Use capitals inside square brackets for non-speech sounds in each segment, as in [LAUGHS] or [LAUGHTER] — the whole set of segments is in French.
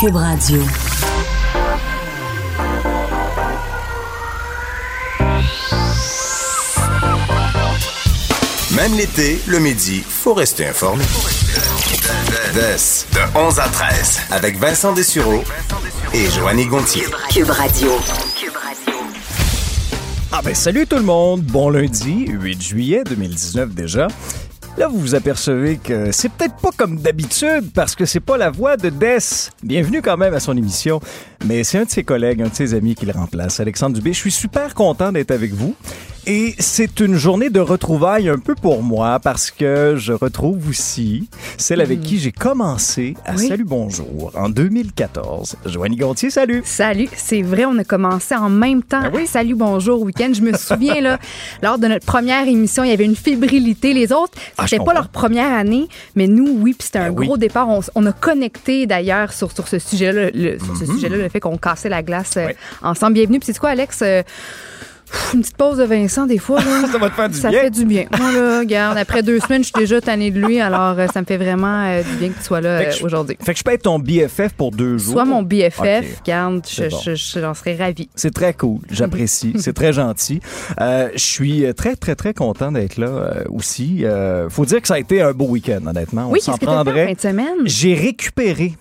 Cube Radio. Même l'été, le midi, faut rester informé. de 11 à 13, avec Vincent Dessureau et Joanny Gontier. Cube Radio. Ah ben salut tout le monde, bon lundi, 8 juillet 2019 déjà. Là, vous vous apercevez que c'est peut-être pas comme d'habitude parce que c'est pas la voix de Des. Bienvenue quand même à son émission, mais c'est un de ses collègues, un de ses amis qui le remplace, Alexandre Dubé. Je suis super content d'être avec vous. Et c'est une journée de retrouvailles un peu pour moi parce que je retrouve aussi celle avec qui j'ai commencé à Oui. Salut Bonjour en 2014. Joanie Gontier, salut. Salut, c'est vrai, on a commencé en même temps. Ben oui. Salut, bonjour, week-end. Je me souviens, là, [LAUGHS] lors de notre première émission, il y avait une fébrilité. Les autres, Ah, c'était pas leur première année, mais nous, oui, puis c'était un Ben oui. gros départ. On, a connecté d'ailleurs sur, sur ce sujet-là, le, sur ce Mhm. sujet-là, le fait qu'on cassait la glace euh, ensemble. Bienvenue. Puis c'est quoi, Alex? Euh, une petite pause de Vincent, des fois. là. [LAUGHS] Ça va te faire du Ça bien. fait du bien. Moi, là, regarde, après deux semaines, je suis déjà tannée de lui, alors euh, ça me fait vraiment euh, du bien que tu sois là euh, aujourd'hui. Fait que je peux être ton BFF pour deux jours. Sois mon BFF, Ok. regarde, je, C'est bon. je- je- j'en serais ravie. C'est très cool, j'apprécie, [LAUGHS] c'est très gentil. Euh, je suis très très très content d'être là aussi. Faut dire que ça a été un beau week-end, honnêtement. On Oui, s'en as fait en prendrait. fin de semaine? J'ai récupéré.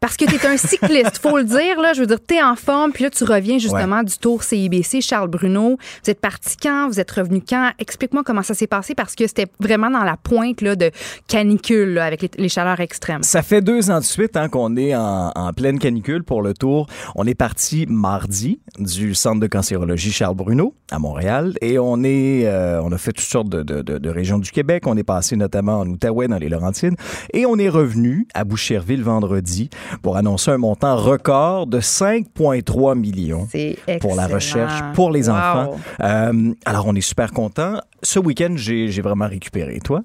Parce que tu es un cycliste, faut le dire. Là, je veux dire, tu es en forme, puis là, tu reviens justement du tour CIBC, Charles Bruno. Vous êtes parti quand? Vous êtes revenu quand? Explique-moi comment ça s'est passé parce que c'était vraiment dans la pointe là, de canicule là, avec les, les chaleurs extrêmes. Ça fait deux ans de suite hein, qu'on est en, en pleine canicule pour le tour. On est parti mardi du centre de cancérologie Charles Bruno à Montréal et on est, euh, on a fait toutes sortes de, de- de- de régions du Québec. On est passé notamment en Outaouais dans les Laurentides et on est revenu à Boucherville vendredi pour annoncer un montant record de 5,3 millions. C'est pour la recherche pour les Wow. enfants. Euh, alors, on est super content. Ce week-end, j'ai vraiment récupéré. Toi?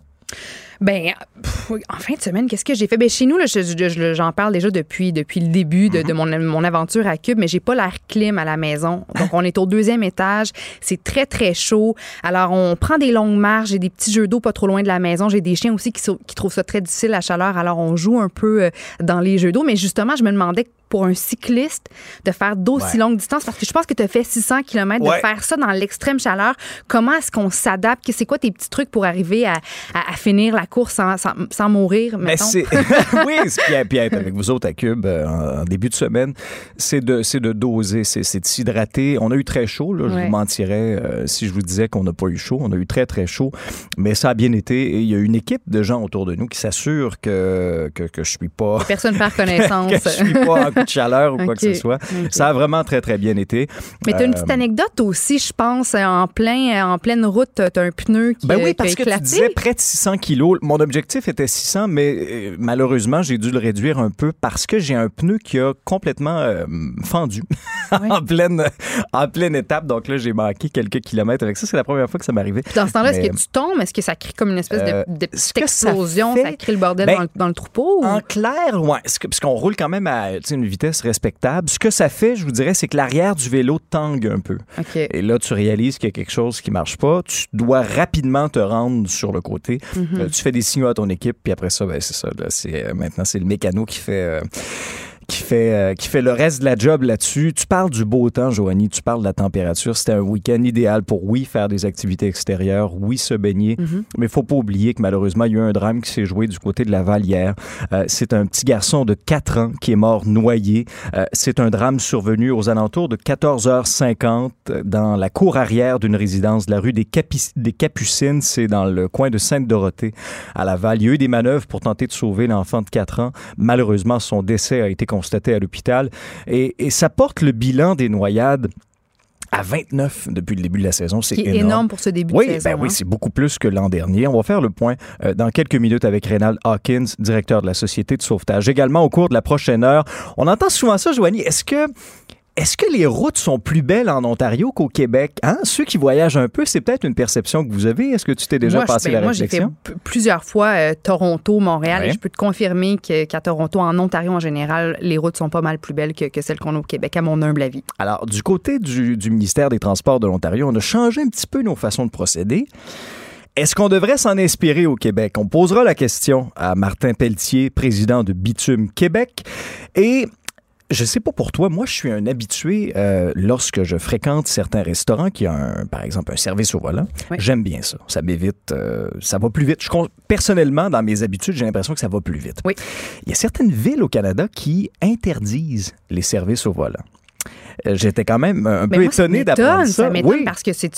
Ben, pff, en fin de semaine, qu'est-ce que j'ai fait? Ben, chez nous, là, je- je- je- j'en parle déjà depuis, depuis le début de, de mon, mon aventure à Cube, mais j'ai pas l'air clim à la maison. [LAUGHS] Donc, on est au deuxième étage. C'est très, très chaud. Alors, on prend des longues marches. J'ai des petits jeux d'eau pas trop loin de la maison. J'ai des chiens aussi qui, sont- qui trouvent ça très difficile, la chaleur. Alors, on joue un peu euh, dans les jeux d'eau. Mais justement, je me demandais pour un cycliste de faire d'aussi Ouais. longues distances, parce que je pense que tu as fait 600 km, Ouais. de faire ça dans l'extrême chaleur. Comment est-ce qu'on s'adapte? C'est quoi tes petits trucs pour arriver à, à- à finir la course sans, sans, sans mourir, Mais c'est [LAUGHS] [LAUGHS] oui, puis, être avec vous autres à Cube euh, en, en début de semaine, c'est de de doser, c'est de s'hydrater. On a eu très chaud, là, je vous mentirais euh, si je vous disais qu'on n'a pas eu chaud. On a eu très très chaud, mais ça a bien été. Et il y a une équipe de gens autour de nous qui s'assurent que, que que je suis pas Personne perd [LAUGHS] connaissance. que je suis pas en coup de chaleur ou quoi que ce soit. Ça a vraiment très très bien été. Mais tu as une Euh, petite anecdote aussi, je pense, en, plein, en pleine route, tu as un pneu qui, Ben euh, oui, qui a parce que tu éclaté. disais près de 600 kilos. Mon objectif était 600, mais euh, malheureusement, j'ai dû le réduire un peu parce que j'ai un pneu qui a complètement euh, fendu [LAUGHS] Oui. en, pleine, en pleine étape. Donc là, j'ai manqué quelques kilomètres avec ça. C'est la première fois que ça m'arrivait. Dans ce temps-là, est-ce que tu tombes? Est-ce que ça crée comme une espèce Euh, de, de ce petite que ça explosion? fait- Ça, crée le bordel Ben, dans, le, dans le troupeau? ou- En clair, que- parce qu'on roule quand même à une vitesse respectable. Ce que ça fait, je vous dirais, c'est que l'arrière du vélo tangue un peu. Et là, tu réalises qu'il y a quelque chose qui marche pas. Tu dois rapidement te rendre sur le côté. Euh, tu fais des signaux à ton équipe, puis après ça, ben, c'est ça. là, euh, maintenant, c'est le mécano qui fait. Qui fait, euh, qui fait le reste de la job là-dessus. Tu parles du beau temps, Joanie, tu parles de la température. C'était un week-end idéal pour, oui, faire des activités extérieures, oui, se baigner, mais il faut pas oublier que malheureusement, il y a eu un drame qui s'est joué du côté de la Vallière. Euh, c'est un petit garçon de 4 ans qui est mort noyé. Euh, c'est un drame survenu aux alentours de 14h50 euh, dans la cour arrière d'une résidence de la rue des, Capi- des Capucines. C'est dans le coin de Sainte-Dorothée à Laval. Il y a eu des manœuvres pour tenter de sauver l'enfant de 4 ans. Malheureusement, son décès a été constaté à l'hôpital. Et, et ça porte le bilan des noyades à 29 depuis le début de la saison. C'est énorme. énorme pour ce début Oui, de saison. ben oui, hein. c'est beaucoup plus que l'an dernier. On va faire le point euh, dans quelques minutes avec Reynald Hawkins, directeur de la Société de sauvetage. Également, au cours de la prochaine heure, on entend souvent ça, Joanie. Est-ce que est-ce que les routes sont plus belles en Ontario qu'au Québec? Hein? Ceux qui voyagent un peu, c'est peut-être une perception que vous avez. Est-ce que tu t'es déjà moi, je- passé ben, la moi, j'ai fait réflexion? plusieurs fois euh, Toronto, Montréal, Ouais. et je peux te confirmer qu'à Toronto, en Ontario en général, les routes sont pas mal plus belles que, que celles qu'on a au Québec, à mon humble avis. Alors, du côté du, du ministère des Transports de l'Ontario, on a changé un petit peu nos façons de procéder. Est-ce qu'on devrait s'en inspirer au Québec? On posera la question à Martin Pelletier, président de Bitume Québec. Et je sais pas pour toi, moi je suis un habitué euh, lorsque je fréquente certains restaurants qui ont un, par exemple un service au volant. Oui. J'aime bien ça. Ça m'évite, euh, ça va plus vite. Je, personnellement, dans mes habitudes, j'ai l'impression que ça va plus vite. Oui. Il y a certaines villes au Canada qui interdisent les services au volant. Euh, J'étais quand même un Mais peu étonné d'apprendre ça. Ça m'étonne Oui. parce que c'est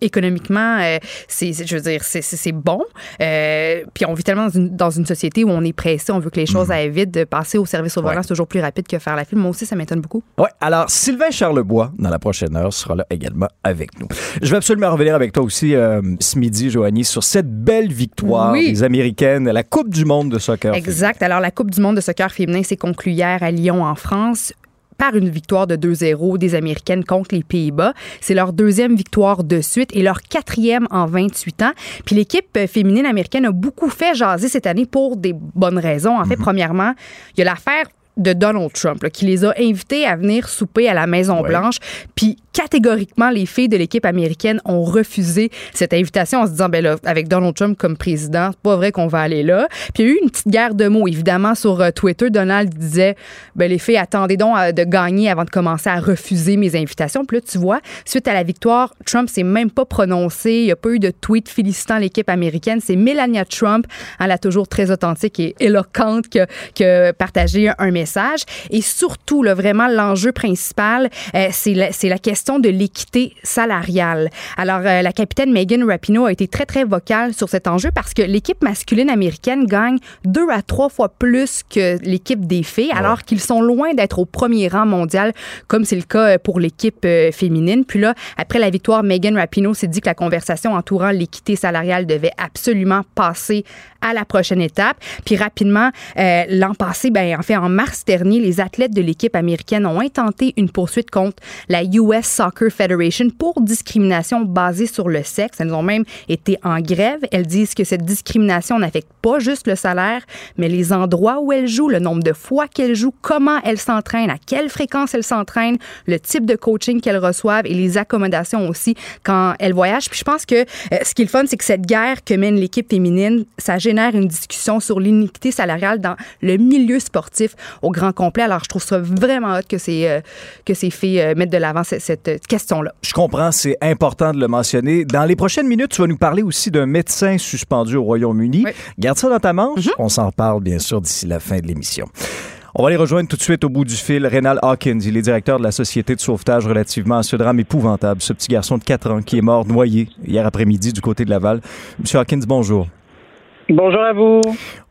économiquement, euh, c'est je veux dire, c'est- bon. Euh, puis on vit tellement dans une, dans une société où on est pressé, on veut que les choses aillent vite. De passer au service au volant, Ouais. c'est toujours plus rapide que faire la file. Moi aussi, ça m'étonne beaucoup. Ouais, alors Sylvain Charlebois, dans la prochaine heure, sera là également avec nous. Je vais absolument revenir avec toi aussi euh, ce midi, Joanie, sur cette belle victoire Oui. des Américaines à la Coupe du monde de soccer. Exact. Alors, la Coupe du monde de soccer féminin s'est conclue hier à Lyon, en France par une victoire de 2-0 des Américaines contre les Pays-Bas. C'est leur deuxième victoire de suite et leur quatrième en 28 ans. Puis l'équipe féminine américaine a beaucoup fait jaser cette année pour des bonnes raisons. En fait, premièrement, il y a l'affaire de Donald Trump, là, qui les a invités à venir souper à la Maison-Blanche. Puis catégoriquement, les filles de l'équipe américaine ont refusé cette invitation en se disant, ben là, avec Donald Trump comme président, c'est pas vrai qu'on va aller là. Puis il y a eu une petite guerre de mots. Évidemment, sur euh, Twitter, Donald disait, ben les filles, attendez donc euh, de gagner avant de commencer à refuser mes invitations. Puis là, tu vois, suite à la victoire, Trump s'est même pas prononcé. Il n'y a pas eu de tweet félicitant l'équipe américaine. C'est Melania Trump, elle a toujours très authentique et éloquente, que, que partagé un message. Et surtout, là, vraiment, l'enjeu principal, euh, c'est la, la question de l'équité salariale. Alors, euh, la capitaine Megan Rapinoe a été très, très vocale sur cet enjeu parce que l'équipe masculine américaine gagne deux à trois fois plus que l'équipe des filles, alors qu'ils sont loin d'être au premier rang mondial, comme c'est le cas euh, pour l'équipe euh, féminine. Puis là, après la victoire, Megan Rapinoe s'est dit que la conversation entourant l'équité salariale devait absolument passer à la prochaine étape. Puis rapidement, euh, l'an passé, ben, en fait, en mars dernier, les athlètes de l'équipe américaine ont intenté une poursuite contre la US Soccer Federation pour discrimination basée sur le sexe. Elles ont même été en grève. Elles disent que cette discrimination n'affecte pas juste le salaire, mais les endroits où elles jouent, le nombre de fois qu'elles jouent, comment elles s'entraînent, à quelle fréquence elles s'entraînent, le type de coaching qu'elles reçoivent et les accommodations aussi quand elles voyagent. Puis je pense que euh, ce qui est le fun, c'est que cette guerre que mène l'équipe féminine, ça génère une discussion sur l'iniquité salariale dans le milieu sportif au grand complet. Alors je trouve ça vraiment hot que ces, euh, que ces filles euh, mettent de l'avant cette, cette, euh, question-là. Je comprends, c'est important de le mentionner. Dans les prochaines minutes, tu vas nous parler aussi d'un médecin suspendu au Royaume-Uni. Oui. Garde ça dans ta manche. On s'en reparle, bien sûr, d'ici la fin de l'émission. On va aller rejoindre tout de suite au bout du fil Rénal Hawkins. Il est directeur de la Société de sauvetage relativement à ce drame épouvantable, ce petit garçon de 4 ans qui est mort noyé hier après-midi du côté de Laval. Monsieur Hawkins, bonjour. Bonjour à vous.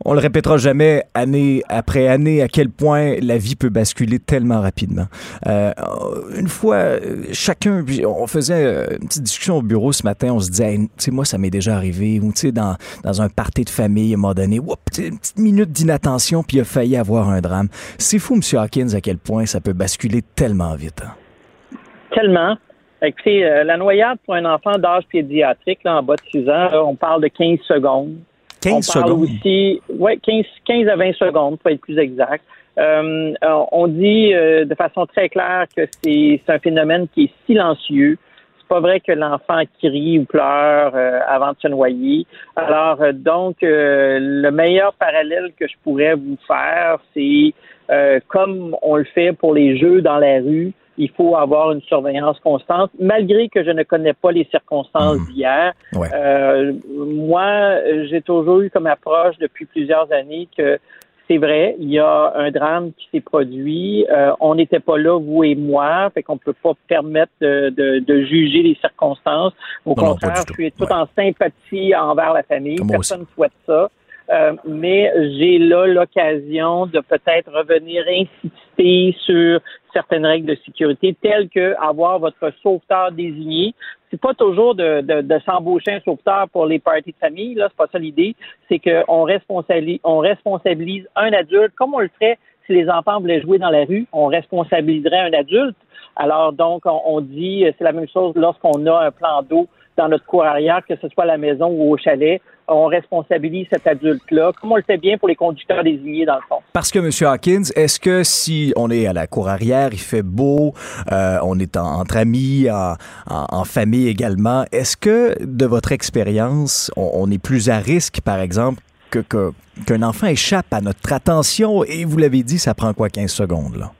On le répétera jamais année après année à quel point la vie peut basculer tellement rapidement. Euh, une fois, euh, chacun, on faisait euh, une petite discussion au bureau ce matin, on se disait, Hey, tu sais, moi, ça m'est déjà arrivé, ou tu sais, dans, dans un party de famille, à un moment donné, whoop, une petite minute d'inattention, puis il a failli avoir un drame. C'est fou, Monsieur Hawkins, à quel point ça peut basculer tellement vite. hein. Tellement. Écoutez, euh, la noyade pour un enfant d'âge pédiatrique, là, en bas de 6 ans, là, on parle de 15 secondes. 15 on parle secondes. aussi, ouais, 15, 15 à 20 secondes, pour être plus exact. Euh, euh, on dit euh, de façon très claire que c'est un phénomène qui est silencieux. C'est pas vrai que l'enfant crie ou pleure euh, avant de se noyer. Alors euh, donc euh, le meilleur parallèle que je pourrais vous faire, c'est euh, comme on le fait pour les jeux dans la rue, il faut avoir une surveillance constante, malgré que je ne connais pas les circonstances Mhm. d'hier. Ouais. Euh, moi, j'ai toujours eu comme approche depuis plusieurs années que c'est vrai, il y a un drame qui s'est produit. Euh, on n'était pas là, vous et moi, fait qu'on peut pas permettre de, de, de juger les circonstances. Au Non, non, contraire, tout. je suis tout Ouais. en sympathie envers la famille. Moi. Personne ne souhaite ça. Euh, mais j'ai là l'occasion de peut-être revenir insister sur certaines règles de sécurité, telles que avoir votre sauveteur désigné. C'est pas toujours de, de, de s'embaucher un sauveteur pour les parties de famille, là, c'est pas ça l'idée. C'est qu'on responsabilise, on responsabilise un adulte, comme on le ferait si les enfants voulaient jouer dans la rue, on responsabiliserait un adulte. Alors donc, on, on dit, c'est la même chose lorsqu'on a un plan d'eau dans notre cour arrière, que ce soit à la maison ou au chalet, on responsabilise cet adulte-là, comme on le fait bien pour les conducteurs désignés dans le fond. Parce que, M. Hawkins, est-ce que si on est à la cour arrière, il fait beau, euh, on est en- entre amis, en, famille également, est-ce que, de votre expérience, on, est plus à risque, par exemple, que- qu'un enfant échappe à notre attention? Et vous l'avez dit, ça prend quoi, 15 secondes, là?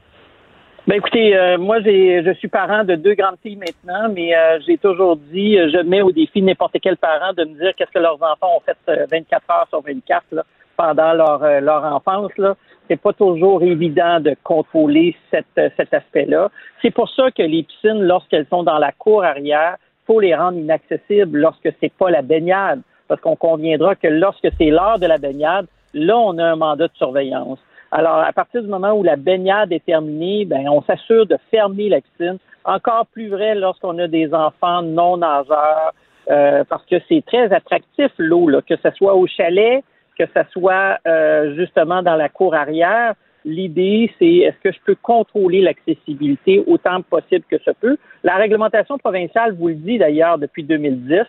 Ben écoutez, euh, moi j'ai, je suis parent de deux grandes filles maintenant, mais euh, j'ai toujours dit, je mets au défi n'importe quel parent de me dire qu'est-ce que leurs enfants ont fait 24 heures sur 24 là, pendant leur leur enfance là. C'est pas toujours évident de contrôler cet aspect-là. C'est pour ça que les piscines, lorsqu'elles sont dans la cour arrière, faut les rendre inaccessibles lorsque c'est pas la baignade, parce qu'on conviendra que lorsque c'est l'heure de la baignade, là on a un mandat de surveillance. Alors, à partir du moment où la baignade est terminée, ben, on s'assure de fermer la piscine. Encore plus vrai lorsqu'on a des enfants non nageurs, euh, parce que c'est très attractif l'eau, que ce soit au chalet, que ce soit euh, justement dans la cour arrière. L'idée, c'est est-ce que je peux contrôler l'accessibilité autant possible que ce peut? La réglementation provinciale vous le dit d'ailleurs depuis 2010.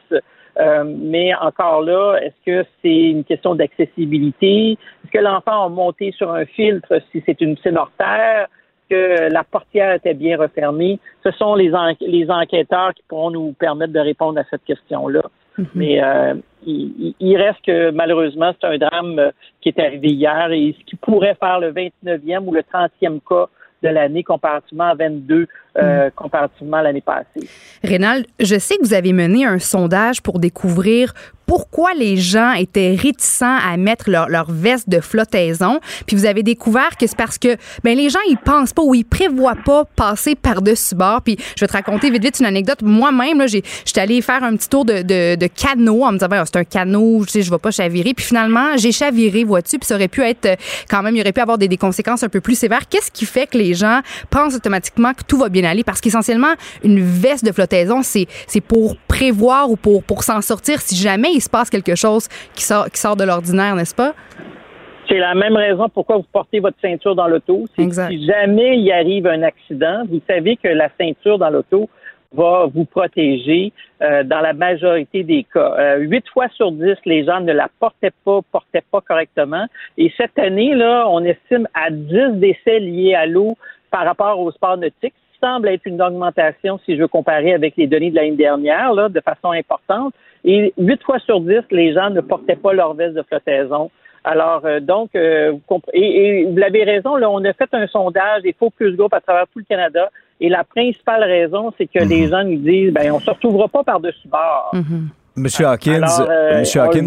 Euh, mais encore là, est-ce que c'est une question d'accessibilité? Est-ce que l'enfant a monté sur un filtre si c'est une piscine hors terre? que la portière était bien refermée? Ce sont les, les enquêteurs qui pourront nous permettre de répondre à cette question-là. Mm-hmm. Mais euh, il, il, reste que malheureusement, c'est un drame euh, qui est arrivé hier et ce qui pourrait faire le 29e ou le 30e cas de l'année comparativement à 22 euh, mm. comparativement à l'année passée. Rénal, je sais que vous avez mené un sondage pour découvrir pourquoi les gens étaient réticents à mettre leur, leur veste de flottaison. Puis vous avez découvert que c'est parce que ben les gens ils pensent pas ou ils prévoient pas passer par dessus bord. Puis je vais te raconter vite vite une anecdote. Moi-même j'étais allée faire un petit tour de, de, de en me disant ben, c'est un canot, je sais je vais pas chavirer. Puis finalement j'ai chaviré vois-tu. Puis ça aurait pu être quand même il aurait pu avoir des, conséquences un peu plus sévères. Qu'est-ce qui fait que les gens pensent automatiquement que tout va bien aller? Parce qu'essentiellement une veste de flottaison c'est c'est pour prévoir ou pour pour s'en sortir si jamais il se passe quelque chose qui sort, qui sort de l'ordinaire, n'est-ce pas? C'est la même raison pourquoi vous portez votre ceinture dans l'auto. Si jamais il arrive un accident, vous savez que la ceinture dans l'auto va vous protéger euh, dans la majorité des cas. Euh, huit fois sur dix, les gens ne la portaient pas, portaient pas correctement. Et cette année, là, on estime à 10 décès liés à l'eau par rapport au sport nautique semble être une augmentation, si je veux comparer avec les données de l'année dernière, là, de façon importante. Et huit fois sur dix, les gens ne portaient pas leur veste de flottaison. Alors, euh, donc, euh, et, vous l'avez raison, là, on a fait un sondage des focus group à travers tout le Canada. Et la principale raison, c'est que les mhm. gens nous disent, ben, on se retrouvera pas par-dessus bord. Mhm. Monsieur Hawkins, euh, Monsieur Hawkins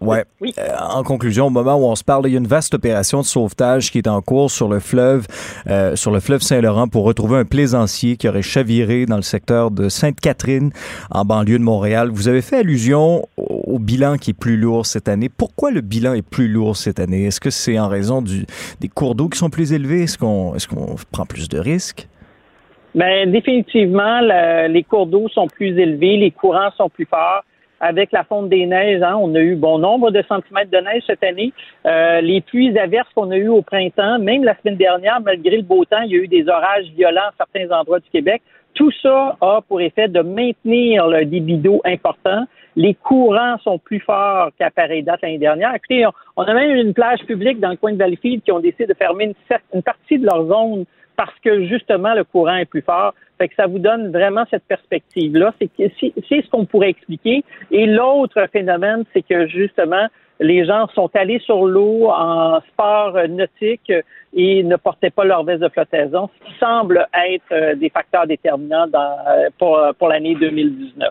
ouais, oui. Euh, en conclusion, au moment où on se parle, il y a une vaste opération de sauvetage qui est en cours sur le fleuve, euh, sur le fleuve Saint-Laurent pour retrouver un plaisancier qui aurait chaviré dans le secteur de Sainte-Catherine, en banlieue de Montréal. Vous avez fait allusion au, bilan qui est plus lourd cette année. Pourquoi le bilan est plus lourd cette année? Est-ce que c'est en raison du, des cours d'eau qui sont plus élevés? Est-ce qu'on est-ce qu'on prend plus de risques? Bien, définitivement, les cours d'eau sont plus élevés, les courants sont plus forts avec la fonte des neiges. Hein, on a eu bon nombre de centimètres de neige cette année. Euh, les pluies averses qu'on a eues au printemps, même la semaine dernière, malgré le beau temps, il y a eu des orages violents à certains endroits du Québec. Tout ça a pour effet de maintenir le débit d'eau important. Les courants sont plus forts qu'à pareille date l'année dernière. Écoutez, on, a même une plage publique dans le coin de Valleyfield qui ont décidé de fermer une, une partie de leur zone parce que justement le courant est plus fort. Fait que ça vous donne vraiment cette perspective-là. C'est ce qu'on pourrait expliquer. Et l'autre phénomène, c'est que justement, les gens sont allés sur l'eau en sport nautique et ne portaient pas leur veste de flottaison, ce qui semble être euh, des facteurs déterminants euh, pour, pour l'année 2019.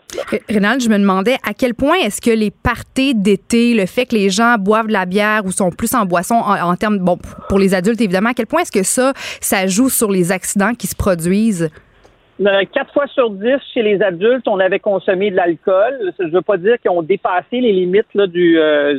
Rénal, je me demandais à quel point est-ce que les parties d'été, le fait que les gens boivent de la bière ou sont plus en boisson en, en termes, bon, pour les adultes évidemment, à quel point est-ce que ça, ça joue sur les accidents qui se produisent? Euh, quatre fois sur dix chez les adultes, on avait consommé de l'alcool. Je ne veux pas dire qu'ils ont dépassé les limites là, du 0,8 euh,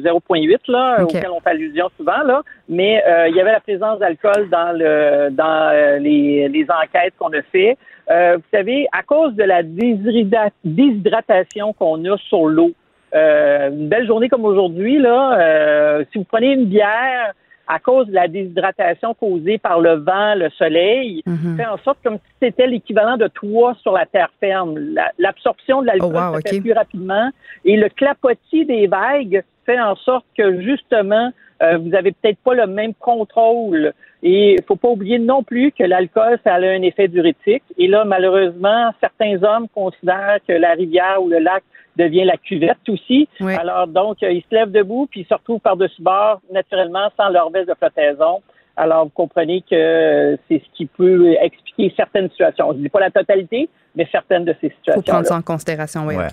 là, auquel on fait allusion souvent, là, mais euh, il y avait la présence d'alcool dans le dans les, les enquêtes qu'on a fait. vous savez, à cause de la déshydratation qu'on a sur l'eau, une belle journée comme aujourd'hui, là, si vous prenez une bière, à cause de la déshydratation causée par le vent, le soleil, mhm. fait en sorte comme si c'était l'équivalent de toi sur la terre ferme. L'absorption de l'alcool oh, se fait plus rapidement et le clapotis des vagues fait en sorte que justement euh, vous avez peut-être pas le même contrôle. Et il faut pas oublier non plus que l'alcool, ça a un effet diurétique. Et là, malheureusement, certains hommes considèrent que la rivière ou le lac devient la cuvette aussi. Alors donc, euh, ils se lèvent debout puis ils se retrouvent par-dessus bord naturellement sans leur veste de flottaison. Alors, vous comprenez que c'est ce qui peut expliquer certaines situations. Je ne dis pas la totalité, mais certaines de ces situations. Il faut prendre ça en considération, oui. Ouais.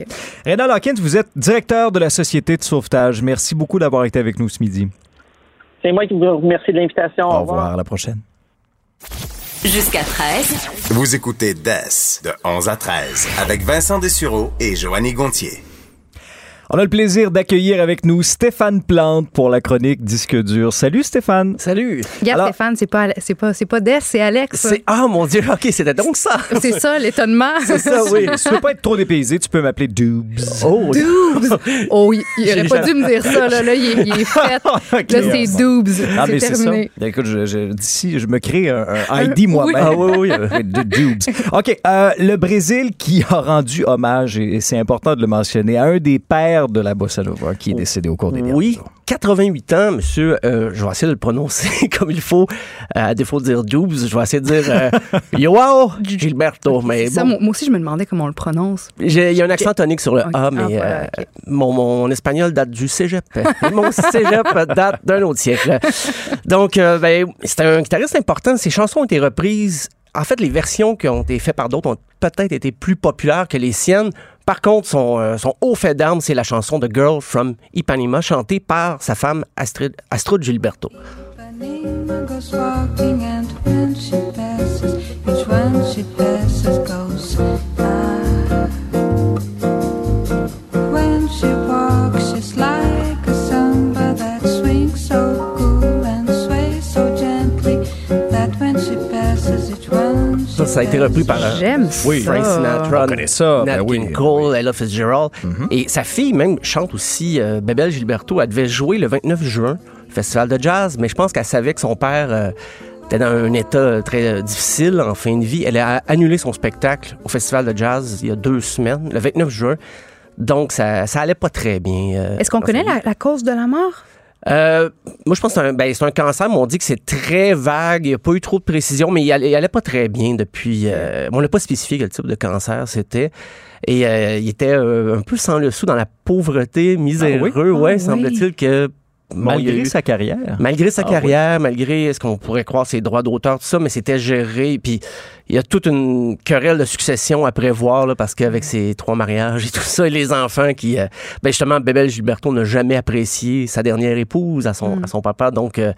Rénal Hawkins, vous êtes directeur de la Société de sauvetage. Merci beaucoup d'avoir été avec nous ce midi. C'est moi qui vous remercie de l'invitation. Au revoir, à la prochaine. Jusqu'à 13. Vous écoutez DES de 11 à 13 avec Vincent Dessureau et Joanny Gontier. On a le plaisir d'accueillir avec nous Stéphane Plante pour la chronique Disque dur. Salut Stéphane. Salut. Regarde, Alors- Stéphane, c'est pas, c'est pas, c'est pas Des, c'est Alex. C'est ah mon dieu, ok, c'était donc ça. C'est ça, l'étonnement. [LAUGHS] C'est ça, oui. si tu veux pas être trop dépaysé, tu peux m'appeler Doobs. Oh, Doobs. [LAUGHS] Oh, il, il aurait pas dû me dire ça. Là, là il, est- il est [LAUGHS] fait. Ok. Là, c'est Doobs. Ah, mais c'est c'est ça. Bien, Écoute, je, je- d'ici, je me crée un, un ID moi-même. Ah oui, oui. De Doobs. OK. euh, le Brésil qui a rendu hommage, et c'est important de le mentionner, à un des pères de la bossa nova qui est décédé au cours des derniers Oui, jours. 88 ans, monsieur. euh, je vais essayer de le prononcer [LAUGHS] comme il faut. Euh, à défaut de dire Doobs, je vais essayer de dire euh, [LAUGHS] Joao Gilberto. Mais bon, moi, moi aussi, je me demandais comment on le prononce. il y a un accent tonique sur le. A, Ah, mais voilà, euh, mon, mon espagnol date du cégep. [LAUGHS] Et mon cégep date d'un autre siècle. Donc, ben, c'est un guitariste important. Ses chansons ont été reprises. En fait, les versions qui ont été faites par d'autres ont peut-être été plus populaires que les siennes. Par contre, son, euh, son haut fait d'armes, c'est la chanson de Girl from Ipanema, chantée par sa femme Astrid, Gilberto. Ça, a été repris par euh, J'aime ça. Frank Sinatra, On connaît ça, Nat ben oui, King Cole, Ella Fitzgerald. Mm-hmm. Et sa fille même chante aussi, euh, Bebel Gilberto. Elle devait jouer le 29 juin au Festival de jazz, mais je pense qu'elle savait que son père euh, était dans un état euh, très euh, difficile en fin de vie. Elle a annulé son spectacle au Festival de jazz il y a deux semaines, le 29 juin. Donc, ça, ça allait pas très bien. euh, Est-ce qu'on connaît la cause de la mort? Euh, moi, je pense que c'est un, ben, c'est un cancer, mais on dit que c'est très vague. Il n'y a pas eu trop de précision, mais il allait, il allait pas très bien depuis. euh, on n'a pas spécifié quel type de cancer c'était. Et euh, il était euh, un peu sans le sou dans la pauvreté, miséreux. Ah oui? ouais, Ah oui. semble-t-il que. Bon, Malgré eu- sa carrière. Malgré sa Ah carrière, malgré ce qu'on pourrait croire ses droits d'auteur, tout ça, mais c'était géré. Puis il y a toute une querelle de succession à prévoir, là, parce qu'avec ses trois mariages et tout ça, et les enfants qui... euh, ben justement, Bébel Gilberto n'a jamais apprécié sa dernière épouse à son, à son papa. Donc, euh,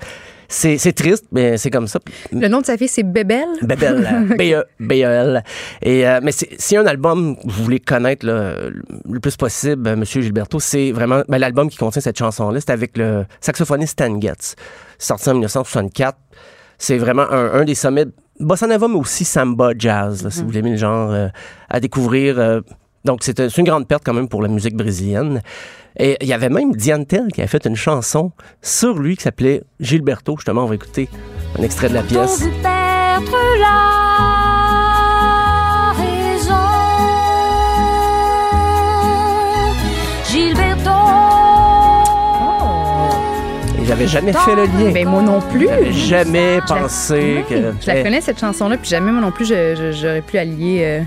c'est c'est triste, mais c'est comme ça. Le nom de sa fille, c'est. Bebel, euh, B-E- B-E-L. Et, euh, mais c'est- si un album que vous voulez connaître là, le plus possible, euh, Monsieur Gilberto, c'est vraiment ben, l'album qui contient cette chanson-là. C'est avec le saxophoniste Stan Getz, sorti en 1964. C'est vraiment un, un des sommets de bossa nova, mais aussi samba jazz, là, si vous voulez le genre euh, à découvrir. euh, donc, c'est une grande perte quand même pour la musique brésilienne. Et il y avait même Diane Tell qui a fait une chanson sur lui qui s'appelait Gilberto. Justement, on va écouter un extrait de la pièce. j'avais jamais fait le lien. Ben, moi non plus. J'avais jamais Je la- pensé que. Je la connais, cette chanson-là, puis jamais, moi non plus, j'aurais pu la lier euh,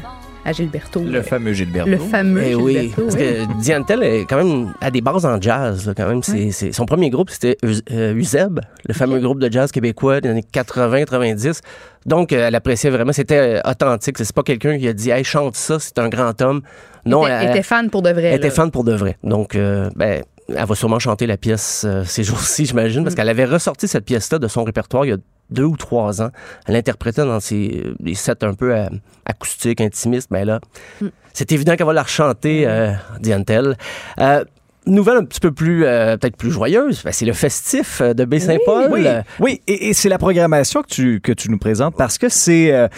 à Gilberto. Le fameux Gilberto. Le fameux Eh oui, Gilberto. parce oui. que Diane Tell est quand même à des bases en jazz. là, quand même, c'est, c'est- son premier groupe c'était euh, Uzeb, le fameux groupe de jazz québécois des années 80-90. Donc, euh, elle appréciait vraiment, c'était euh, authentique. C'est pas quelqu'un qui a dit, hey, chante ça, c'est un grand homme. Non, était, elle, était fan pour de vrai. elle était fan pour de vrai. Donc, euh, ben, elle va sûrement chanter la pièce euh, ces [LAUGHS] jours-ci, j'imagine, Mm. parce qu'elle avait ressorti cette pièce-là de son répertoire il y a deux ou trois ans. Elle l'interprétait dans ses euh, des sets un peu euh, acoustiques, intimistes. Mais là, Mm. c'est évident qu'elle va la rechanter, euh, Tell. Euh, Nouvelle un petit peu plus, euh, peut-être plus joyeuse, ben, c'est le festif euh, de Baie-Saint-Paul. Oui, oui. et, et c'est la programmation que tu, que tu nous présentes parce que c'est, euh,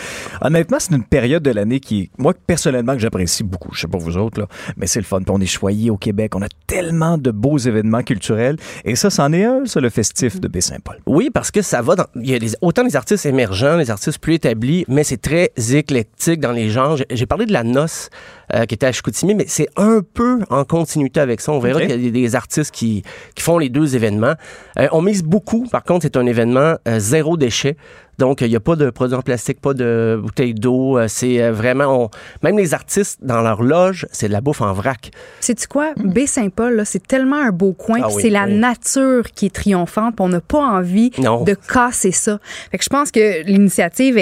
honnêtement, c'est une période de l'année qui, moi, personnellement, que j'apprécie beaucoup. Je sais pas vous autres, là, mais c'est le fun. Puis on est choyé au Québec. On a tellement de beaux événements culturels. Et ça, c'en est un, ça, le festif de Baie-Saint-Paul. Oui, parce que ça va dans. Il y a des- autant des artistes émergents, des artistes plus établis, mais c'est très éclectique dans les genres. J'ai parlé de la noce euh, qui était à Chicoutimi, mais c'est un peu en continuité avec ça. On verra qu'il y a des, des artistes qui, qui font les deux événements. Euh, on mise beaucoup, par contre, c'est un événement euh, zéro déchet. Donc, il n'y a pas de produits en plastique, pas de bouteilles d'eau. Euh, C'est euh, vraiment... on- Même les artistes, dans leur loge, c'est de la bouffe en vrac. Sais-tu quoi? Baie-Saint-Paul, là, c'est tellement un beau coin. Ah oui, c'est la nature qui est triomphante. on n'a pas envie Non. de casser ça. Fait que je pense que l'initiative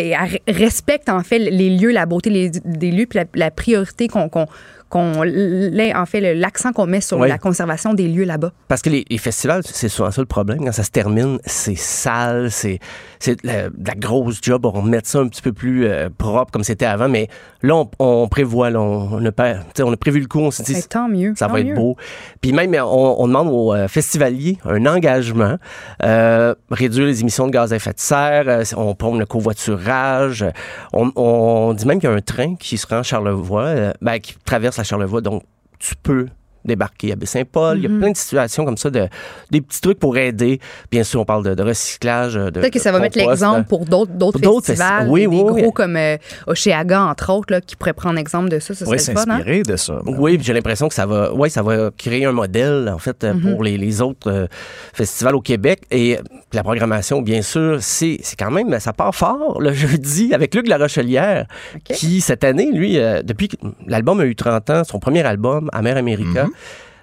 respecte en fait les lieux, la beauté des lieux, puis la, la priorité qu'on qu'on qu'on l'ait, en fait l'accent qu'on met sur Oui. la conservation des lieux là-bas. Parce que les, les festivals, c'est souvent ça le problème. Quand ça se termine, c'est sale, c'est de la, grosse job. On remet ça un petit peu plus euh, propre comme c'était avant. Mais là, on, on prévoit, là, on, on a, on a prévu le coup. On s'est dit, tant mieux. ça tant va mieux. être beau. Puis même, on, on demande aux euh, festivaliers un engagement, euh, réduire les émissions de gaz à effet de serre, euh, on prend le covoiturage. On, on dit même qu'il y a un train qui se rend à Charlevoix, euh, ben, qui traverse la Charlevoix, donc tu peux débarquer à Baie-Saint-Paul. Il y a plein de situations comme ça, de, des petits trucs pour aider. Bien sûr, on parle de, de recyclage. de- Peut-être que ça va mettre l'exemple pour d'autres d'autres Pour d'autres festivals, festi- oui, des oui, gros oui. comme euh, Oceaga entre autres là, qui pourraient prendre exemple de ça, ça Oui, hein? s'inspirer de ça. Oui, puis j'ai l'impression que ça va, ouais, ça va créer un modèle en fait euh, pour les, les autres euh, festivals au Québec et euh, la programmation, bien sûr, c'est c'est quand même ça part fort le [LAUGHS] jeudi avec Luc La Rochelière OK. qui cette année, lui, euh, depuis que l'album a eu 30 ans, son premier album, Amer America.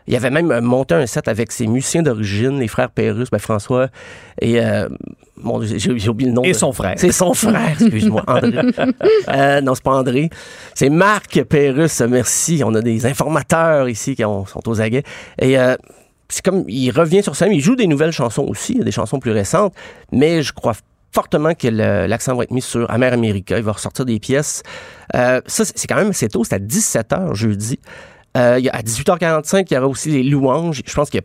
Il avait même euh, monté un set avec ses musiciens d'origine, les frères Pérus, ben François et euh, j'ai oublié le nom. Et son frère. C'est son frère, excuse-moi, André. [LAUGHS] Euh, non, c'est pas André. C'est Marc Pérus, merci. On a des informateurs ici qui ont- sont aux aguets. Et euh, c'est comme, il revient sur scène, il joue des nouvelles chansons aussi, des chansons plus récentes, mais je crois fortement que l'accent va être mis sur Amer America. Il va ressortir des pièces. Ça, c'est c'est quand même assez tôt. C'est à 17h jeudi. Euh, à 18h45, il y aura aussi les louanges. Je pense que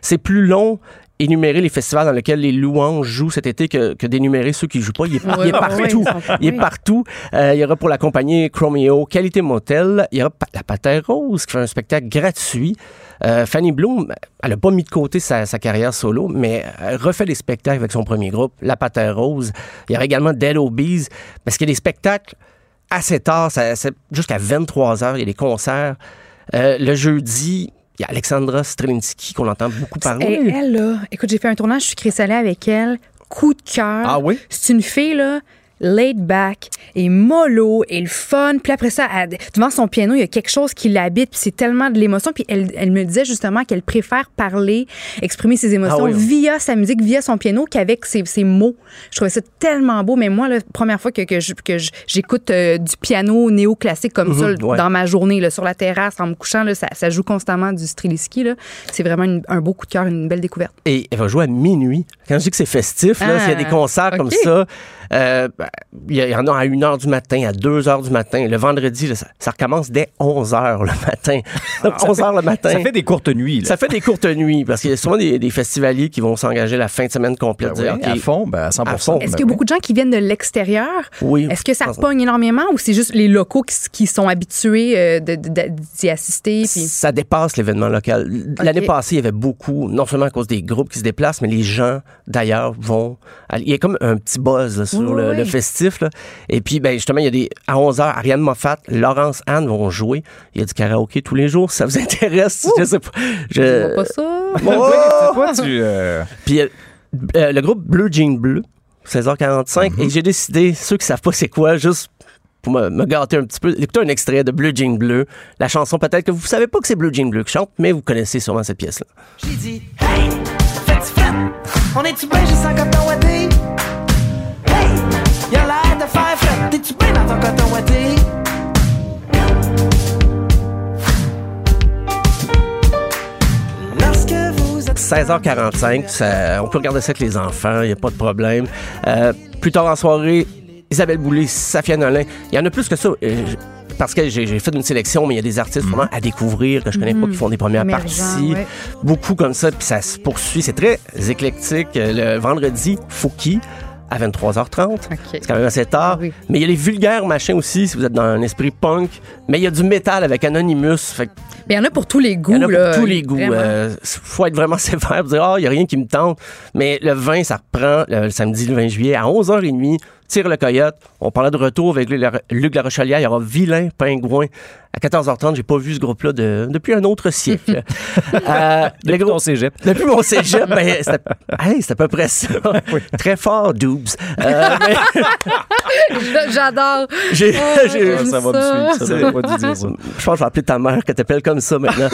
c'est plus long énumérer les festivals dans lesquels les louanges jouent cet été que, que d'énumérer ceux qui jouent pas. Il est, il est partout. Il est partout. Euh, il y aura pour la compagnie Chromeo, Qualité Motel. Il y aura la Patère Rose qui fait un spectacle gratuit. Euh, Fanny Bloom, elle n'a pas mis de côté sa, sa carrière solo, mais elle refait des spectacles avec son premier groupe, La Patère Rose. Il y aura également Dead Obies, parce qu'il y a des spectacles assez tard, jusqu'à 23 heures, il y a des concerts. Euh, le jeudi, il y a Alexandra Strelinski qu'on entend beaucoup parler. Et elle, là, écoute, j'ai fait un tournage, je suis avec elle. Coup de cœur. Ah oui? C'est une fille, là, laid back et mollo et le fun. Puis après ça, elle- devant son piano, il y a quelque chose qui l'habite. Puis c'est tellement de l'émotion. Puis elle, elle me disait justement qu'elle préfère parler, exprimer ses émotions Ah oui, oui. via sa musique, via son piano qu'avec ses, ses mots. Je trouvais ça tellement beau. Mais moi, la première fois que, que je- que je- j'écoute euh, du piano néoclassique comme ça Mhm, ouais. dans ma journée, là, sur la terrasse, en me couchant, là, ça, ça joue constamment du Streliski. là. C'est vraiment une- un beau coup de cœur, une belle découverte. Et elle va jouer à minuit. Quand je dis que c'est festif, là, Ah, s'il y a des concerts comme ça, euh, ben, il y, en a à 1 h du matin, à 2 h du matin. Le vendredi, là, ça, ça recommence dès 11 h le matin. Donc, 11 h le matin. Ça fait des courtes nuits. Là. Ça fait des courtes nuits parce qu'il y a souvent des, des festivaliers qui vont s'engager la fin de semaine complète. Ben oui, dire, à fond, ben à 100 À fond. Est-ce Ben qu'il y a oui. beaucoup de gens qui viennent de l'extérieur? Oui. Est-ce que ça pogne énormément ou c'est juste les locaux qui, qui sont habitués euh, d'y assister? Puis... Ça dépasse l'événement local. L'année passée, il y avait beaucoup, non seulement à cause des groupes qui se déplacent, mais les gens d'ailleurs vont. Il y a comme un petit buzz là, sur Oui, le, oui. le festif. là. Et puis, ben, justement, il y a des. À 11h, Ariane Moffat, Laurence Anne vont jouer. Il y a du karaoké tous les jours. Si ça vous [LAUGHS] intéresse, je sais pas. Je Je... vois pas ça. [LAUGHS] C'est quoi, tu. [LAUGHS] euh, Puis euh, euh, le groupe Bleu Jean Bleu, 16h45. Mhm. Et j'ai décidé, ceux qui savent pas c'est quoi, juste pour me, me gâter un petit peu, écoutez un extrait de Bleu Jean Bleu. La chanson, peut-être que vous savez pas que c'est Bleu Jean Bleu qui chante, mais vous connaissez sûrement cette pièce-là. J'ai dit, hey? On est-tu bien juste en coton faire fret. T'es-tu bien dans ton coton ouaté? Lorsque vous êtes 16h45, ça- on peut regarder ça avec les enfants, il n'y a pas de problème. Euh, plus tard en soirée, Isabelle Boulay, Safia Nolin, il y en a plus que ça. euh, parce que j'ai fait une sélection, mais il y a des artistes vraiment à découvrir que je connais pas qui font des premières Mhm. Parties. ouais. Beaucoup comme ça, puis ça se poursuit. C'est très éclectique. Euh, Le vendredi, Fouki à 23h30. OK. C'est quand même assez tard. Oui. Mais il y a les vulgaires machins aussi, si vous êtes dans un esprit punk. Mais il y a du métal avec Anonymous. Fait Mais il y en a pour tous les goûts. il y en a là. pour tous les goûts. Euh, faut être vraiment [LAUGHS] sévère pour dire, ah, il n'y a rien qui me tente. Mais le 20, ça reprend le, le samedi, le 20 juillet, à 11h30. Tire le coyote. On parlait de retour avec Luc La- Luc La Rochelière. Il y aura Vilain Pingouin À 14h30, j'ai pas vu ce groupe-là de- depuis un autre siècle. [LAUGHS] Euh, Depuis groupe- ton cégep. depuis mon cégep, ben, c'était hey, à peu près ça. [LAUGHS] Très fort, Doobs. Euh, [LAUGHS] mais J'adore. j'ai- Oh, Ça va me ça. suivre, ça. J'aurais pas dû dire ça. Je pense que je vais appeler ta mère que t'appelles comme ça maintenant.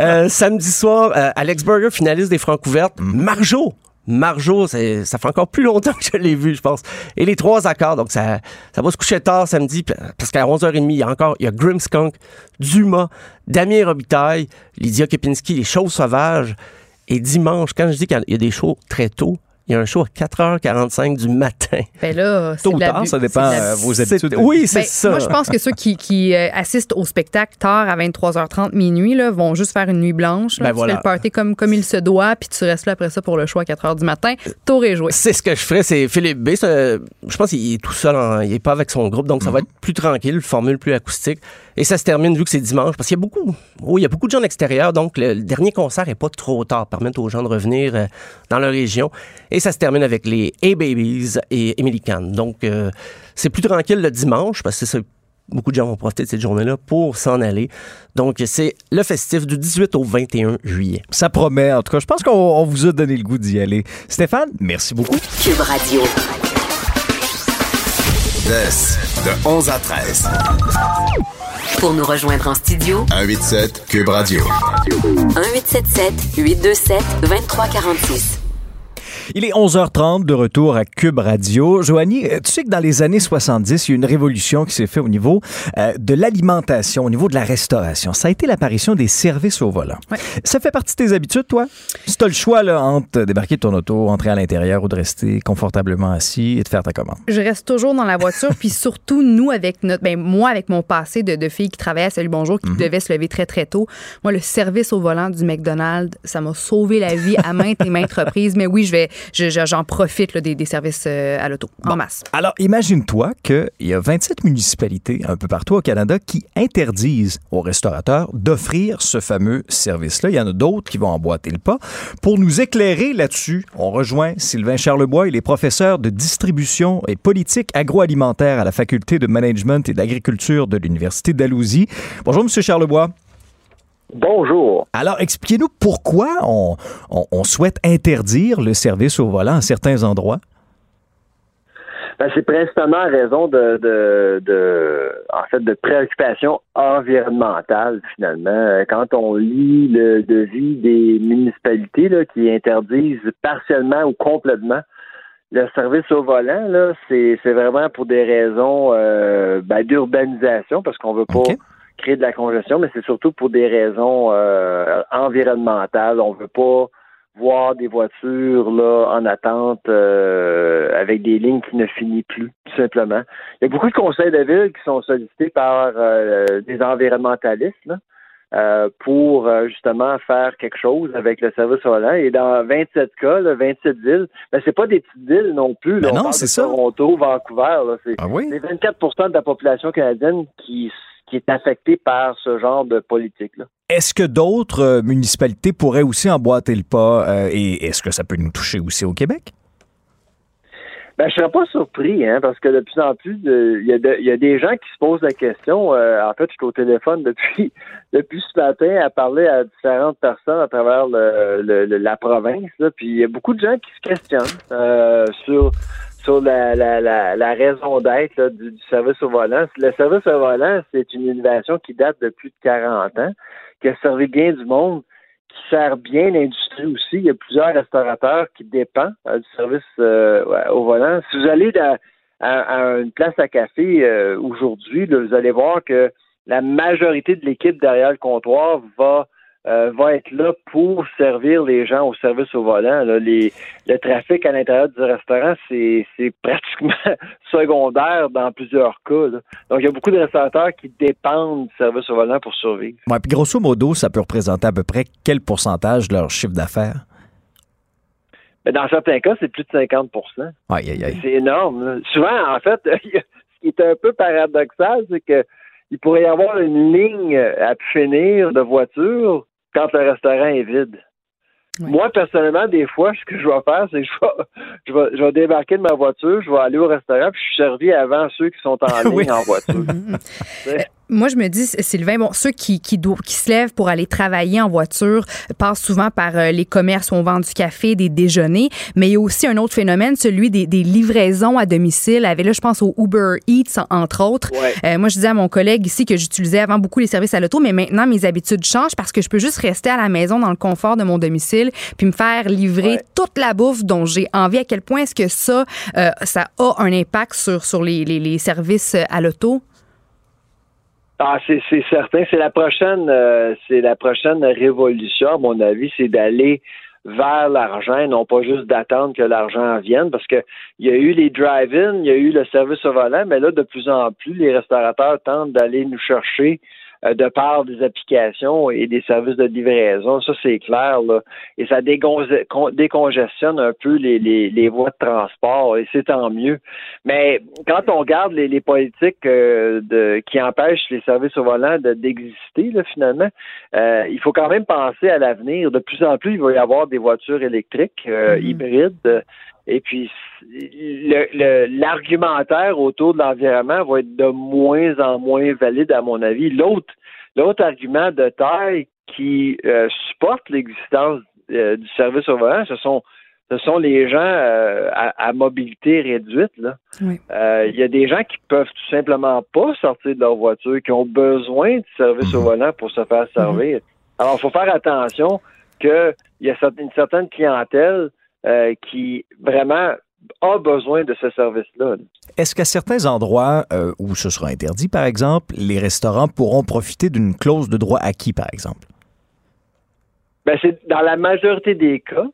Euh, samedi soir, euh, Alex Berger, finaliste des Francs ouvertes. Marjo. Marjo, ça fait encore plus longtemps [LAUGHS] que je l'ai vu, je pense. Et les trois accords, donc ça, ça va se coucher tard samedi, parce qu'à 11h30, il y a encore, il y a Grimskunk, Dumas, Damien Robitaille, Lydia Kepinski, Les Choses Sauvages. Et dimanche, quand je dis qu'il y a des shows très tôt, il y a un show à 4h45 du matin. Ben là, c'est Tôt ou tard, ça dépend C'est de euh, vos C'est- habitudes. Oui, c'est Ben, ça. Moi, je pense que ceux qui, qui, euh, assistent au spectacle tard à 23h30 minuit là, vont juste faire une nuit blanche. là. Ben tu voilà. fais le party comme, comme il se doit, puis tu restes là après ça pour le show à 4h du matin. Tour est joué. C'est ce que je ferais, c'est Philippe B. c'est- Je pense qu'il est tout seul, en- il est pas avec son groupe, donc ça va être plus tranquille, formule plus acoustique. Et ça se termine vu que c'est dimanche, parce qu'il y a beaucoup, oui, il y a beaucoup de gens de l'extérieur, donc le, le dernier concert est pas trop tard, permettre aux gens de revenir euh, dans leur région. Et ça se termine avec les A-Babies et Emily Kahn. Donc euh, c'est plus tranquille le dimanche, parce que c'est ça. Beaucoup de gens vont profiter de cette journée-là pour s'en aller. Donc, c'est le festif du 18 au 21 juillet. Ça promet. En tout cas, je pense qu'on on vous a donné le goût d'y aller. Stéphane, merci beaucoup. Cube Radio. De, de 11 à 13. Pour nous rejoindre en studio, 187 Cube Radio. 1877 827 2346. Il est 11h30 de retour à Cube Radio. Joanie, euh, tu sais que dans les années 70, il y a eu une révolution qui s'est faite au niveau euh, de l'alimentation, au niveau de la restauration. Ça a été l'apparition des services au volant. Ouais. Ça fait partie de tes habitudes, toi? Si tu as le choix là, entre débarquer de ton auto, entrer à l'intérieur ou de rester confortablement assis et de faire ta commande. Je reste toujours dans la voiture, puis surtout, nous, avec notre. Ben, moi, avec mon passé de, de fille qui travaillait à Salut Bonjour, qui devait se lever très, très tôt, moi, le service au volant du McDonald's, ça m'a sauvé la vie à maintes et maintes reprises. Mais oui, je vais, j'en profite là, des, des services euh, à l'auto, en masse. Alors, imagine-toi qu'il y a 27 municipalités un peu partout au Canada qui interdisent aux restaurateurs d'offrir ce fameux service-là. Il y en a d'autres qui vont emboîter le pas. Pour nous éclairer là-dessus, on rejoint Sylvain Charlebois. Il est professeur de distribution et politique agroalimentaire à la Faculté de management et d'agriculture de l'Université d'Alousie. Bonjour, Monsieur Charlebois. Bonjour. Alors, expliquez-nous pourquoi on, on- on souhaite interdire le service au volant à certains endroits. Ben, c'est principalement en raison de, de, de, en fait, de préoccupations environnementales, finalement. Euh, Quand on lit le devis des municipalités là, qui interdisent partiellement ou complètement le service au volant, là, c'est, vraiment pour des raisons euh, ben, d'urbanisation, parce qu'on veut pas. Créer de la congestion, mais c'est surtout pour des raisons euh, environnementales. On veut pas voir des voitures là en attente euh, avec des lignes qui ne finissent plus, tout simplement. Il y a beaucoup de conseils de ville qui sont sollicités par euh, des environnementalistes là, euh, pour euh, justement faire quelque chose avec le service volant. Et dans 27 cas, là, 27 villes, ben, c'est pas des petites villes non plus. Là. Ben On non, c'est ça. Toronto, Vancouver. C'est, Ah oui? c'est 24% de la population canadienne qui, qui est affectée par ce genre de politique-là. Est-ce que d'autres euh, municipalités pourraient aussi emboîter le pas euh, et est-ce que ça peut nous toucher aussi au Québec? Ben, je serais pas surpris, hein, parce que de plus en plus, il y, a y des gens qui se posent la question. euh, en fait, je suis au téléphone depuis [LAUGHS] depuis ce matin à parler à différentes personnes à travers le, le- le- la province. Là, puis il y a beaucoup de gens qui se questionnent euh, sur sur la, la, la, raison d'être du, service au volant. Le service au volant, c'est une innovation qui date de plus de 40 ans, qui a servi bien du monde qui sert bien l'industrie aussi. Il y a plusieurs restaurateurs qui dépendent euh, du service euh, au volant. Si vous allez à, une place à café euh, aujourd'hui, vous allez voir que la majorité de l'équipe derrière le comptoir va euh, va être là pour servir les gens au service au volant. là. Les, le trafic à l'intérieur du restaurant, c'est c'est [LAUGHS] pratiquement secondaire dans plusieurs cas. là. Donc, il y a beaucoup de restaurateurs qui dépendent du service au volant pour survivre. Ouais, puis grosso modo, ça peut représenter à peu près quel pourcentage de leur chiffre d'affaires? Mais dans certains cas, c'est plus de 50 Aïe, aïe, aïe. C'est énorme. là. Souvent, en fait, [LAUGHS] ce qui est un peu paradoxal, c'est que il pourrait y avoir une ligne à finir de voitures quand le restaurant est vide. Oui. Moi, personnellement, des fois, ce que je vais faire, c'est que je vais, je vais, je vais débarquer de ma voiture, je vais aller au restaurant, puis je suis servi avant ceux qui sont en [LAUGHS] ligne Oui. en voiture. [LAUGHS] moi, je me dis, Sylvain, bon, ceux qui, qui, qui se lèvent pour aller travailler en voiture passent souvent par euh, les commerces où on vend du café, des déjeuners, mais il y a aussi un autre phénomène, celui des, des livraisons à domicile. Avec, là, je pense au Uber Eats, entre autres. Ouais. Euh, moi, je disais à mon collègue ici que j'utilisais avant beaucoup les services à l'auto, mais maintenant, mes habitudes changent parce que je peux juste rester à la maison dans le confort de mon domicile puis me faire livrer Ouais. toute la bouffe dont j'ai envie. À quel point est-ce que ça, euh, ça a un impact sur, sur les, les, les services à l'auto? Ah, c'est certain. C'est la prochaine, euh, c'est la prochaine révolution, à mon avis, c'est d'aller vers l'argent, non pas juste d'attendre que l'argent vienne, parce que il y a eu les drive-in, il y a eu le service au volant, mais là, de plus en plus, les restaurateurs tentent d'aller nous chercher de par des applications et des services de livraison. Ça, c'est clair, là. Et ça décongestionne un peu les, les, les voies de transport, et c'est tant mieux. Mais quand on regarde les, les politiques euh, de, qui empêchent les services au volant de- d'exister, finalement, euh, il faut quand même penser à l'avenir. De plus en plus, il va y avoir des voitures électriques, euh, Mhm. hybrides. Et puis, l'argumentaire autour de l'environnement va être de moins en moins valide, à mon avis. L'autre, l'autre argument de taille qui euh, supporte l'existence euh, du service au volant, ce sont ce sont les gens euh, à, à mobilité réduite. Oui. Euh, Il y a des gens qui peuvent tout simplement pas sortir de leur voiture, qui ont besoin du service au volant pour se faire servir. Alors, il faut faire attention qu'il y a une certaine clientèle euh, qui vraiment a besoin de ce service-là. Est-ce qu'à certains endroits euh, où ce sera interdit, par exemple, les restaurants pourront profiter d'une clause de droit acquis, par exemple? Ben, c'est dans la majorité des cas,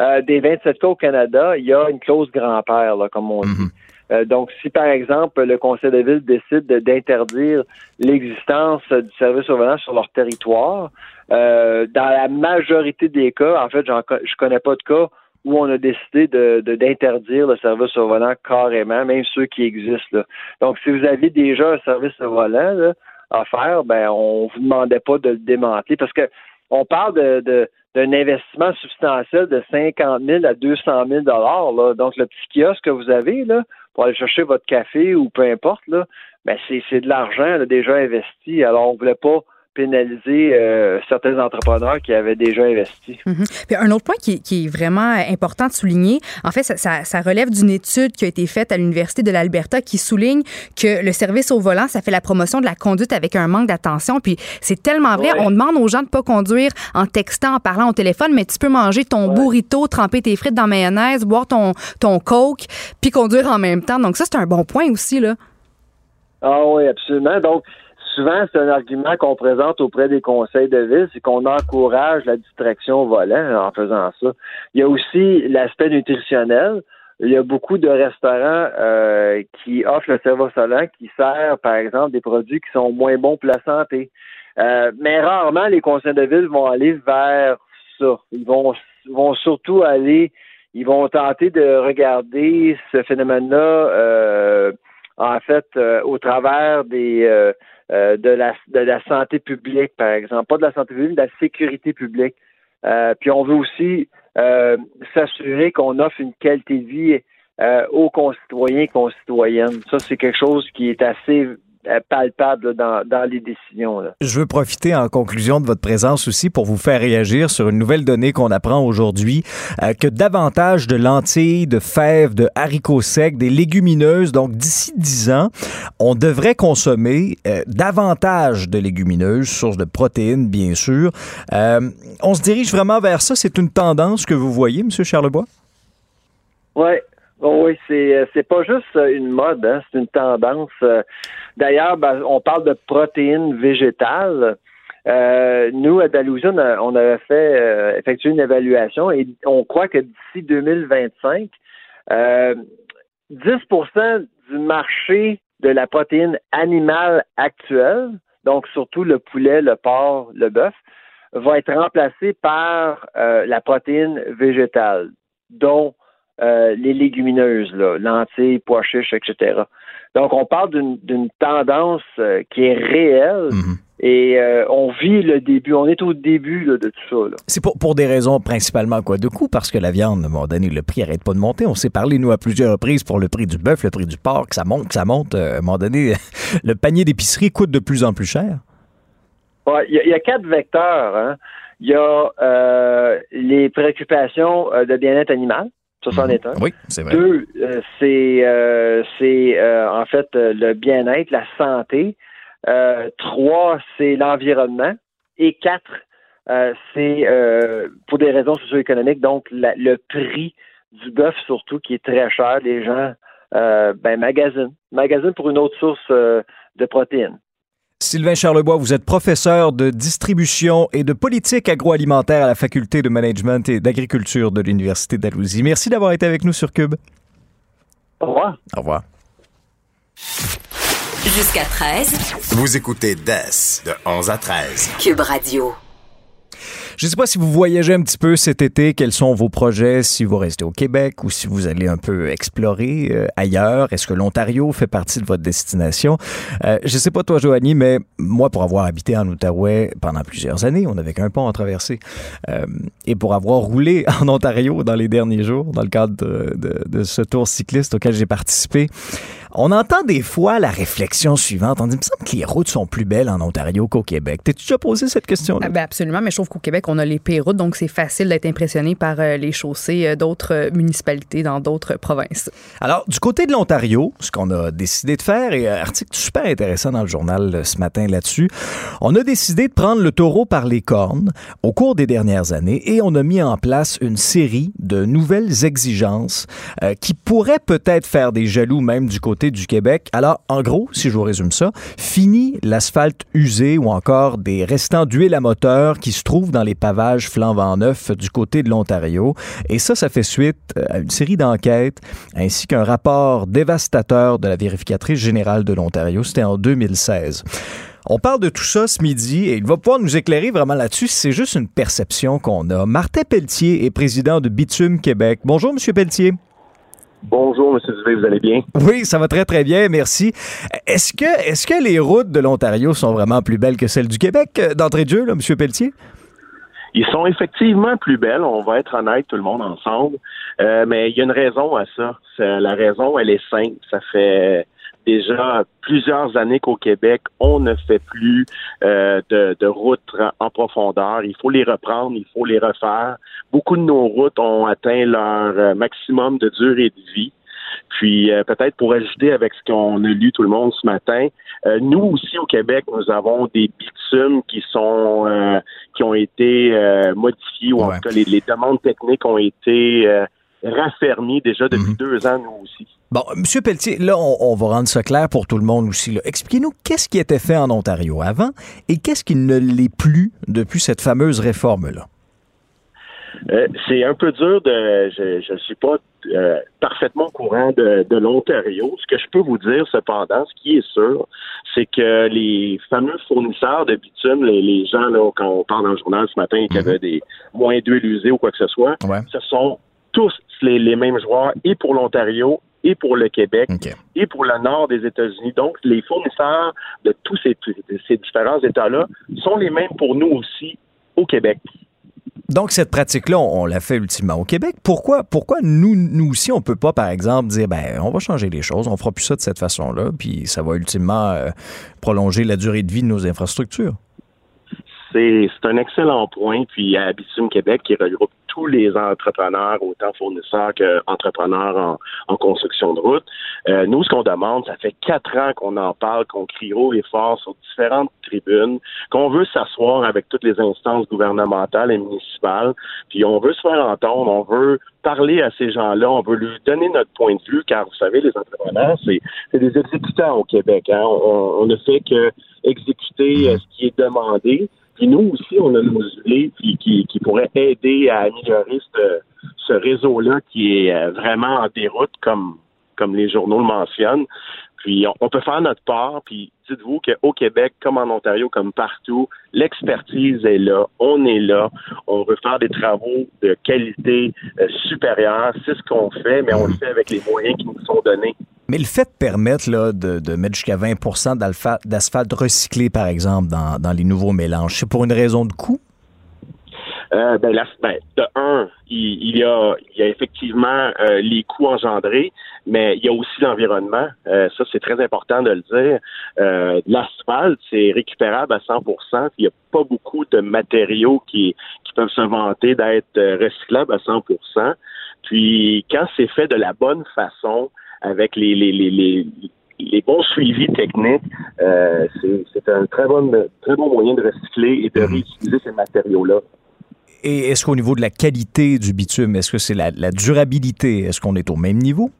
euh, des 27 cas au Canada, il y a une clause grand-père, comme on dit. Mhm. Euh, donc, si par exemple le Conseil de ville décide de- d'interdire l'existence du service au volant sur leur territoire, dans la majorité des cas, en fait, je connais pas de cas où on a décidé de de- d'interdire le service au volant carrément, même ceux qui existent. Là. Donc, si vous avez déjà un service au volant là, à faire, ben on vous demandait pas de le démanteler parce que on parle de, d'un investissement substantiel de 50 000 à 200 000 dollars. Donc, le petit kiosque que vous avez là pour aller chercher votre café ou peu importe, là, ben c'est, de l'argent déjà investi. Alors, on voulait pas pénaliser euh, certains entrepreneurs qui avaient déjà investi. Mhm. Puis un autre point qui, qui est vraiment important de souligner, en fait, ça, ça- ça relève d'une étude qui a été faite à l'Université de l'Alberta qui souligne que le service au volant, ça fait la promotion de la conduite avec un manque d'attention. Puis c'est tellement vrai. Ouais. On demande aux gens de pas conduire en textant, en parlant au téléphone, mais tu peux manger ton Ouais. burrito, tremper tes frites dans la mayonnaise, boire ton, ton coke, puis conduire en même temps. Donc ça, c'est un bon point aussi, là. Ah oui, absolument. Donc, souvent, c'est un argument qu'on présente auprès des conseils de ville, c'est qu'on encourage la distraction au volant en faisant ça. Il y a aussi l'aspect nutritionnel. Il y a beaucoup de restaurants euh, qui offrent le service volant qui sert, par exemple, des produits qui sont moins bons pour la santé. Euh, mais rarement, les conseils de ville vont aller vers ça. Ils vont, vont surtout aller, ils vont tenter de regarder ce phénomène-là euh, en fait, euh, au travers des euh, euh, de la santé publique, par exemple, pas de la santé publique, de la sécurité publique. Puis on veut aussi s'assurer qu'on offre une qualité de vie aux concitoyens et concitoyennes. Ça, c'est quelque chose qui est assez palpable là, dans, dans les décisions. Là. Je veux profiter en conclusion de votre présence aussi pour vous faire réagir sur une nouvelle donnée qu'on apprend aujourd'hui, euh, que davantage de lentilles, de fèves, de haricots secs, des légumineuses, donc d'ici 10 ans, on devrait consommer euh, davantage de légumineuses, source de protéines bien sûr. Euh, on se dirige vraiment vers ça. C'est une tendance que vous voyez, Monsieur Charlebois? Oui, oui, c'est euh, c'est pas juste une mode, hein, c'est une tendance. euh. D'ailleurs, ben, on parle de protéines végétales. Euh, nous, à Dalhousie, on, on avait fait effectué une évaluation et on croit que d'ici 2025, euh, 10% du marché de la protéine animale actuelle, donc surtout le poulet, le porc, le bœuf, va être remplacé par la protéine végétale, dont euh, les légumineuses, là, lentilles, pois chiches, etc. Donc, on parle d'une tendance euh, qui est réelle Mhm. et euh, on vit le début. On est au début là, de tout ça. C'est pour, pour des raisons principalement quoi de coût, parce que la viande, à un moment donné, le prix arrête pas de monter. On s'est parlé, nous, à plusieurs reprises pour le prix du bœuf, le prix du porc, que ça monte, que ça monte. À un moment donné, [LAUGHS] le panier d'épicerie coûte de plus en plus cher. Ouais, Il y, a- il y a quatre vecteurs. Hein. Il y a euh, les préoccupations de bien-être animal. Ça, c'en est un. Oui, c'est vrai. Deux, euh, c'est euh, c'est euh, en fait le bien-être, la santé. Euh, trois, c'est l'environnement. Et quatre, euh, c'est euh, pour des raisons socio-économiques, donc la- le prix du bœuf surtout qui est très cher. Les gens euh, ben magasinent. Magasinent pour une autre source de protéines. Sylvain Charlebois, vous êtes professeur de distribution et de politique agroalimentaire à la Faculté de management et d'agriculture de l'Université d'Alousie. Merci d'avoir été avec nous sur Cube. Au revoir. Au revoir. Jusqu'à 13, Vous écoutez DES de 11 à 13. Cube Radio. Je ne sais pas si vous voyagez un petit peu cet été, quels sont vos projets, si vous restez au Québec ou si vous allez un peu explorer euh, ailleurs. Est-ce que l'Ontario fait partie de votre destination? Euh, je ne sais pas toi, Joanie, mais moi, pour avoir habité en Outaouais pendant plusieurs années, on n'avait qu'un pont à traverser. Euh, et pour avoir roulé [LAUGHS] en Ontario dans les derniers jours, dans le cadre de, de- de ce tour cycliste auquel j'ai participé, on entend des fois la réflexion suivante. On dit, il me semble que les routes sont plus belles en Ontario qu'au Québec. T'es-tu déjà posé cette question-là? Ah ben absolument, mais je trouve qu'au Québec, on a les pires routes, donc c'est facile d'être impressionné par euh, les chaussées euh, d'autres euh, municipalités dans d'autres provinces. Alors, du côté de l'Ontario, ce qu'on a décidé de faire, et un article super intéressant dans le journal ce matin là-dessus, on a décidé de prendre le taureau par les cornes au cours des dernières années et on a mis en place une série de nouvelles exigences euh, qui pourraient peut-être faire des jaloux même du côté du Québec. Alors, en gros, si je vous résume ça, fini l'asphalte usé ou encore des restants d'huile à moteur qui se trouvent dans les pavages flambant neufs du côté de l'Ontario. Et ça, ça fait suite euh, à une série d'enquêtes ainsi qu'un rapport dévastateur de la vérificatrice générale de l'Ontario. C'était en 2016. On parle de tout ça ce midi et il va pouvoir nous éclairer vraiment là-dessus c'est juste une perception qu'on a. Martin Pelletier est président de Bitume Québec. Bonjour, Monsieur Pelletier. Bonjour, M. Dubé, vous allez bien? Oui, ça va très, très bien, merci. Est-ce que, est-ce que les routes de l'Ontario sont vraiment plus belles que celles du Québec, euh, d'entrée de jeu, là, M. Pelletier? Ils sont effectivement plus belles, on va être honnête, tout le monde ensemble. Euh, mais il y a une raison à ça. La raison, elle est simple. Ça fait déjà plusieurs années qu'au Québec, on ne fait plus euh, de, de routes en profondeur. Il faut les reprendre, il faut les refaire. Beaucoup de nos routes ont atteint leur euh, maximum de durée de vie. Puis euh, peut-être pour ajouter avec ce qu'on a lu tout le monde ce matin, euh, nous aussi au Québec, nous avons des bitumes qui sont euh, qui ont été euh, modifiés ou en tout cas les, les demandes techniques ont été euh, raffermies déjà depuis Mhm. deux ans nous aussi. Bon, M. Pelletier, là, on, on va rendre ça clair pour tout le monde aussi. Expliquez-nous qu'est-ce qui était fait en Ontario avant et qu'est-ce qui ne l'est plus depuis cette fameuse réforme-là? Euh, c'est un peu dur de. Je ne suis pas euh, parfaitement au courant de, de l'Ontario. Ce que je peux vous dire, cependant, ce qui est sûr, c'est que les fameux fournisseurs de bitume, les, les gens, là, quand on parle dans le journal ce matin, qui avaient des moins d'huile usée ou quoi que ce soit, Ouais. ce sont tous les, les mêmes joueurs et pour l'Ontario et pour le Québec et pour le nord des États-Unis. Donc, les fournisseurs de tous ces, ces différents États-là sont les mêmes pour nous aussi au Québec. Donc, cette pratique-là, on, on l'a fait ultimement au Québec. Pourquoi, pourquoi nous, nous aussi, on peut pas, par exemple, dire, ben, on va changer les choses, on fera plus ça de cette façon-là, puis ça va ultimement euh, prolonger la durée de vie de nos infrastructures? C'est c'est un excellent point. Puis à Bitume Québec, qui regroupe tous les entrepreneurs, autant fournisseurs qu'entrepreneurs en, en construction de route, euh, nous, ce qu'on demande, ça fait quatre ans qu'on en parle, qu'on crie haut et fort sur différentes tribunes, qu'on veut s'asseoir avec toutes les instances gouvernementales et municipales, puis on veut se faire entendre, on veut parler à ces gens-là, on veut lui donner notre point de vue, car vous savez, les entrepreneurs, c'est des exécutants au Québec. Hein? On, on ne fait que exécuter euh, ce qui est demandé. Puis nous aussi, on a nos idées qui, qui, pourraient aider à améliorer ce, réseau-là qui est euh, vraiment en déroute, comme, comme les journaux le mentionnent. Puis on, on peut faire notre part, puis dites-vous qu'au Québec, comme en Ontario, comme partout, l'expertise est là, on est là, on veut faire des travaux de qualité euh, supérieure, c'est ce qu'on fait, mais on le fait avec les moyens qui nous sont donnés. Mais le fait de permettre là, de, de mettre jusqu'à 20 d'alpha- d'asphalte recyclé, par exemple, dans, dans les nouveaux mélanges, c'est pour une raison de coût? Euh, ben, ben, de un, il, y a, il y a effectivement euh, les coûts engendrés, mais il y a aussi l'environnement. Euh, ça, c'est très important de le dire. Euh, L'asphalte, c'est récupérable à 100% puis Il n'y a pas beaucoup de matériaux qui, qui peuvent se vanter d'être recyclables à 100% Puis, quand c'est fait de la bonne façon, avec les, les, les, les les bons suivis techniques, euh, c'est un très bon, très bon moyen de recycler et de réutiliser ces matériaux-là. Et est-ce qu'au niveau de la qualité du bitume, est-ce que c'est la, la durabilité, est-ce qu'on est au même niveau?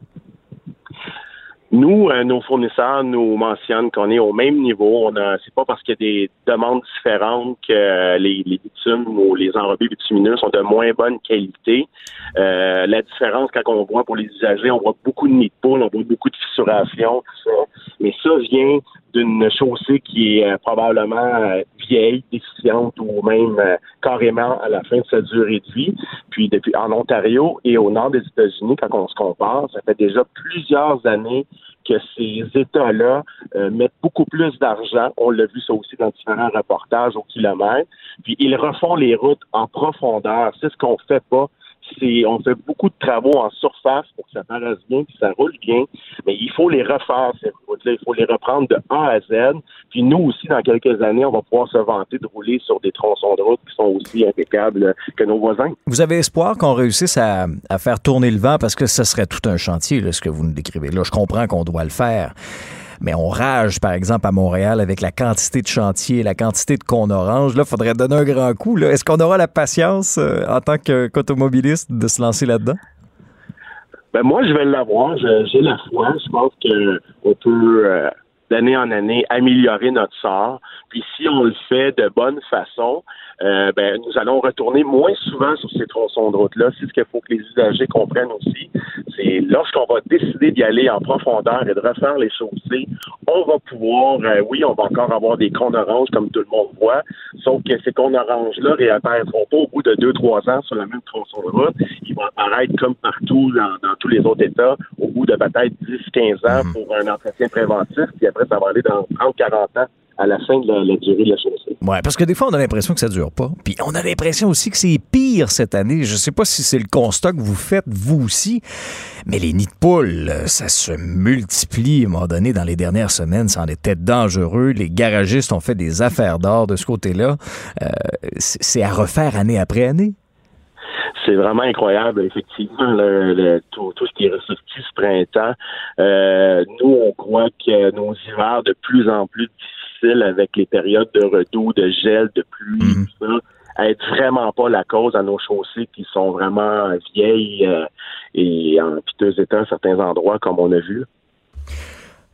Nous, euh, nos fournisseurs nous mentionnent qu'on est au même niveau. On a, c'est pas parce qu'il y a des demandes différentes que les, les bitumes ou les enrobés bitumineux sont de moins bonne qualité. Euh, la différence, quand on voit pour les usagers, on voit beaucoup de nids de poules, on voit beaucoup de fissuration, tout ça. Mais ça vient d'une chaussée qui est euh, probablement euh, vieille, déficiente ou même euh, carrément à la fin de sa durée de vie. Puis depuis en Ontario et au nord des États-Unis, quand on se compare, ça fait déjà plusieurs années que ces États-là euh, mettent beaucoup plus d'argent. On l'a vu ça aussi dans différents reportages au kilomètre. Puis ils refont les routes en profondeur. C'est ce qu'on fait pas. C'est, on fait beaucoup de travaux en surface pour que ça paraisse bien, puis ça roule bien, mais il faut les refaire, ces routes-là. Il faut les reprendre de A à Z. Puis nous aussi, dans quelques années, on va pouvoir se vanter de rouler sur des tronçons de route qui sont aussi impeccables que nos voisins. Vous avez espoir qu'on réussisse à, à faire tourner le vent? Parce que ce serait tout un chantier, là, ce que vous nous décrivez. Là, je comprends qu'on doit le faire. Mais on rage, par exemple, à Montréal avec la quantité de chantiers, la quantité de cônes orange. Là, il faudrait donner un grand coup. Est-ce qu'on aura la patience euh, en tant qu'automobiliste de se lancer là-dedans? Ben moi, je vais l'avoir. J'ai la foi. Je pense que on peut euh, d'année en année améliorer notre sort. Puis si on le fait de bonne façon, euh, ben nous allons retourner moins souvent sur ces tronçons de route-là. C'est ce qu'il faut que les usagers comprennent aussi. C'est lorsqu'on va décider d'y aller en profondeur et de refaire les chaussées, on va pouvoir, euh, oui, on va encore avoir des cônes oranges comme tout le monde voit, sauf que ces cônes oranges-là réapparaîtront pas au bout de deux, trois ans sur la même tronçon de route. Ils vont apparaître comme partout dans, dans tous les autres États au bout de peut-être 10, 15 ans pour un entretien préventif, puis après, ça va aller dans 30, 40 ans à la fin de la, la durée de la chaussée. Ouais, parce que des fois, on a l'impression que ça dure pas. Puis on a l'impression aussi que c'est pire cette année. Je sais pas si c'est le constat que vous faites, vous aussi, mais les nids de poules, euh, ça se multiplie à un moment donné dans les dernières semaines. Ça en était dangereux. Les garagistes ont fait des affaires d'or de ce côté-là. Euh, c'est c'est à refaire année après année. C'est vraiment incroyable, effectivement, le, le- tout, tout ce qui est ressorti ce printemps. Euh, nous, on croit que nos hivers de plus en plus avec les périodes de redoux, de gel, de pluie, tout ça, aident vraiment pas la cause à nos chaussées qui sont vraiment vieilles euh, et en piteux état à certains endroits, comme on a vu.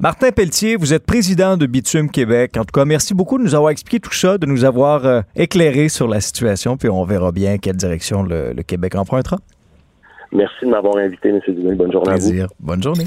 Martin Pelletier, vous êtes président de Bitume Québec. En tout cas, merci beaucoup de nous avoir expliqué tout ça, de nous avoir euh, éclairé sur la situation, puis on verra bien quelle direction le, le Québec empruntera. Merci de m'avoir invité, M. Dumais. Bonne journée à vous. Plaisir. Bonne journée.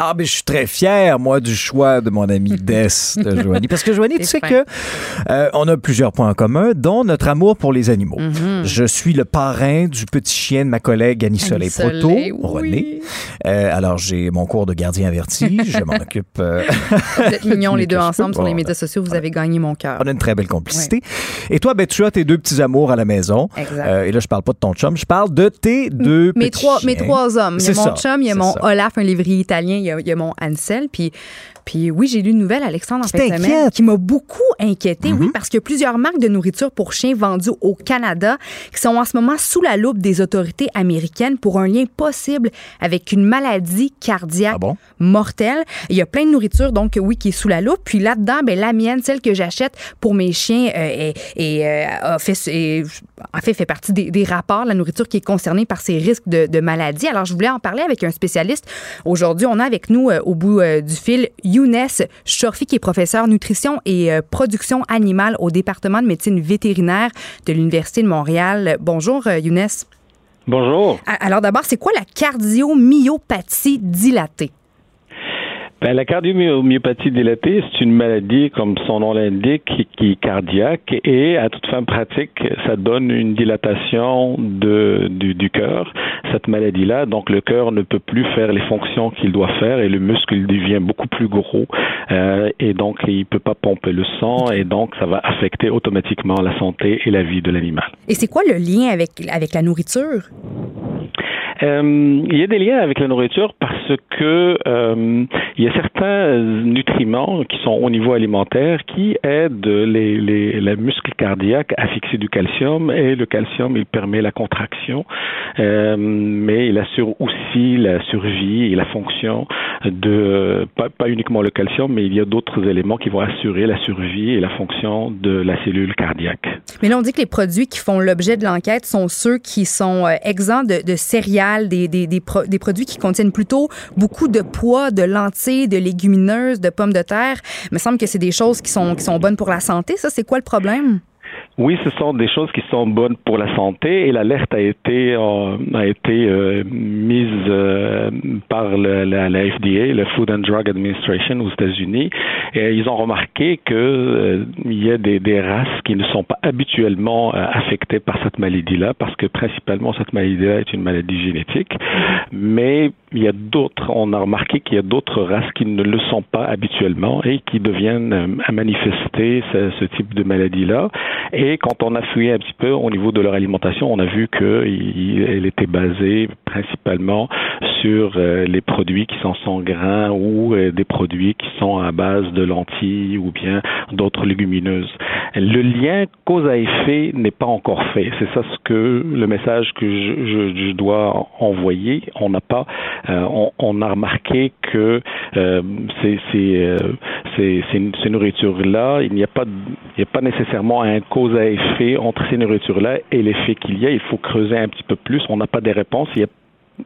Ah, mais je suis très fier, moi, du choix de mon ami [LAUGHS] Des de Joanie. Parce que Joanie, tu sais fin. que euh, on a plusieurs points en commun, dont notre amour pour les animaux. Je suis le parrain du petit chien de ma collègue Annie Soleil Proto, René. Euh, alors, j'ai mon cours de gardien averti. je m'en [LAUGHS] occupe. euh, Vous êtes mignons les [LAUGHS] deux ensemble sur les médias sociaux. Vous avez gagné mon cœur. on a une très belle complicité. Et toi, ben, tu as tes deux petits amours à la maison. Exact. Euh, et là, je parle pas de ton chum, je parle de tes deux mes petits trois, chiens. mes trois hommes. Il y a mon ça, chum, il y a mon ça. Olaf, un lévrier italien, il y a, il y a mon Ansel. Puis, puis oui, j'ai lu une nouvelle, Alexandre, en semaine? Mhm. qui m'a beaucoup inquiétée. Oui, parce qu'il y a plusieurs marques de nourriture pour chiens vendues au Canada qui sont en ce moment sous la loupe des autorités américaines pour un lien possible avec une maladie cardiaque Ah bon? mortelle. Il y a plein de nourriture, donc oui, qui est sous la loupe. Puis là-dedans, ben, la mienne, celle que j'achète pour mes chiens, euh, est, est, euh, a fait, en fait, fait partie des, des rapports, la nourriture qui est concernée par ces risques de, de maladie. Alors, je voulais en parler avec un spécialiste. Aujourd'hui, on a avec avec nous euh, au bout euh, du fil Younes Chorfi, qui est professeur nutrition et euh, production animale au département de médecine vétérinaire de l'Université de Montréal. Bonjour, euh, Younes. Bonjour. Alors d'abord, c'est quoi la cardiomyopathie dilatée? Ben, la cardiomyopathie dilatée, c'est une maladie, comme son nom l'indique, qui, est cardiaque et à toute fin pratique, ça donne une dilatation de, du, cœur. Cette maladie-là, donc le cœur ne peut plus faire les fonctions qu'il doit faire et le muscle devient beaucoup plus gros euh, et donc il peut pas pomper le sang et donc ça va affecter automatiquement la santé et la vie de l'animal. Et c'est quoi le lien avec, avec la nourriture? Euh, il y a des liens avec la nourriture parce que euh, il y a certains nutriments qui sont au niveau alimentaire qui aident les, les, les muscles cardiaques à fixer du calcium et le calcium il permet la contraction, euh, mais il assure aussi la survie et la fonction de pas, pas uniquement le calcium, mais il y a d'autres éléments qui vont assurer la survie et la fonction de la cellule cardiaque. Mais là, on dit que les produits qui font l'objet de l'enquête sont ceux qui sont exempts de, de céréales, des, des, des, des produits qui contiennent plutôt beaucoup de pois, de lentilles, de légumineuses, de pommes de terre. Il me semble que c'est des choses qui sont, qui sont bonnes pour la santé. Ça, c'est quoi le problème? Oui, ce sont des choses qui sont bonnes pour la santé et l'alerte a été euh, a été euh, mise euh, par la, la FDA, le Food and Drug Administration aux États-Unis, et ils ont remarqué que euh, il y a des, des races qui ne sont pas habituellement euh, affectées par cette maladie-là, parce que principalement cette maladie-là est une maladie génétique, mais il y a d'autres, on a remarqué qu'il y a d'autres races qui ne le sont pas habituellement et qui deviennent à manifester ce, ce type de maladie-là. Et quand on a fouillé un petit peu au niveau de leur alimentation, on a vu qu'elle était basée principalement sur euh, les produits qui sont sans grains ou euh, des produits qui sont à base de lentilles ou bien d'autres légumineuses. Le lien cause à effet n'est pas encore fait. C'est ça ce que le message que je, dois envoyer. On n'a pas, euh, on, a remarqué que ces, ces, ces, ces nourritures-là, il n'y a pas, il n'y a pas nécessairement un cause à effet entre ces nourritures-là et l'effet qu'il y a. Il faut creuser un petit peu plus. On n'a pas des réponses. Il y a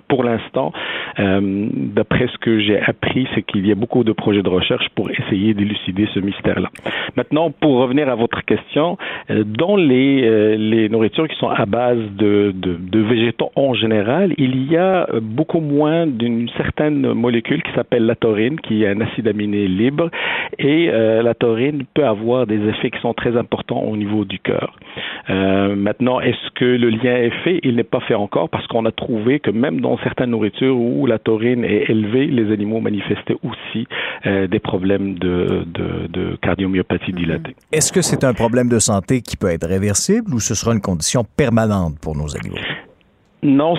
pour l'instant, euh, d'après ce que j'ai appris, c'est qu'il y a beaucoup de projets de recherche pour essayer d'élucider ce mystère-là. Maintenant, pour revenir à votre question, euh, dans les, euh, les nourritures qui sont à base de, de, végétaux en général, il y a beaucoup moins d'une certaine molécule qui s'appelle la taurine, qui est un acide aminé libre, et la taurine peut avoir des effets qui sont très importants au niveau du cœur. Maintenant, est-ce que le lien est fait? Il n'est pas fait encore parce qu'on a trouvé que même dans certaines nourritures où la taurine est élevée, les animaux manifestaient aussi euh, des problèmes de, de, de cardiomyopathie dilatée. Est-ce que c'est un problème de santé qui peut être réversible ou ce sera une condition permanente pour nos animaux? Non,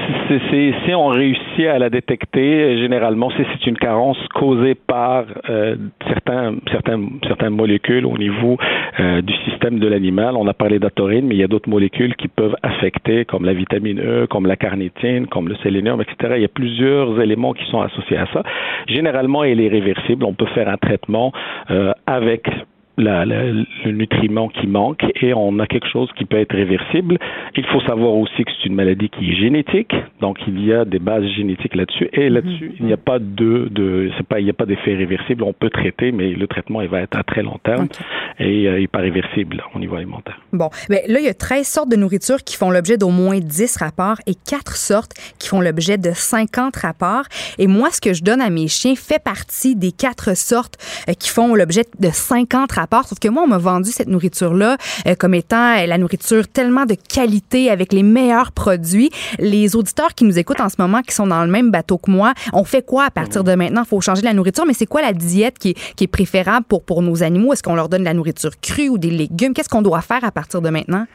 si on réussit à la détecter, généralement, c'est, c'est une carence causée par euh, certains, certains, certaines molécules au niveau euh, du système de l'animal. On a parlé d'atorine, mais il y a d'autres molécules qui peuvent affecter, comme la vitamine E, comme la carnitine, comme le sélénium, etc. Il y a plusieurs éléments qui sont associés à ça. Généralement, elle est réversible. On peut faire un traitement euh, avec la, la, le nutriment qui manque et on a quelque chose qui peut être réversible. Il faut savoir aussi que c'est une maladie qui est génétique, donc il y a des bases génétiques là-dessus et là-dessus il n'y a pas de, de c'est pas il n'y a pas d'effet réversible. On peut traiter, mais le traitement il va être à très long terme okay. et euh, il n'est pas réversible au niveau alimentaire. Bon, mais là il y a 13 sortes de nourriture qui font l'objet d'au moins 10 rapports et 4 sortes qui font l'objet de 50 rapports. Et moi ce que je donne à mes chiens fait partie des 4 sortes euh, qui font l'objet de 50 rapports rapport. Sauf que moi, on m'a vendu cette nourriture-là euh, comme étant euh, la nourriture tellement de qualité avec les meilleurs produits. Les auditeurs qui nous écoutent en ce moment, qui sont dans le même bateau que moi, on fait quoi à partir de maintenant? Il faut changer la nourriture, mais c'est quoi la diète qui est, qui est préférable pour, pour nos animaux? Est-ce qu'on leur donne de la nourriture crue ou des légumes? Qu'est-ce qu'on doit faire à partir de maintenant?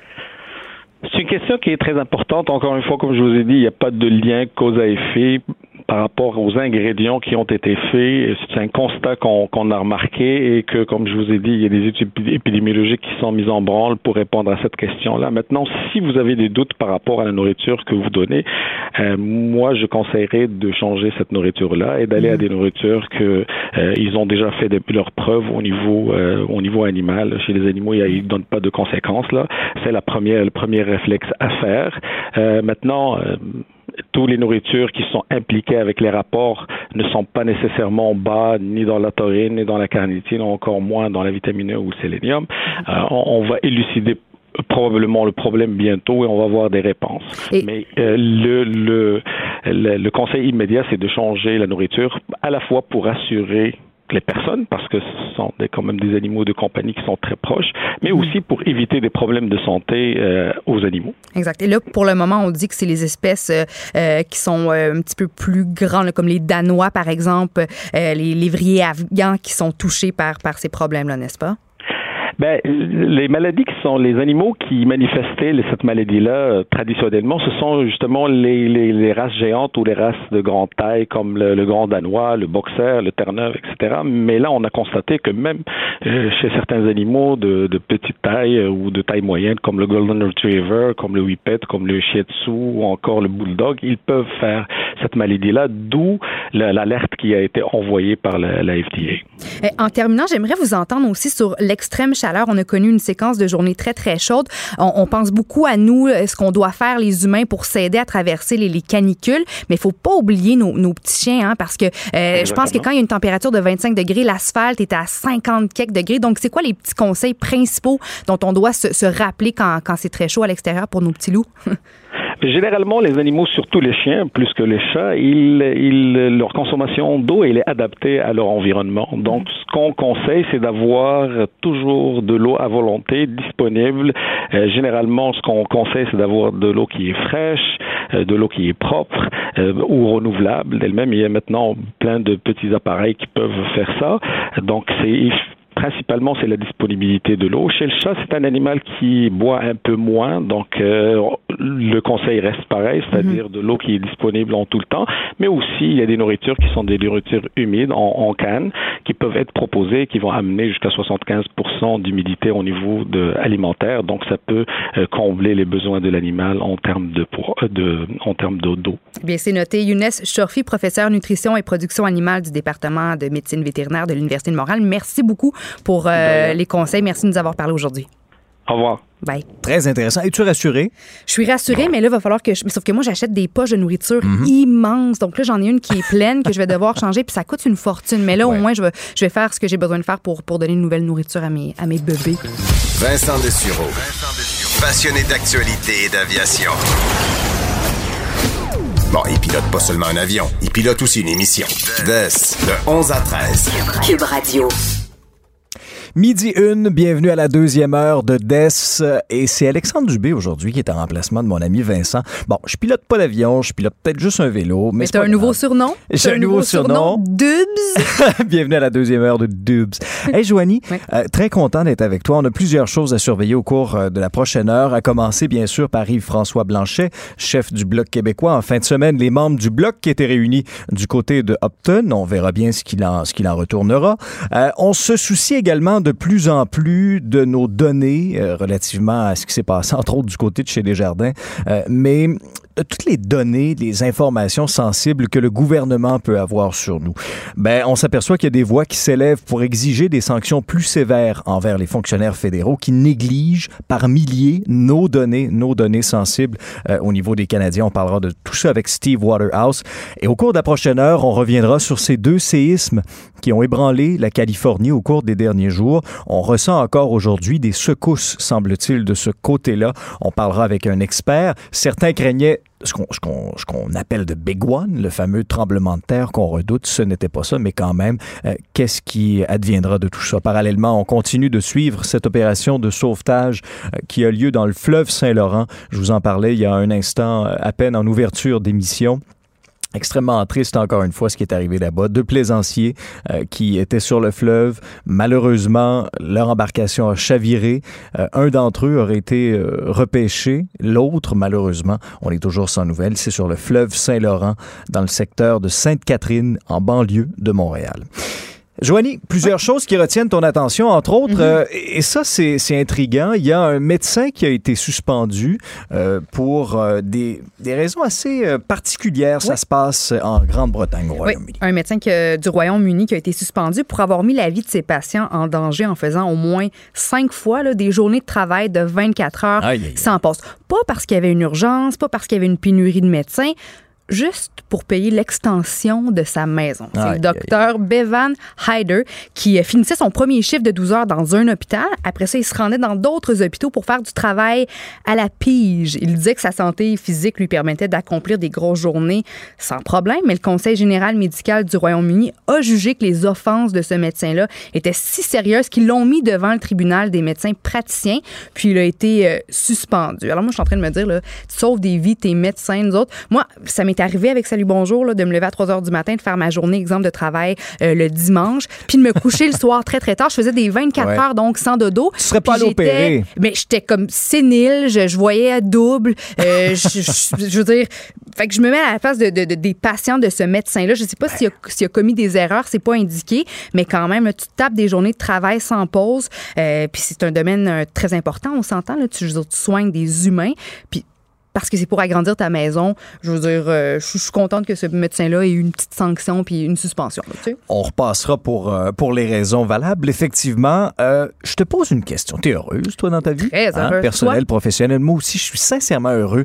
C'est une question qui est très importante. Encore une fois, comme je vous ai dit, il n'y a pas de lien cause à effet par rapport aux ingrédients qui ont été faits. C'est un constat qu'on qu a remarqué et que, comme je vous ai dit, il y a des études épidémiologiques qui sont mises en branle pour répondre à cette question-là. Maintenant, si vous avez des doutes par rapport à la nourriture que vous donnez, euh, moi, je conseillerais de changer cette nourriture-là et d'aller mmh. à des nourritures que euh, ils ont déjà fait de, leurs preuves au niveau euh, au niveau animal. Chez les animaux, ils ne donnent pas de conséquences. Là, c'est la première le premier réflexe à faire. maintenant tous les nourritures qui sont impliquées avec les rapports ne sont pas nécessairement bas ni dans la taurine, ni dans la carnitine, encore moins dans la vitamine E ou le sélénium. Euh, on, on va élucider probablement le problème bientôt et on va avoir des réponses. Et- Mais euh, le, le, le, le conseil immédiat, c'est de changer la nourriture à la fois pour assurer les personnes, parce que ce sont des, quand même des animaux de compagnie qui sont très proches, mais aussi pour éviter des problèmes de santé euh, aux animaux. Exact. Et là, pour le moment, on dit que c'est les espèces euh, euh, qui sont euh, un petit peu plus grandes, comme les Danois, par exemple, les lévriers afghans qui sont touchés par, par ces problèmes-là, n'est-ce pas? Ben, les maladies qui sont les animaux qui manifestaient cette maladie-là euh, traditionnellement, ce sont justement les, les, races géantes ou les races de grande taille comme le, grand danois, le boxer, le terre-neuve, etc. Mais là, on a constaté que même euh, chez certains animaux de, petite taille euh, ou de taille moyenne, comme le golden retriever, comme le whippet, comme le shih tzu ou encore le bulldog, ils peuvent faire cette maladie-là, d'où la- l'alerte qui a été envoyée par la FDA. Euh, En terminant, j'aimerais vous entendre aussi sur l'extrême chaleur. On a connu une séquence de journées très, très chaudes. On, on pense beaucoup à nous, euh, ce qu'on doit faire, les humains, pour s'aider à traverser les, les canicules. Mais il faut pas oublier nos, nos petits chiens, hein, parce que euh, je pense que quand il y a une température de 25 degrés, l'asphalte est à 50 quelques degrés. Donc, c'est quoi les petits conseils principaux dont on doit se, se rappeler quand, quand c'est très chaud à l'extérieur pour nos petits loups? [LAUGHS] Généralement, les animaux, surtout les chiens, plus que les chats, ils, ils, leur consommation d'eau, elle est adaptée à leur environnement. Donc, ce qu'on conseille, c'est d'avoir toujours de l'eau à volonté disponible. Euh, généralement, ce qu'on conseille, c'est d'avoir de l'eau qui est fraîche, euh, de l'eau qui est propre euh, ou renouvelable d'elle-même. Il y a maintenant plein de petits appareils qui peuvent faire ça. Donc, c'est principalement, c'est la disponibilité de l'eau. Chez le chat, c'est un animal qui boit un peu moins, donc euh, le conseil reste pareil, c'est-à-dire de l'eau qui est disponible en tout le temps, mais aussi il y a des nourritures qui sont des nourritures humides en, en canne qui peuvent être proposées, qui vont amener jusqu'à 75% d'humidité au niveau de, alimentaire, donc ça peut euh, combler les besoins de l'animal en termes de, euh, de en termes d'eau. d'eau. Bien, c'est noté. Younes Chorfi, professeur nutrition et production animale du département de médecine vétérinaire de l'Université de Montréal. Merci beaucoup pour euh, les conseils. Merci de nous avoir parlé aujourd'hui. Au revoir. Bye. Très intéressant. Es-tu rassuré? Je suis rassurée, mais là, il va falloir que je... Sauf que moi, j'achète des poches de nourriture Mhm. immenses. Donc là, j'en ai une qui est pleine que je vais devoir changer, puis ça coûte une fortune. Mais là, au moins, je vais, je vais faire ce que j'ai besoin de faire pour, pour donner une nouvelle nourriture à mes, à mes bébés. Vincent Dessureau. Passionné d'actualité et d'aviation. Bon, il pilote pas seulement un avion, il pilote aussi une émission. Des, de 11 à 13. Cube Radio. Midi une, bienvenue à la deuxième heure de DES. Et c'est Alexandre Dubé aujourd'hui qui est en remplacement de mon ami Vincent. Bon, je pilote pas l'avion, je pilote peut-être juste un vélo. Mais, Mais t'as un nouveau surnom? J'ai un nouveau surnom? Dubs? [LAUGHS] Bienvenue à la deuxième heure de Dubs. Hey Joanie, Oui. euh, très content d'être avec toi. On a plusieurs choses à surveiller au cours euh, de la prochaine heure, à commencer bien sûr par Yves-François Blanchet, chef du Bloc québécois. En fin de semaine, les membres du Bloc qui étaient réunis du côté de Upton. On verra bien ce qu'il en, en retournera. Euh, on se soucie également de plus en plus de nos données euh, relativement à ce qui s'est passé, [LAUGHS] entre autres du côté de chez Desjardins. Euh, mais de toutes les données, les informations sensibles que le gouvernement peut avoir sur nous, ben, on s'aperçoit qu'il y a des voix qui s'élèvent pour exiger des sanctions plus sévères envers les fonctionnaires fédéraux qui négligent par milliers nos données, nos données sensibles euh, au niveau des Canadiens. On parlera de tout ça avec Steve Waterhouse. Et au cours de la prochaine heure, on reviendra sur ces deux séismes qui ont ébranlé la Californie au cours des derniers jours. On ressent encore aujourd'hui des secousses, semble-t-il, de ce côté-là. On parlera avec un expert. Certains craignaient ce qu'on appelle de Big One, le fameux tremblement de terre qu'on redoute. Ce n'était pas ça, mais quand même, euh, qu'est-ce qui adviendra de tout ça? Parallèlement, on continue de suivre cette opération de sauvetage euh, qui a lieu dans le fleuve Saint-Laurent. Je vous en parlais il y a un instant, euh, à peine en ouverture d'émission. Extrêmement triste encore une fois ce qui est arrivé là-bas. Deux plaisanciers euh, qui étaient sur le fleuve. Malheureusement, leur embarcation a chaviré. Euh, un d'entre eux aurait été euh, repêché. L'autre, malheureusement, on est toujours sans nouvelles. C'est sur le fleuve Saint-Laurent, dans le secteur de Sainte-Catherine, en banlieue de Montréal. Joanie, plusieurs choses qui retiennent ton attention, entre autres, euh, et ça, c'est intriguant. Il y a un médecin qui a été suspendu euh, pour euh, des, des raisons assez particulières. Ça Oui. se passe en Grande-Bretagne, au Oui, Royaume-Uni. un médecin que- du Royaume-Uni qui a été suspendu pour avoir mis la vie de ses patients en danger en faisant au moins cinq fois là, des journées de travail de 24 heures Aïe, aïe, aïe. sans poste. Pas parce qu'il y avait une urgence, pas parce qu'il y avait une pénurie de médecins, juste pour payer l'extension de sa maison. C'est le docteur Bevan Hyder qui euh, finissait son premier chiffre de 12 heures dans un hôpital. Après ça, il se rendait dans d'autres hôpitaux pour faire du travail à la pige. Il disait que sa santé physique lui permettait d'accomplir des grosses journées sans problème, mais le Conseil général médical du Royaume-Uni a jugé que les offenses de ce médecin-là étaient si sérieuses qu'ils l'ont mis devant le tribunal des médecins praticiens, puis il a été euh, suspendu. Alors moi, je suis en train de me dire, là, tu sauves des vies, tes médecins, nous autres. Moi, ça m'est arrivé avec Salut Bonjour là, de me lever à 3 heures du matin, de faire ma journée, exemple de travail euh, le dimanche, puis de me coucher le soir très, très tard. Je faisais des 24 Ouais. heures, donc sans dodo. Tu serais pas allé opérer. Mais j'étais comme sénile, je, je voyais à double. euh, je, je- je veux dire, fait que je me mets à la place de, de- de- des patients de ce médecin-là. Je sais pas s'il a, a commis des erreurs, c'est pas indiqué, mais quand même, là, tu tapes des journées de travail sans pause. euh, puis c'est un domaine très important, on s'entend. Tu, tu soignes des humains. Puis parce que c'est pour agrandir ta maison. Je veux dire, euh, je suis- je suis contente que ce médecin-là ait eu une petite sanction puis une suspension. là, tu sais. On repassera pour, euh, pour les raisons valables. Effectivement, euh, je te pose une question. T'es heureuse, toi, dans ta vie? Hein? Très heureuse. Personnel, Toi? professionnel. Moi aussi, je suis sincèrement heureux.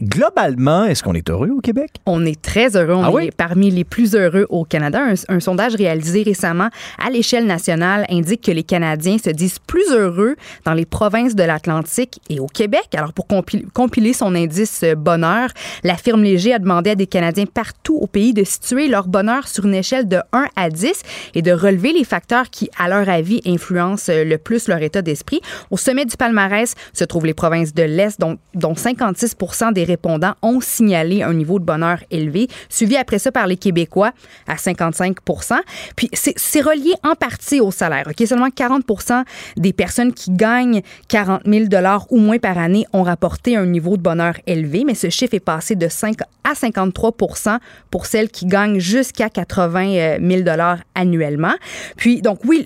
Globalement, est-ce qu'on est heureux au Québec? On est très heureux. On Ah est oui? parmi les plus heureux au Canada. Un, un sondage réalisé récemment à l'échelle nationale indique que les Canadiens se disent plus heureux dans les provinces de l'Atlantique et au Québec. Alors, pour compi- compiler son indice euh, bonheur, la firme Léger a demandé à des Canadiens partout au pays de situer leur bonheur sur une échelle de 1 à 10 et de relever les facteurs qui, à leur avis, influencent euh, le plus leur état d'esprit. Au sommet du palmarès se trouvent les provinces de l'Est, dont, dont 56 des répondants ont signalé un niveau de bonheur élevé, suivi après ça par les Québécois à 55 Puis c'est relié en partie au salaire. OK? Seulement 40 des personnes qui gagnent 40 000 ou moins par année ont rapporté un niveau de bonheur élevé, mais ce chiffre est passé de 5 à 53 pour celles qui gagnent jusqu'à 80 000 annuellement. Puis, donc oui,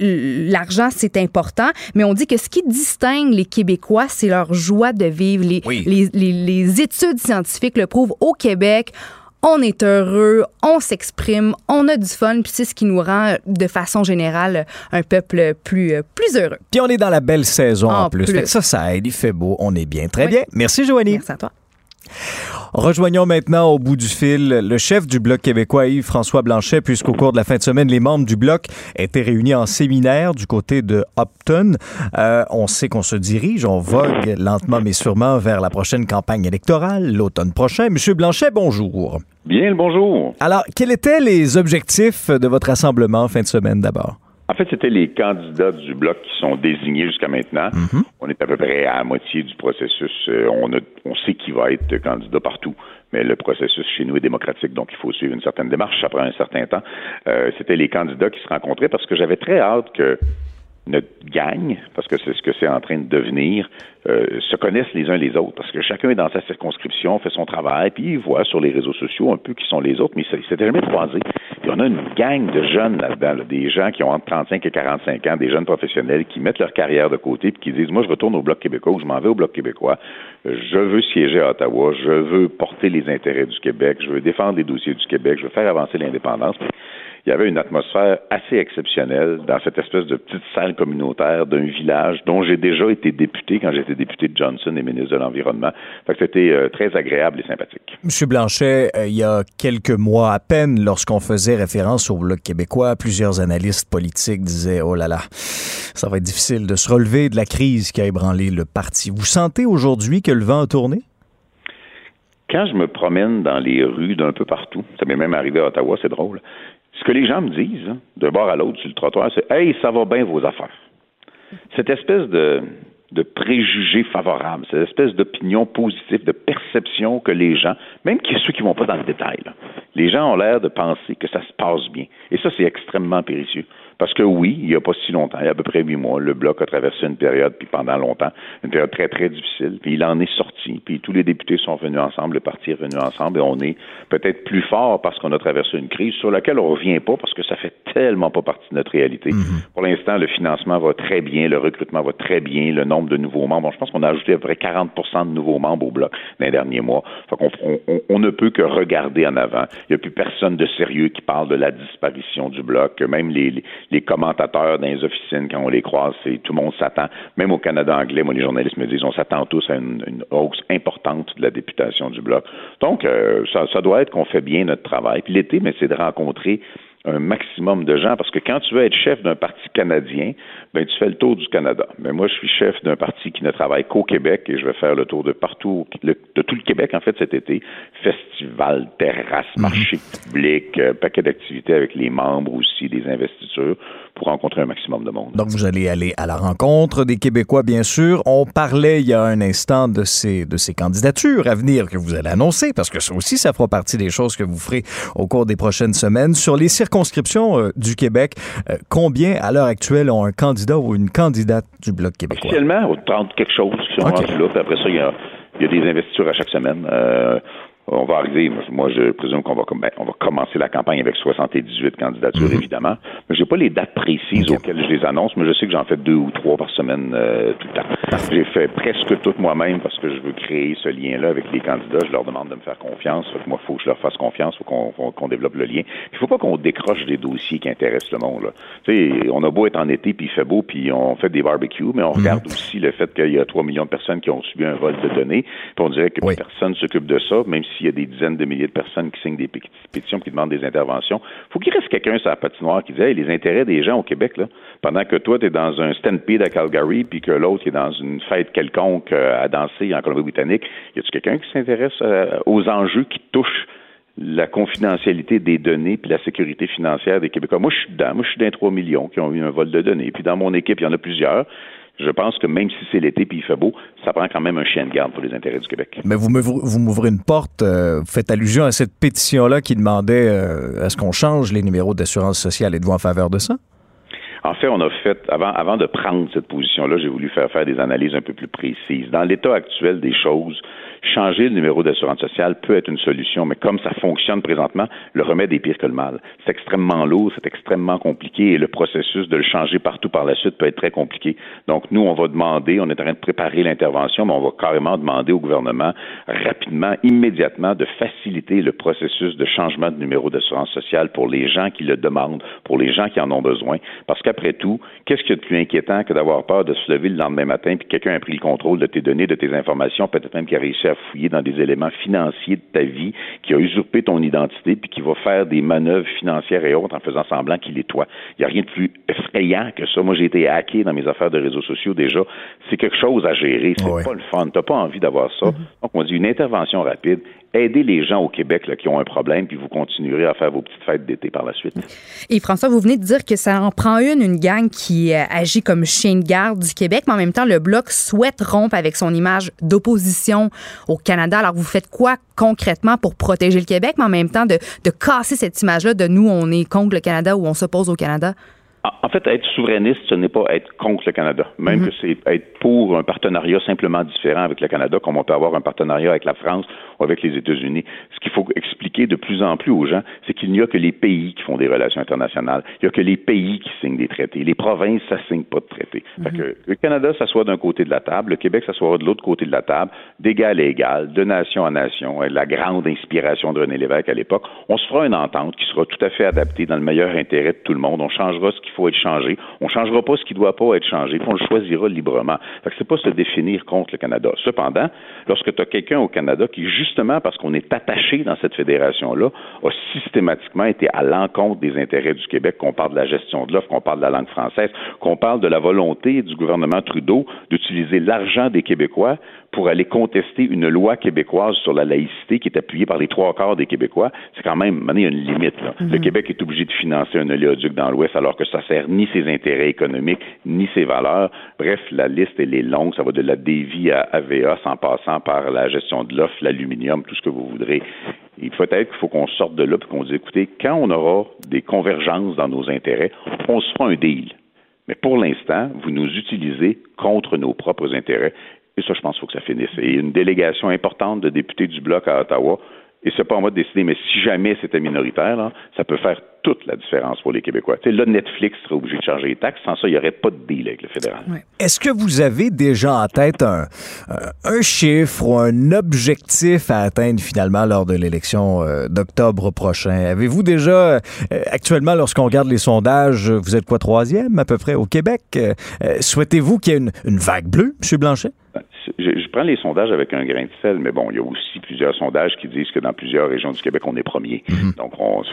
l'argent, c'est important, mais on dit que ce qui distingue les Québécois, c'est leur joie de vivre. Les, Oui. les, les- les études scientifiques le prouvent au Québec. On est heureux, on s'exprime, on a du fun, puis c'est ce qui nous rend, de façon générale, un peuple plus, euh, plus heureux. Puis on est dans la belle saison en, En plus. ça, ça aide. Il fait beau. On est bien. Très Oui. bien. Merci, Joanie. Merci à toi. Rejoignons maintenant au bout du fil le chef du Bloc québécois, Yves-François Blanchet, puisqu'au cours de la fin de semaine, les membres du Bloc étaient réunis en séminaire du côté de Upton. Euh, on sait qu'on se dirige, on vogue lentement mais sûrement vers la prochaine campagne électorale, l'automne prochain. Monsieur Blanchet, bonjour. Bien le bonjour. Alors, quels étaient les objectifs de votre rassemblement en fin de semaine d'abord? En fait, c'était les candidats du bloc qui sont désignés jusqu'à maintenant. Mhm. On est à peu près à la moitié du processus. Euh, on, a, on sait qui va être candidat partout, mais le processus chez nous est démocratique, donc il faut suivre une certaine démarche. Ça prend un certain temps. Euh, c'était les candidats qui se rencontraient parce que j'avais très hâte que notre gang, parce que c'est ce que c'est en train de devenir, euh, se connaissent les uns les autres, parce que chacun est dans sa circonscription, fait son travail, puis il voit sur les réseaux sociaux un peu qui sont les autres, mais ils s'étaient jamais croisés. Puis on a une gang de jeunes là-dedans, là, des gens qui ont entre 35 et 45 ans, des jeunes professionnels qui mettent leur carrière de côté, puis qui disent, moi je retourne au Bloc québécois, ou je m'en vais au Bloc québécois, je veux siéger à Ottawa, je veux porter les intérêts du Québec, je veux défendre les dossiers du Québec, je veux faire avancer l'indépendance. Il y avait une atmosphère assez exceptionnelle dans cette espèce de petite salle communautaire d'un village dont j'ai déjà été député quand j'étais député de Johnson et ministre de l'Environnement. Fait que c'était euh, très agréable et sympathique. Monsieur Blanchet, euh, il y a quelques mois à peine, lorsqu'on faisait référence au Bloc québécois, plusieurs analystes politiques disaient Oh là là, ça va être difficile de se relever de la crise qui a ébranlé le parti. Vous sentez aujourd'hui que le vent a tourné? Quand je me promène dans les rues d'un peu partout, ça m'est même arrivé à Ottawa, c'est drôle, ce que les gens me disent, hein, d'un bord à l'autre sur le trottoir, c'est Hey, ça va bien vos affaires. Cette espèce de, de préjugés favorables, cette espèce d'opinion positive, de perception que les gens, même ceux qui vont pas dans le détail, les gens ont l'air de penser que ça se passe bien. Et ça, c'est extrêmement périlleux. Parce que oui, il n'y a pas si longtemps, il y a à peu près huit mois, le Bloc a traversé une période, puis pendant longtemps, une période très, très difficile, puis il en est sorti, puis tous les députés sont venus ensemble, le parti est venu ensemble, et on est peut-être plus fort parce qu'on a traversé une crise sur laquelle on revient pas, parce que ça fait tellement pas partie de notre réalité. Pour l'instant, le financement va très bien, le recrutement va très bien, le nombre de nouveaux membres, je pense qu'on a ajouté à peu près 40% de nouveaux membres au Bloc dans les derniers mois. Fait on- on ne peut que regarder en avant. Il n'y a plus personne de sérieux qui parle de la disparition du Bloc, même les, les- les commentateurs dans les officines, quand on les croise, c'est tout le monde s'attend. Même au Canada anglais, moi, les journalistes me disent, on s'attend tous à une, hausse importante de la députation du Bloc. Donc, euh, ça, ça doit être qu'on fait bien notre travail. Puis l'été, mais c'est de rencontrer un maximum de gens, parce que quand tu veux être chef d'un parti canadien, ben tu fais le tour du Canada. Mais moi, je suis chef d'un parti qui ne travaille qu'au Québec et je vais faire le tour de partout, le- de tout le Québec en fait cet été. Festival, terrasse, marché public, euh, paquet d'activités avec les membres aussi, des investitures, pour rencontrer un maximum de monde. Donc, vous allez aller à la rencontre des Québécois, bien sûr. On parlait il y a un instant de ces, de ces candidatures à venir que vous allez annoncer, parce que ça aussi, ça fera partie des choses que vous ferez au cours des prochaines semaines. Sur les circonscriptions euh, du Québec, euh, combien, à l'heure actuelle, ont un candidat ou une candidate du Bloc québécois? Officiellement, au 30 quelque chose qui sont rendus là. Puis après ça, il y a, il y a des investitures à chaque semaine. Euh, on va arriver, moi, je présume qu'on va, ben, on va commencer la campagne avec 78 candidatures, Mhm. évidemment. Mais j'ai pas les dates précises auxquelles je les annonce, mais je sais que j'en fais deux ou trois par semaine euh, tout le temps. J'ai fait presque tout moi-même parce que je veux créer ce lien-là avec les candidats. Je leur demande de me faire confiance. Fait que moi, il faut que je leur fasse confiance, il faut qu'on développe le lien. Il faut pas qu'on décroche des dossiers qui intéressent le monde. Là. Tu sais, on a beau être en été, puis il fait beau, puis on fait des barbecues, mais on regarde aussi le fait qu'il y a 3 millions de personnes qui ont subi un vol de données, puis on dirait que personne s'occupe de ça, même s'il y a des dizaines de milliers de personnes qui signent des pé- pétitions, qui demandent des interventions. faut qu'il reste quelqu'un sur la patinoire qui dit hey, les intérêts des gens au Québec, là, pendant que toi, tu es dans un stampede à Calgary, puis que l'autre est dans une fête quelconque euh, à danser en Colombie-Britannique, y a-tu quelqu'un qui s'intéresse euh, aux enjeux qui touchent la confidentialité des données puis la sécurité financière des Québécois? Moi, je suis dedans. Moi, je suis d'un 3 millions qui ont eu un vol de données. Puis dans mon équipe, il y en a plusieurs. Je pense que même si c'est l'été puis il fait beau, ça prend quand même un chien de garde pour les intérêts du Québec. Mais vous m'ouvrez une porte, euh, vous faites allusion à cette pétition-là qui demandait euh, à ce qu'on change les numéros d'assurance sociale. Êtes-vous en faveur de ça? En fait, on a fait, avant, avant de prendre cette position-là, j'ai voulu faire faire des analyses un peu plus précises. Dans l'état actuel des choses, changer le numéro d'assurance sociale peut être une solution, mais comme ça fonctionne présentement, le remède est pire que le mal. C'est extrêmement lourd, c'est extrêmement compliqué et le processus de le changer partout par la suite peut être très compliqué. Donc, nous, on va demander, on est en train de préparer l'intervention, mais on va carrément demander au gouvernement rapidement, immédiatement, de faciliter le processus de changement de numéro d'assurance sociale pour les gens qui le demandent, pour les gens qui en ont besoin. Parce qu'après tout, qu'est-ce qu'il y a de plus inquiétant que d'avoir peur de se lever le lendemain matin puis que quelqu'un a pris le contrôle de tes données, de tes informations, peut-être même qui a réussi à fouiller dans des éléments financiers de ta vie, qui a usurpé ton identité puis qui va faire des manœuvres financières et autres en faisant semblant qu'il est toi. Il n'y a rien de plus effrayant que ça. Moi, j'ai été hacké dans mes affaires de réseaux sociaux déjà. C'est quelque chose à gérer. C'est pas le fun. T'as pas envie d'avoir ça. Donc, on dit une intervention rapide. Aidez les gens au Québec qui ont un problème, puis vous continuerez à faire vos petites fêtes d'été par la suite. Et François, vous venez de dire que ça en prend une, une gang qui euh, agit comme chien de garde du Québec, mais en même temps, le Bloc souhaite rompre avec son image d'opposition au Canada. Alors, vous faites quoi concrètement pour protéger le Québec, mais en même temps de, de casser cette image-là de nous, on est contre le Canada ou on s'oppose au Canada? En fait, être souverainiste, ce n'est pas être contre le Canada. Même Mhm. que c'est être pour un partenariat simplement différent avec le Canada, comme on peut avoir un partenariat avec la France ou avec les États-Unis. Ce qu'il faut expliquer de plus en plus aux gens, c'est qu'il n'y a que les pays qui font des relations internationales. Il n'y a que les pays qui signent des traités. Les provinces, ça signe pas de traités. Fait que le Canada s'assoit d'un côté de la table, le Québec s'assoit de l'autre côté de la table, d'égal à égal, de nation à nation. La grande inspiration de René Lévesque à l'époque. On se fera une entente qui sera tout à fait adaptée dans le meilleur intérêt de tout le monde. On changera ce qu'il faut être changé. On changera pas ce qui doit pas être changé. Puis on le choisira librement. Fait que c'est pas se définir contre le Canada. Cependant, lorsque tu as quelqu'un au Canada qui, justement parce qu'on est attaché dans cette fédération-là, a systématiquement été à l'encontre des intérêts du Québec, qu'on parle de la gestion de l'offre, qu'on parle de la langue française, qu'on parle de la volonté du gouvernement Trudeau d'utiliser l'argent des Québécois pour aller contester une loi québécoise sur la laïcité qui est appuyée par les trois quarts des Québécois, c'est quand même, il y a une limite. Là. Le Québec est obligé de financer un oléoduc dans l'Ouest alors que ça sert ni ses intérêts économiques, ni ses valeurs. Bref, la liste, elle est longue. Ça va de la dévie à AVA, en passant par la gestion de l'offre, l'aluminium, tout ce que vous voudrez. Il faut être qu'il faut qu'on sorte de là et qu'on dise, écoutez, quand on aura des convergences dans nos intérêts, on se fera un deal. Mais pour l'instant, vous nous utilisez contre nos propres intérêts. Et ça, je pense qu'il faut que ça finisse. Et une délégation importante de députés du Bloc à Ottawa, et c'est pas en moi de décider, mais si jamais c'était minoritaire, ça peut faire toute la différence pour les Québécois. Tu sais, là, Netflix serait obligé de changer les taxes. Sans ça, il n'y aurait pas de deal avec le fédéral. Est-ce que vous avez déjà en tête un, chiffre ou un objectif à atteindre finalement lors de l'élection euh, d'octobre prochain? Avez-vous déjà, euh, actuellement, lorsqu'on regarde les sondages, vous êtes quoi, troisième à peu près au Québec? Euh, Souhaitez-vous qu'il y ait une, une vague bleue, M. Blanchet? Je, je prends les sondages avec un grain de sel, mais bon, il y a aussi plusieurs sondages qui disent que dans plusieurs régions du Québec, on est premier. Donc,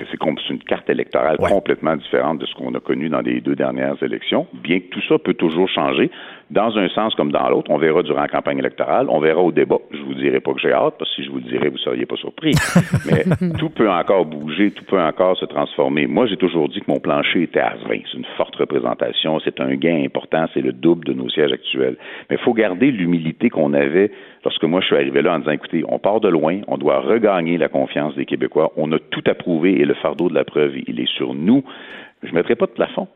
c'est comme- c'est une carte électorale complètement différente de ce qu'on a connu dans les deux dernières élections, bien que tout ça peut toujours changer, dans un sens comme dans l'autre. On verra durant la campagne électorale, on verra au débat. Je vous dirai pas que j'ai hâte, parce que si je vous le dirais, vous seriez pas surpris. [LAUGHS] mais tout peut encore bouger, tout peut encore se transformer. Moi, j'ai toujours dit que mon plancher était à 20. C'est une forte représentation, c'est un gain important, c'est le double de nos sièges actuels. Mais il faut garder l'humilité qu'on avait lorsque moi je suis arrivé là en disant écoutez, on part de loin, on doit regagner la confiance des Québécois, on a tout approuvé et le fardeau de la preuve, il est sur nous. Je ne mettrai pas de plafond.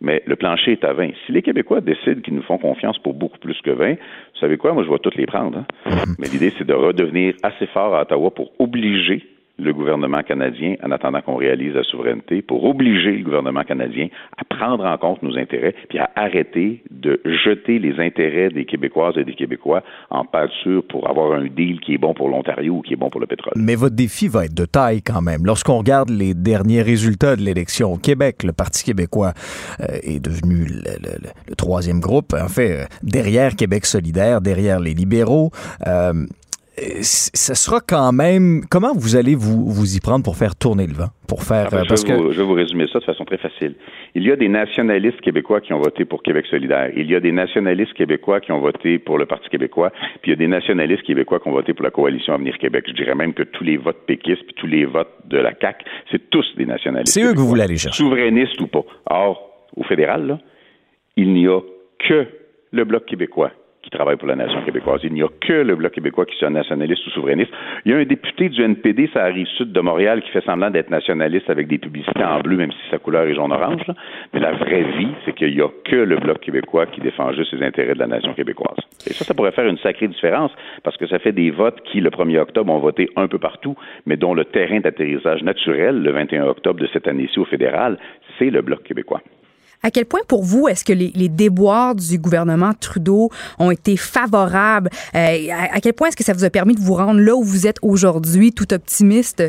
Mais le plancher est à 20. Si les Québécois décident qu'ils nous font confiance pour beaucoup plus que 20, vous savez quoi? Moi, je vais toutes les prendre. hein. [LAUGHS] Mais l'idée, c'est de redevenir assez fort à Ottawa pour obliger le gouvernement canadien, en attendant qu'on réalise la souveraineté, pour obliger le gouvernement canadien à prendre en compte nos intérêts, puis à arrêter de jeter les intérêts des Québécoises et des Québécois en pâture pour avoir un deal qui est bon pour l'Ontario ou qui est bon pour le pétrole. Mais votre défi va être de taille quand même. Lorsqu'on regarde les derniers résultats de l'élection au Québec, le Parti québécois euh, est devenu le, troisième groupe, en fait, euh, derrière Québec solidaire, derrière les libéraux. Euh, ce sera quand même... Comment vous allez vous, vous y prendre pour faire tourner le vent? Pour faire... Enfin, euh, je, vais que... vous, je vais vous résumer ça de façon très facile. Il y a des nationalistes québécois qui ont voté pour Québec solidaire. Il y a des nationalistes québécois qui ont voté pour le Parti québécois. Puis il y a des nationalistes québécois qui ont voté pour la coalition Avenir Québec. Je dirais même que tous les votes péquistes puis tous les votes de la CAQ, c'est tous des nationalistes. C'est eux que vous voulez aller chercher. Souverainistes ou pas. Or, au fédéral, là, il n'y a que le Bloc québécois qui travaille pour la nation québécoise. Il n'y a que le Bloc québécois qui soit nationaliste ou souverainiste. Il y a un député du NPD, ça arrive sud de Montréal, qui fait semblant d'être nationaliste avec des publicités en bleu, même si sa couleur est jaune-orange. Mais la vraie vie, c'est qu'il n'y a que le Bloc québécois qui défend juste les intérêts de la nation québécoise. Et ça, ça pourrait faire une sacrée différence, parce que ça fait des votes qui, le 1er octobre, ont voté un peu partout, mais dont le terrain d'atterrissage naturel, le 21 octobre de cette année-ci au fédéral, c'est le Bloc québécois. À quel point, pour vous, est-ce que les, déboires du gouvernement Trudeau ont été favorables? Euh, à, à quel point est-ce que ça vous a permis de vous rendre là où vous êtes aujourd'hui, tout optimiste?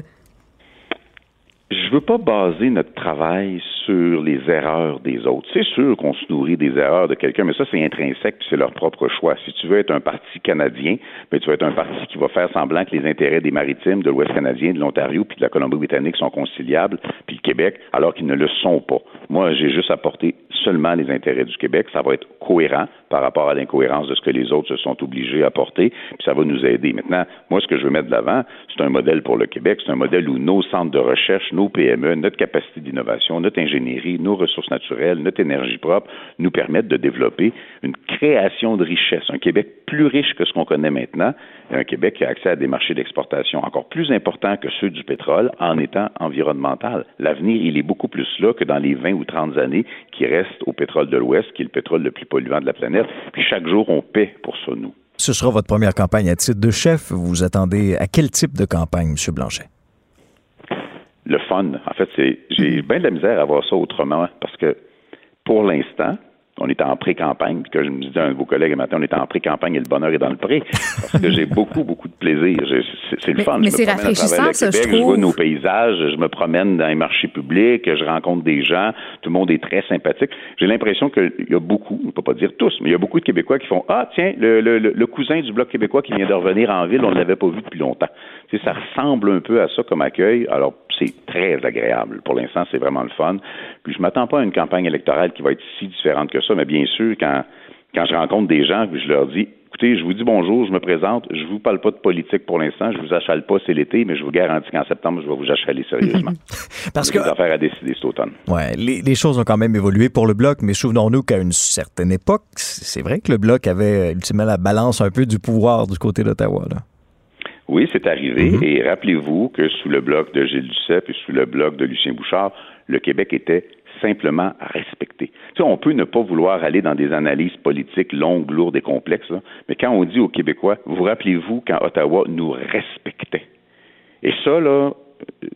Je veux pas baser notre travail sur les erreurs des autres. C'est sûr qu'on se nourrit des erreurs de quelqu'un, mais ça, c'est intrinsèque, c'est leur propre choix. Si tu veux être un parti canadien, ben, tu vas être un parti qui va faire semblant que les intérêts des maritimes, de l'Ouest canadien, de l'Ontario, puis de la Colombie-Britannique sont conciliables, puis le Québec, alors qu'ils ne le sont pas. Moi, j'ai juste apporté seulement les intérêts du Québec. Ça va être cohérent par rapport à l'incohérence de ce que les autres se sont obligés à porter, puis ça va nous aider. Maintenant, moi, ce que je veux mettre de l'avant, c'est un modèle pour le Québec, c'est un modèle où nos centres de recherche, nos PME, notre capacité d'innovation, notre ingénierie, nos ressources naturelles, notre énergie propre nous permettent de développer une création de richesse, un Québec plus riche que ce qu'on connaît maintenant, et un Québec qui a accès à des marchés d'exportation encore plus importants que ceux du pétrole en étant environnemental. L'avenir, il est beaucoup plus là que dans les 20 ou 30 années qui restent au pétrole de l'Ouest, qui est le pétrole le plus polluant de la planète. Puis chaque jour, on paie pour ça, nous. Ce sera votre première campagne à titre de chef. Vous vous attendez à quel type de campagne, M. Blanchet? Le fun. En fait, c'est j'ai bien de la misère à voir ça autrement parce que pour l'instant, on est en pré-campagne, puis que je me disais à un de vos collègues matin, on est en pré-campagne et le bonheur est dans le pré. Parce que j'ai [LAUGHS] beaucoup, beaucoup de plaisir. C'est le fun. mais c'est rafraîchissant, ça, je Québec, je vois trouve. nos paysages, je me promène dans les marchés publics, je rencontre des gens, tout le monde est très sympathique. J'ai l'impression qu'il y a beaucoup, on ne peut pas dire tous, mais il y a beaucoup de Québécois qui font Ah, tiens, le, le- le- cousin du Bloc québécois qui vient de revenir en ville, on ne l'avait pas vu depuis longtemps. Tu sais, ça ressemble un peu à ça comme accueil. Alors, c'est très agréable. Pour l'instant, c'est vraiment le fun. Puis, je m'attends pas à une campagne électorale qui va être si différente que ça, mais bien sûr, quand, quand je rencontre des gens, puis je leur dis Écoutez, je vous dis bonjour, je me présente, je vous parle pas de politique pour l'instant, je vous achale pas, c'est l'été, mais je vous garantis qu'en septembre, je vais vous achaler sérieusement. [LAUGHS] Parce que affaires à décider cet automne. Ouais, les, les choses ont quand même évolué pour le bloc, mais souvenons-nous qu'à une certaine époque, c'est vrai que le bloc avait euh, ultimement la balance un peu du pouvoir du côté d'Ottawa. là. Oui, c'est arrivé. Et rappelez-vous que sous le bloc de Gilles Duceppe et sous le bloc de Lucien Bouchard, le Québec était simplement sais, on peut ne pas vouloir aller dans des analyses politiques longues, lourdes et complexes, mais quand on dit aux Québécois, vous rappelez-vous quand Ottawa nous respectait? Et ça, là, euh,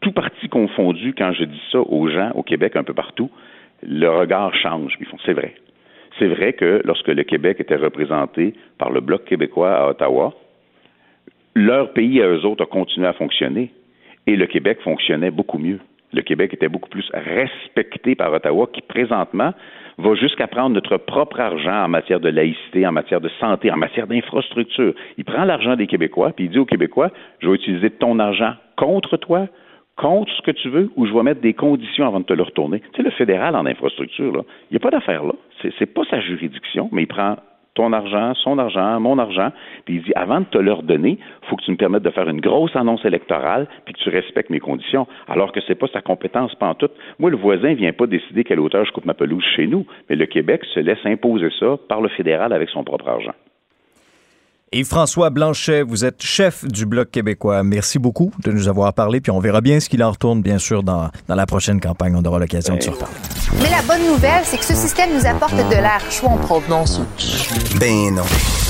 tout parti confondu, quand je dis ça aux gens au Québec, un peu partout, le regard change. Ils font, c'est vrai. C'est vrai que lorsque le Québec était représenté par le Bloc québécois à Ottawa, leur pays à eux autres a continué à fonctionner et le Québec fonctionnait beaucoup mieux. Le Québec était beaucoup plus respecté par Ottawa qui présentement va jusqu'à prendre notre propre argent en matière de laïcité, en matière de santé, en matière d'infrastructure. Il prend l'argent des Québécois puis il dit aux Québécois, je vais utiliser ton argent contre toi, contre ce que tu veux, ou je vais mettre des conditions avant de te le retourner. Tu sais, le fédéral en infrastructure, là, il n'y a pas d'affaire là. C'est, c'est pas sa juridiction, mais il prend ton argent, son argent, mon argent, puis il dit avant de te le redonner, il faut que tu me permettes de faire une grosse annonce électorale, puis que tu respectes mes conditions, alors que c'est pas sa compétence pantoute. Moi, le voisin vient pas décider quelle hauteur je coupe ma pelouse chez nous, mais le Québec se laisse imposer ça par le fédéral avec son propre argent. Et François Blanchet, vous êtes chef du Bloc québécois. Merci beaucoup de nous avoir parlé, puis on verra bien ce qu'il en retourne, bien sûr, dans, dans la prochaine campagne. On aura l'occasion de se reparler. Mais la bonne nouvelle, c'est que ce système nous apporte de l'air chaud en provenance. Ben non.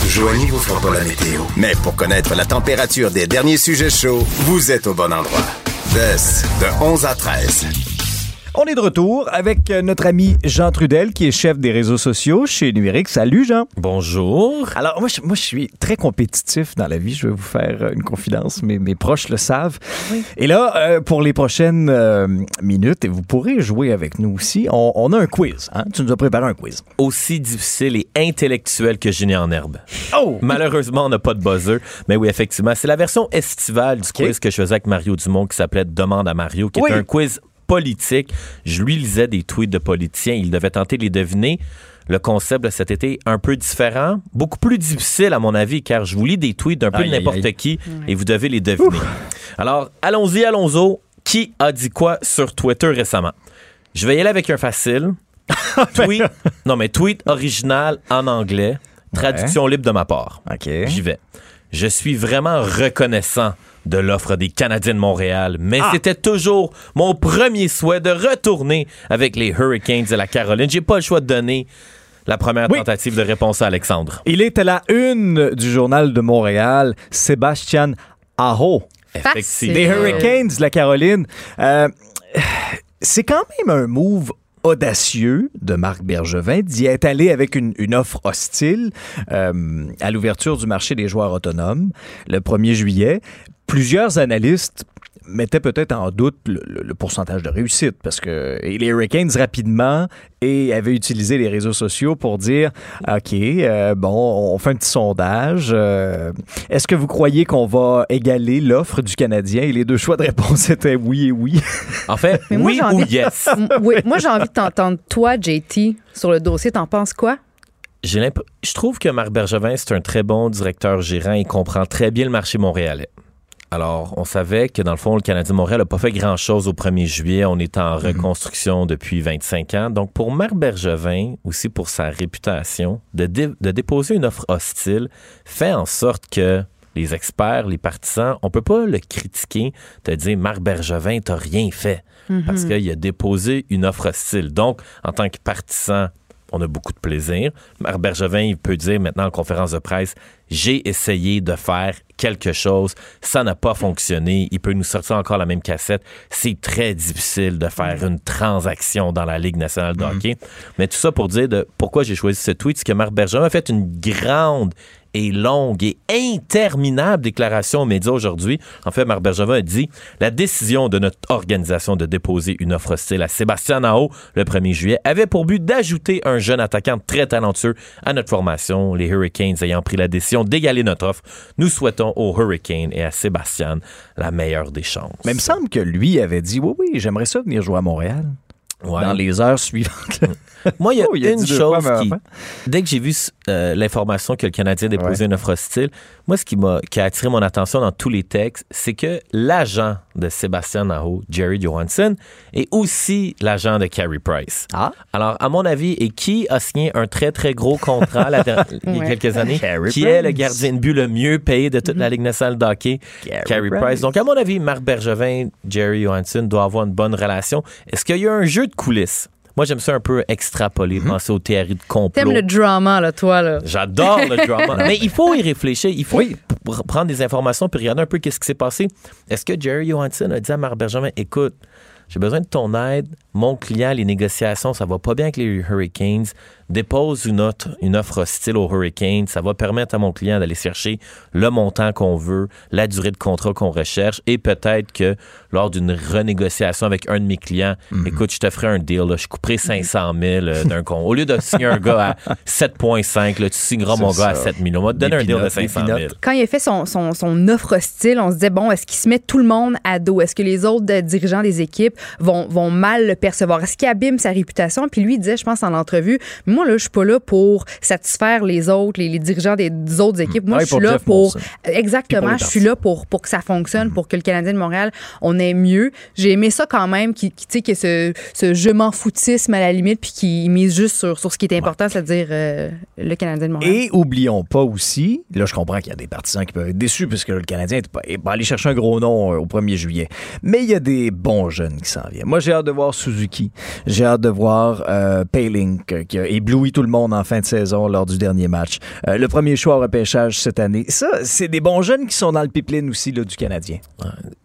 Joanie vous fera pas la météo. Mais pour connaître la température des derniers sujets chauds, vous êtes au bon endroit. DES, de 11 à 13. On est de retour avec euh, notre ami Jean Trudel, qui est chef des réseaux sociaux chez Numérique. Salut, Jean. Bonjour. Alors, moi, je, moi, je suis très compétitif dans la vie. Je vais vous faire euh, une confidence. Mes, mes proches le savent. Et là, euh, pour les prochaines euh, minutes, et vous pourrez jouer avec nous aussi, on, on a un quiz. Hein? Tu nous as préparé un quiz. Aussi difficile et intellectuel que Génie en herbe. Oh! Malheureusement, on n'a pas de buzzer. Mais oui, effectivement, c'est la version estivale du quiz que je faisais avec Mario Dumont qui s'appelait Demande à Mario, qui Oui. est un quiz politique. Je lui lisais des tweets de politiciens. Il devait tenter de les deviner. Le concept de cet été un peu différent, beaucoup plus difficile à mon avis, car je vous lis des tweets d'un peu de n'importe qui et vous devez les deviner. Alors, allons-y, allons-y. Qui a dit quoi sur Twitter récemment? Je vais y aller avec un facile. [LAUGHS] tweet, non, mais tweet original en anglais, traduction libre de ma part. OK. J'y vais. Je suis vraiment reconnaissant de l'offre des Canadiens de Montréal, mais Ah! c'était toujours mon premier souhait de retourner avec les Hurricanes de la Caroline. J'ai pas le choix de donner la première Oui. tentative de réponse à Alexandre. Il est à la une du Journal de Montréal, Sébastien Aho. Effectivement. Des Hurricanes de la Caroline. Euh, c'est quand même un move audacieux de Marc Bergevin d'y être allé avec une, une offre hostile euh, à l'ouverture du marché des joueurs autonomes le 1er juillet. Plusieurs analystes mettaient peut-être en doute le, le- le pourcentage de réussite parce que et les Hurricanes rapidement et avaient utilisé les réseaux sociaux pour dire OK, euh, bon, on fait un petit sondage. euh, Est-ce que vous croyez qu'on va égaler l'offre du Canadien? Et les deux choix de réponse étaient oui et oui. En fait, Mais moi, oui ou yes. Oui, moi, j'ai envie de t'entendre, toi, JT, sur le dossier. T'en penses quoi? Je trouve que Marc Bergevin, c'est un très bon directeur gérant. Il comprend très bien le marché montréalais. Alors, on savait que dans le fond, le Canadien de Montréal n'a pas fait grand-chose au 1er juillet. On est en reconstruction depuis 25 ans. Donc, pour Marc Bergevin, aussi pour sa réputation, de, dé- de déposer une offre hostile fait en sorte que les experts, les partisans, on peut pas le critiquer, te dire Marc Bergevin, t'as rien fait. Parce qu'il a déposé une offre hostile. Donc, en tant que partisan, on a beaucoup de plaisir. Marc Bergevin, il peut dire maintenant en conférence de presse, j'ai essayé de faire quelque chose, ça n'a pas fonctionné, il peut nous sortir encore la même cassette. C'est très difficile de faire une transaction dans la Ligue nationale de hockey. Mais tout ça pour dire de pourquoi j'ai choisi ce tweet, c'est que Marc Bergevin a fait une grande et longue et interminable déclaration aux médias aujourd'hui. En fait, Marc Bergevin a dit la décision de notre organisation de déposer une offre hostile à Sébastien Nao le 1er juillet avait pour but d'ajouter un jeune attaquant très talentueux à notre formation. Les Hurricanes ayant pris la décision d'égaler notre offre, nous souhaitons aux Hurricanes et à Sébastien la meilleure des chances. Mais il me semble que lui avait dit oui, oui, j'aimerais ça venir jouer à Montréal. Ouais. Dans les heures suivantes. [LAUGHS] Moi, il y a Oh, il a une fois, chose qui, dès que j'ai vu euh, l'information que le Canadien déposait une offre hostile, moi, ce qui m'a, qui a attiré mon attention dans tous les textes, c'est que l'agent de Sébastien Aho, Jerry Johansson, est aussi l'agent de Carey Price. Ah. Alors, à mon avis, et qui a signé un très, très gros contrat [LAUGHS] il y a quelques années, Carey qui est le gardien de but le mieux payé de toute la Ligue nationale de hockey, Carey Carey Price. Price. Donc, à mon avis, Marc Bergevin, Jerry Johansson doivent avoir une bonne relation. Est-ce qu'il y a eu un jeu de coulisses? Moi, j'aime ça un peu extrapoler, penser aux théories de complot. T'aimes le drama, là, toi, là. J'adore le [LAUGHS] drama. Mais il faut y réfléchir. Il faut, Oui. prendre des informations puis regarder un peu qu'est-ce qui s'est passé. Est-ce que Jerry Johansson a dit à Marc Bergevin, écoute, j'ai besoin de ton aide. Mon client, les négociations, ça va pas bien avec les Hurricanes. Dépose une, autre, une offre hostile aux Hurricanes. Ça va permettre à mon client d'aller chercher le montant qu'on veut, la durée de contrat qu'on recherche et peut-être que lors d'une renégociation avec un de mes clients, écoute, je te ferai un deal. là. je couperai 500 000 euh, d'un con. Au lieu de signer un gars à [LAUGHS] 7,5, là, tu signeras mon gars à ça. 000 millions. On va te donner un deal de peanuts, des 500 000. peanuts. Quand il a fait son, son, son offre hostile, on se disait, bon, est-ce qu'il se met tout le monde à dos? Est-ce que les autres euh, dirigeants des équipes vont, vont mal le percevoir? Est-ce qu'il abîme sa réputation? Puis lui, il disait, je pense, en entrevue, moi, là, je suis pas là pour satisfaire les autres, les, les dirigeants des, des autres équipes. Moi, Ouais, je suis là pour. Exactement, pour je suis là pour, pour que ça fonctionne, pour que le Canadien de Montréal, on ait mieux. J'ai aimé ça quand même, qui, qui, tu sais, que ce, ce je m'en foutisme à la limite, puis qui mise juste sur, sur ce qui est important, c'est-à-dire euh, le Canadien de Montréal. Et oublions pas aussi, là je comprends qu'il y a des partisans qui peuvent être déçus puisque le Canadien est pas, pas allé chercher un gros nom euh, au 1er juillet. Mais il y a des bons jeunes qui s'en viennent. Moi j'ai hâte de voir Suzuki. J'ai hâte de voir euh, Paling euh, qui a ébloui tout le monde en fin de saison lors du dernier match. Euh, le premier choix au repêchage cette année. Ça, c'est des bons jeunes qui sont dans le pipeline aussi là, du Canadien.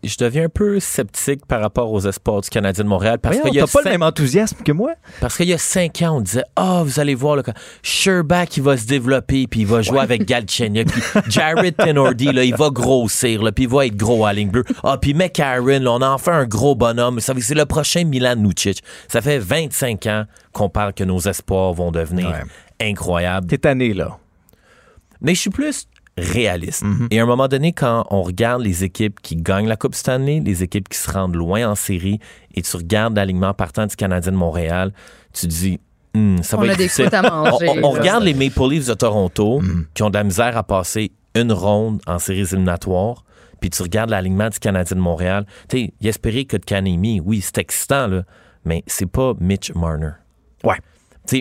Je deviens un peu sceptique par rapport aux espoirs du Canadien de Montréal parce T'as pas cinq- le même enthousiasme que moi? Parce qu'il y a cinq ans, on disait Ah, vous allez voir, là, quand Sherbach, il va se développer, puis il va jouer avec Galchenyuk, puis Jared Tenordi, là, il va grossir, là, puis il va être gros à ligne bleue. Ah, puis McCarron, là, on a enfin un gros bonhomme. C'est le prochain Milan Lucic. Ça fait 25 ans qu'on parle que nos espoirs vont devenir incroyables. T'es tanné, là. Mais je suis plus réaliste. Et à un moment donné, quand on regarde les équipes qui gagnent la Coupe Stanley, les équipes qui se rendent loin en série, et tu regardes l'alignement partant du Canadien de Montréal, tu te dis, Hmm, ça On va a être des difficile. à manger, On, regarde les Maple Leafs de Toronto, qui ont de la misère à passer une ronde en séries éliminatoires. Puis tu regardes l'alignement du Canadien de Montréal. Tu sais, Jesperi Kotkaniemi, oui, c'est excitant, là, mais c'est pas Mitch Marner. Ouais.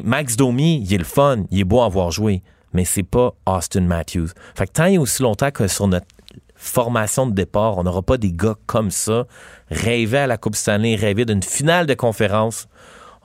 Max Domi, il est le fun, il est beau à voir jouer, mais c'est pas Austin Matthews. Fait que tant et aussi longtemps que sur notre formation de départ, on n'aura pas des gars comme ça, rêver à la Coupe Stanley, rêver d'une finale de conférence,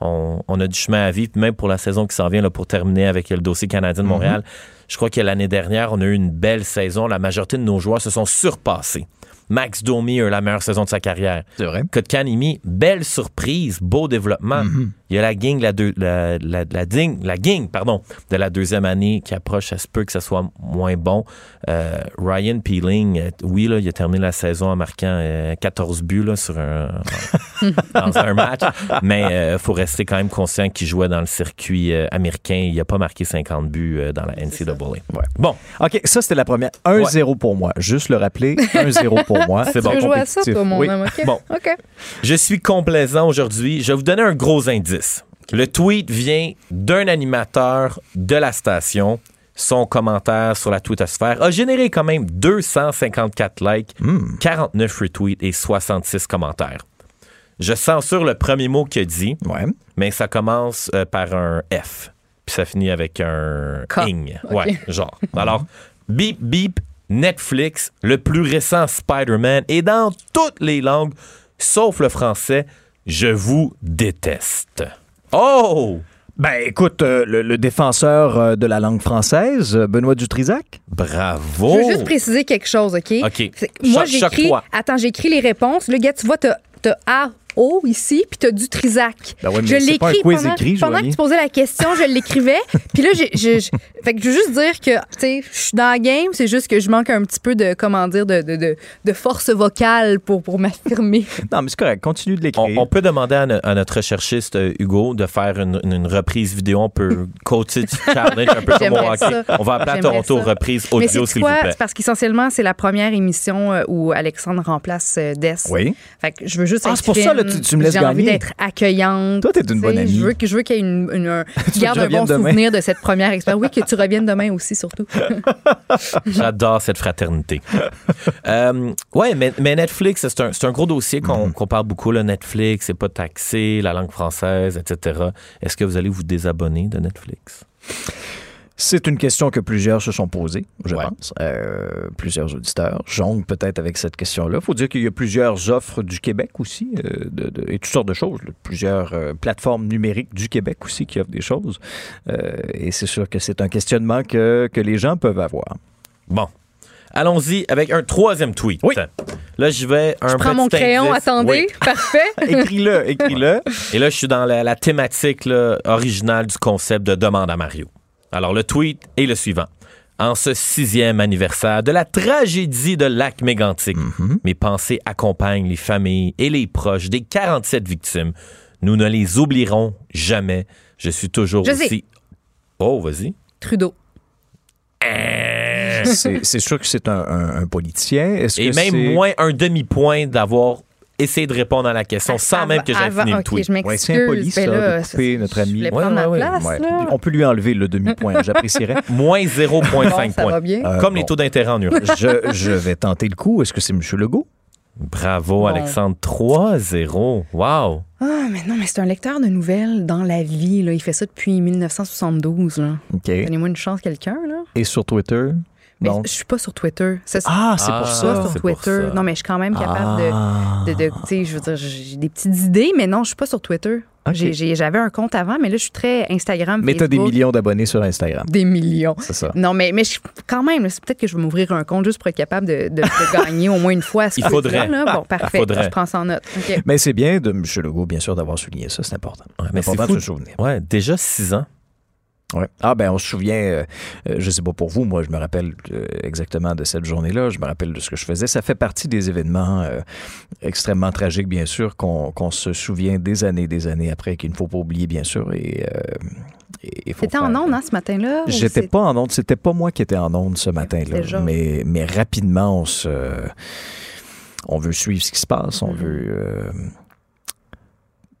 on, on a du chemin à vivre, même pour la saison qui s'en vient, là, pour terminer avec le dossier canadien de Montréal. Je crois que l'année dernière, on a eu une belle saison. La majorité de nos joueurs se sont surpassés. Max Domi a eu la meilleure saison de sa carrière. C'est vrai. Kotkaniemi, belle surprise, beau développement. Il y a la gang, la, deux- la, la, la digne- la gang, pardon, de la deuxième année qui approche. Ça se peut que ça soit moins bon. Euh, Ryan Peeling, euh, oui, là, il a terminé la saison en marquant euh, 14 buts là, sur un, [LAUGHS] dans un match. Mais il faut rester quand même conscient qu'il jouait dans le circuit euh, américain. Il n'a pas marqué 50 buts euh, dans la NCAA. Bon. OK, ça, c'était la première. 1-0 pour moi. Juste le rappeler. 1-0 pour moi. C'est bon. Tu veux jouer à ça, Compétitif. toi, mon Oui. homme, OK? Bon. OK. Je suis complaisant aujourd'hui. Je vais vous donner un gros indice. Le tweet vient d'un animateur de la station. Son commentaire sur la twittosphère a généré quand même 254 likes, 49 retweets et 66 commentaires. Je censure le premier mot qu'il a dit, mais ça commence euh, par un F, puis ça finit avec un K. ing. Ouais, genre. [LAUGHS] Alors, beep, beep, Netflix, le plus récent Spider-Man, et dans toutes les langues, sauf le français, je vous déteste. Oh! Ben, écoute, euh, le, le défenseur euh, de la langue française, euh, Benoît Dutrisac. Bravo! Je veux juste préciser quelque chose, OK? OK. C'est- Moi, j'écris. Attends, j'écris les réponses. Le gars, tu vois, t'as t'as A. O ici, puis t'as du Trisac. Ben ouais, je l'écris pendant, écrit, pendant que tu posais la question, je l'écrivais. [LAUGHS] puis là, j'ai, fait que je veux juste dire que, tu je suis dans la game, c'est juste que je manque un petit peu de, comment dire, de, de, de, de force vocale pour, pour m'affirmer. [LAUGHS] Non, mais c'est correct. Continue de l'écrire. On, on peut demander à, no- à notre recherchiste euh, Hugo de faire une, une- une reprise vidéo. On peut [LAUGHS] coacher du challenge un peu comme hockey. ça. On va appeler à Toronto ça. reprise audio, s'il vous quoi? plaît. C'est parce qu'essentiellement, c'est la première émission euh, où Alexandre remplace euh, Des. Oui. Fait que je veux juste Ah, être c'est pour ça, là, tu- tu me laisses J'ai envie gagner. d'être accueillante. Toi, t'es une Tu bonne amie. Je veux, que- je veux qu'il y ait une, une- un, [LAUGHS] veux garde un bon demain? souvenir de cette première expérience. Oui, que tu reviennes demain aussi, surtout. [LAUGHS] J'adore cette fraternité. Euh, ouais, mais, mais Netflix, c'est un, c'est un gros dossier qu'on qu'on parle beaucoup. Là. Netflix, c'est pas taxé, la langue française, etc. Est-ce que vous allez vous désabonner de Netflix? C'est une question que plusieurs se sont posées, je pense. Euh, plusieurs auditeurs jonglent peut-être avec cette question-là. Il faut dire qu'il y a plusieurs offres du Québec aussi, euh, de- de- et toutes sortes de choses. là. Plusieurs euh, plateformes numériques du Québec aussi qui offrent des choses. Euh, et c'est sûr que c'est un questionnement que, que les gens peuvent avoir. Bon. Allons-y avec un troisième tweet. Oui. Là, je vais un Je prends mon crayon, indice. attendez. Oui. [LAUGHS] Parfait. Écris-le, écris-le. [LAUGHS] Et là, je suis dans la, la thématique là, originale du concept de demande à Mario. Alors, le tweet est le suivant. En ce sixième anniversaire de la tragédie de lac mégantic, mes pensées accompagnent les familles et les proches des 47 victimes. Nous ne les oublierons jamais. Je suis toujours Je sais. aussi... Oh, vas-y. Trudeau. C'est c'est sûr que c'est un, un- un politicien. Et que même moins un demi-point d'avoir essayé de répondre à la question sans même que j'aie avant- fini le tweet. je m'excuse. Ouais, c'est impoli, ça, Ben là, de couper notre ami. place, Ouais. là. On peut lui enlever le demi-point, [LAUGHS] j'apprécierais. Moins 0,5 Bon, ça points. va bien. Euh, Comme bon. les taux d'intérêt en Europe. Je, je vais tenter le coup. Est-ce que c'est M. Legault? Bravo, Bon. Alexandre. 3-0. Wow. Ah, mais non, mais c'est un lecteur de nouvelles dans la vie. Là. Il fait ça depuis 1972. Là. OK. Donnez-moi une chance, quelqu'un. là. Et sur Twitter? Mais Non. je suis pas sur Twitter. Ça, Ah, c'est pour pas ça. sur pour Twitter. ça. Non, mais je suis quand même capable Ah. de, de, de- tu sais, je veux dire, j'ai des petites idées, mais non, je suis pas sur Twitter. J'avais un compte avant, mais là, je suis très Instagram, Mais t'as des Facebook. millions d'abonnés sur Instagram. Des millions. C'est ça. Non, mais, mais je- quand même, c'est peut-être que je vais m'ouvrir un compte juste pour être capable de, de- de [LAUGHS] gagner au moins une fois à ce Il faudrait. là. Bon, parfait. faudrait. Je prends ça en note. Mais c'est bien de M. Legault, bien sûr, d'avoir souligné ça. C'est important. Ouais, mais c'est important de fou. se souvenir. Ouais, déjà 6 ans. Ouais. Ah ben on se souvient, euh, euh, je sais pas pour vous, moi je me rappelle euh, exactement de cette journée-là, je me rappelle de ce que je faisais. Ça fait partie des événements extrêmement tragiques, bien sûr, qu'on se souvient des années, des années après, qu'il ne faut pas oublier, bien sûr. Et, euh, et- C'était en ondes, hein, ce matin-là? J'étais pas en onde, c'était pas moi qui étais en onde ce matin-là, mais, mais rapidement on se, on veut suivre ce qui se passe, on veut euh,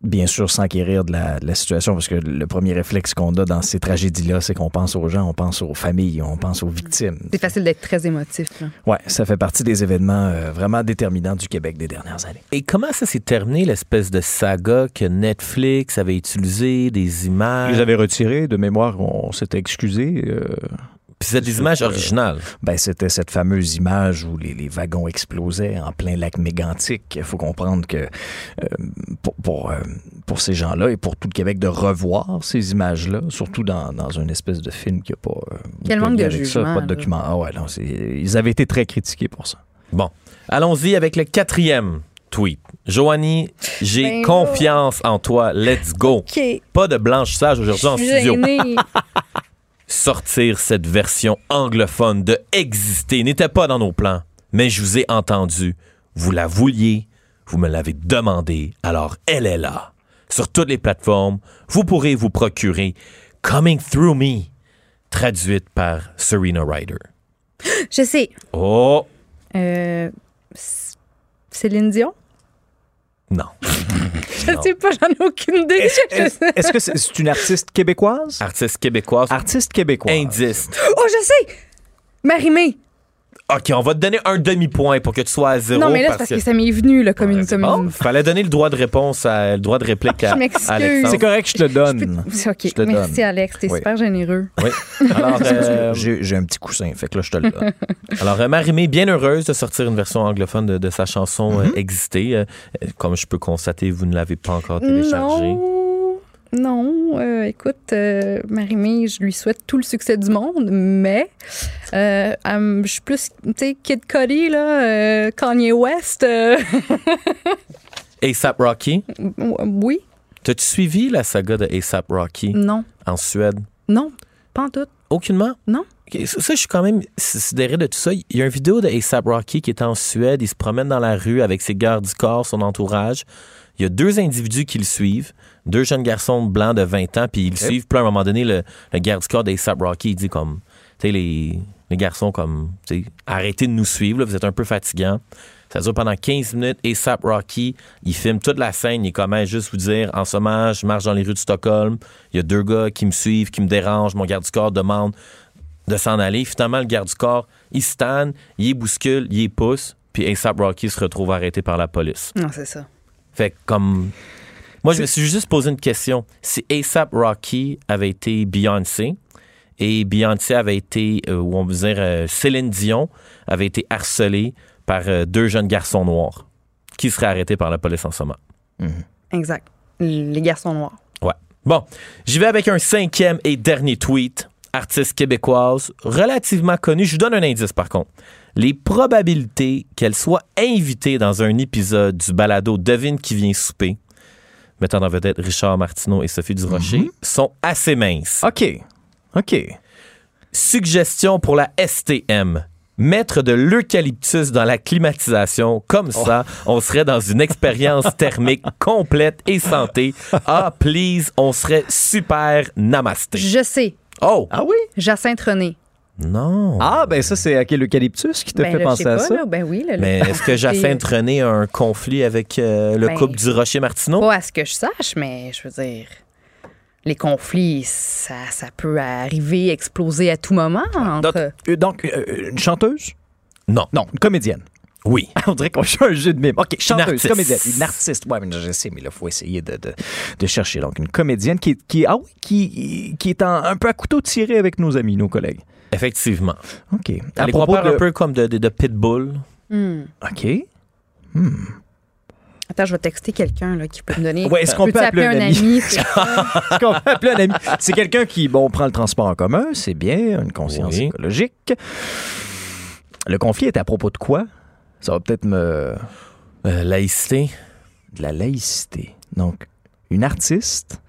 bien sûr s'enquérir de la, de la situation parce que le premier réflexe qu'on a dans ces tragédies-là, c'est qu'on pense aux gens, on pense aux familles, on pense aux victimes. C'est facile d'être très émotif. là. Ouais, ça fait partie des événements euh, vraiment déterminants du Québec des dernières années. Et comment ça s'est terminé, l'espèce de saga que Netflix avait utilisé, des images? Ils avaient retiré de mémoire, on s'était excusé. euh, Puis c'est des images euh, originales. Ben, c'était cette fameuse image où les, les wagons explosaient en plein lac mégantique. Il faut comprendre que euh, pour, pour, euh, pour ces gens-là et pour tout le Québec de revoir ces images-là, surtout dans, dans une espèce de film qui n'a pas. euh, Quel manque de ça, jugement, Pas de document. Ah ouais, non, ils avaient été très critiqués pour ça. Bon, allons-y avec le quatrième tweet. Joanie, j'ai Ben confiance en toi. Let's go. OK. Pas de blanchissage aujourd'hui en studio. [LAUGHS] Sortir cette version anglophone de Exister n'était pas dans nos plans, mais je vous ai entendu. Vous la vouliez, vous me l'avez demandé, alors elle est là. Sur toutes les plateformes, vous pourrez vous procurer Coming Through Me, traduite par Serena Ryder. [GASPS] Je sais. Oh, Euh, Céline Dion? non. [LAUGHS] Je Non. sais pas, j'en ai aucune idée. Est-ce que c'est une artiste québécoise? Artiste québécoise. Artiste québécoise. Indice. Oh, je sais! Marimé! OK, on va te donner un demi-point pour que tu sois à zéro. Non, mais là, c'est parce que ça m'est venu, là, comme une. Comme Bon, une- fallait donner le droit de réponse, à, le droit de réplique à, Je m'excuse. à Alexandre. C'est correct, je te donne. C'est OK. Je te Merci, donne. Alex. T'es Oui. super généreux. Oui. [LAUGHS] Alors, euh, J'ai un petit coussin, fait que là, je te le donne. alors euh, Marie-Mé, bien heureuse de sortir une version anglophone de, de sa chanson euh, Exister. Comme je peux constater, vous ne l'avez pas encore téléchargée. Non. Non. euh, écoute, euh, Marimé, je lui souhaite tout le succès du monde, mais euh, je suis plus, tu sais, Kid Cudi, là, euh, Kanye West. [LAUGHS] ASAP Rocky? oui. T'as-tu suivi la saga de ASAP Rocky? Non. en Suède? Non. Pas en tout. Aucunement? Non. Ça, je suis quand même sidéré de tout ça. Il y a une vidéo de ASAP Rocky qui est en Suède. Il se promène dans la rue avec ses gardes du corps, son entourage. Il y a deux individus qui le suivent, deux jeunes garçons blancs de 20 ans, puis ils le suivent. Puis à un moment donné, le, le garde du corps d'ASAP Rocky, il dit comme, tu sais, les, les garçons, comme, tu sais, arrêtez de nous suivre, là, vous êtes un peu fatigants. Ça dure pendant 15 minutes. ASAP Rocky, il filme toute la scène. Il est comme, Hey, juste vous dire, en ce moment, je marche dans les rues de Stockholm. Il y a deux gars qui me suivent, qui me dérangent. Mon garde du corps demande de s'en aller. Finalement, le garde du corps, il se tanne, il bouscule, il pousse. Puis ASAP Rocky se retrouve arrêté par la police. Non, c'est ça. Fait comme. Moi, je me suis juste posé une question. Si ASAP Rocky avait été Beyoncé et Beyoncé avait été, euh, ou on veut dire euh, Céline Dion, avait été harcelée par euh, deux jeunes garçons noirs, qui seraient arrêtés par la police en ce moment? Exact. Les garçons noirs. Ouais. Bon, j'y vais avec un cinquième et dernier tweet. artiste québécoise, relativement connue. Je vous donne un indice par contre. Les probabilités qu'elle soit invitée dans un épisode du balado Devine qui vient souper, mettant en vedette Richard Martineau et Sophie Durocher, sont assez minces. OK. OK. Suggestion pour la STM. Mettre de l'eucalyptus dans la climatisation, comme ça, on serait dans une expérience [LAUGHS] thermique complète et santé. Ah, please, on serait super namasté. Je sais. Oh! Ah oui? Jacinthe René. Non. Ah, ben ça, c'est à quel eucalyptus qui te Ben, fait penser à pas, ça? là. Ben oui. là, Mais est-ce que Jacinthe René a un conflit avec euh, le Ben, couple du Rocher-Martineau? Pas à ce que je sache, mais je veux dire, les conflits, ça, ça peut arriver, exploser à tout moment. Donc, Entre... euh, donc, euh, une chanteuse? Non. Non, une comédienne. Oui. [LAUGHS] On dirait qu'on joue un jeu de mime. OK, chanteuse, comédienne. Une artiste. Ouais, mais je sais, mais là, il faut essayer de, de, de chercher. Donc, une comédienne qui, est- qui, ah oui, qui, qui est en- un peu à couteau tiré avec nos amis, nos collègues. Effectivement. OK. Elle À les propos compare de- un peu comme de, de, de Pitbull. Hmm. OK. Attends, je vais texter quelqu'un là, qui peut me donner. Ouais, est-ce qu'on peut appeler un ami? [LAUGHS] Est-ce qu'on peut appeler un ami? C'est quelqu'un qui, bon, prend le transport en commun, c'est bien, une conscience Oui. écologique. Le conflit est à propos de quoi? Ça va peut-être me... Euh, laïcité. De la laïcité. Donc, une artiste.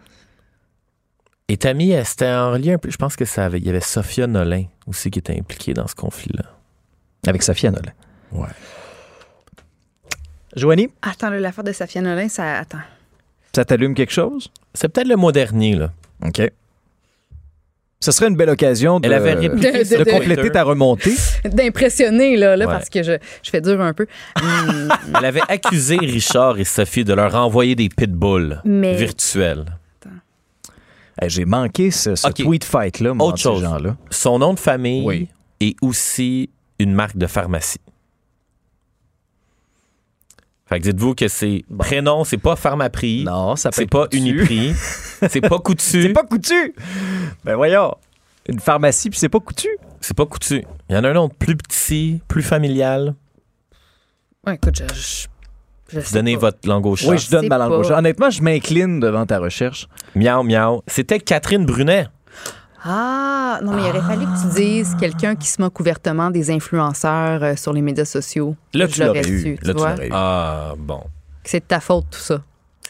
Et Tammy, euh, c'était en lien un peu. Je pense que ça avait. Il y avait Sophia Nolin aussi qui était impliquée dans ce conflit-là. Avec Sophia Nolin. Ouais. Joanie, Attends, l'affaire de Safia Nolin, ça. Attends. ça t'allume quelque chose? C'est peut-être le mois dernier, là. OK. Ce serait une belle occasion de, Elle avait répliqué De- sur de de- compléter ta remontée. D'impressionner, là, là Ouais. parce que je, je fais dur un peu. [LAUGHS] Elle avait accusé Richard et Sophie de leur envoyer des pitbulls Mais- virtuels. Eh, J'ai manqué ce, ce OK. tweet fight-là, moi, Autre entre ces chose. gens-là. Son nom de famille Oui. est aussi une marque de pharmacie. Fait que dites-vous que c'est prénom, c'est pas Pharmaprix. Non, ça peut C'est être pas coutu. Uniprix. [LAUGHS] c'est pas Coutu. C'est pas coutu! Ben voyons. Une pharmacie, puis c'est pas coutu. C'est pas Coutu. Il y en a un autre plus petit, plus familial. ouais, écoute, je. Donnez pas. votre langue au chat. Oui, je donne ma langue pas. au chat. Honnêtement, je m'incline devant ta recherche. Miaou, miaou. C'était Catherine Brunet. Ah, non, mais il aurait fallu que tu dises quelqu'un qui se moque ouvertement des influenceurs euh, sur les médias sociaux. Là, Je tu l'aurais su, tu Là, tu l'aurais eu. Ah, bon. C'est de ta faute, tout ça.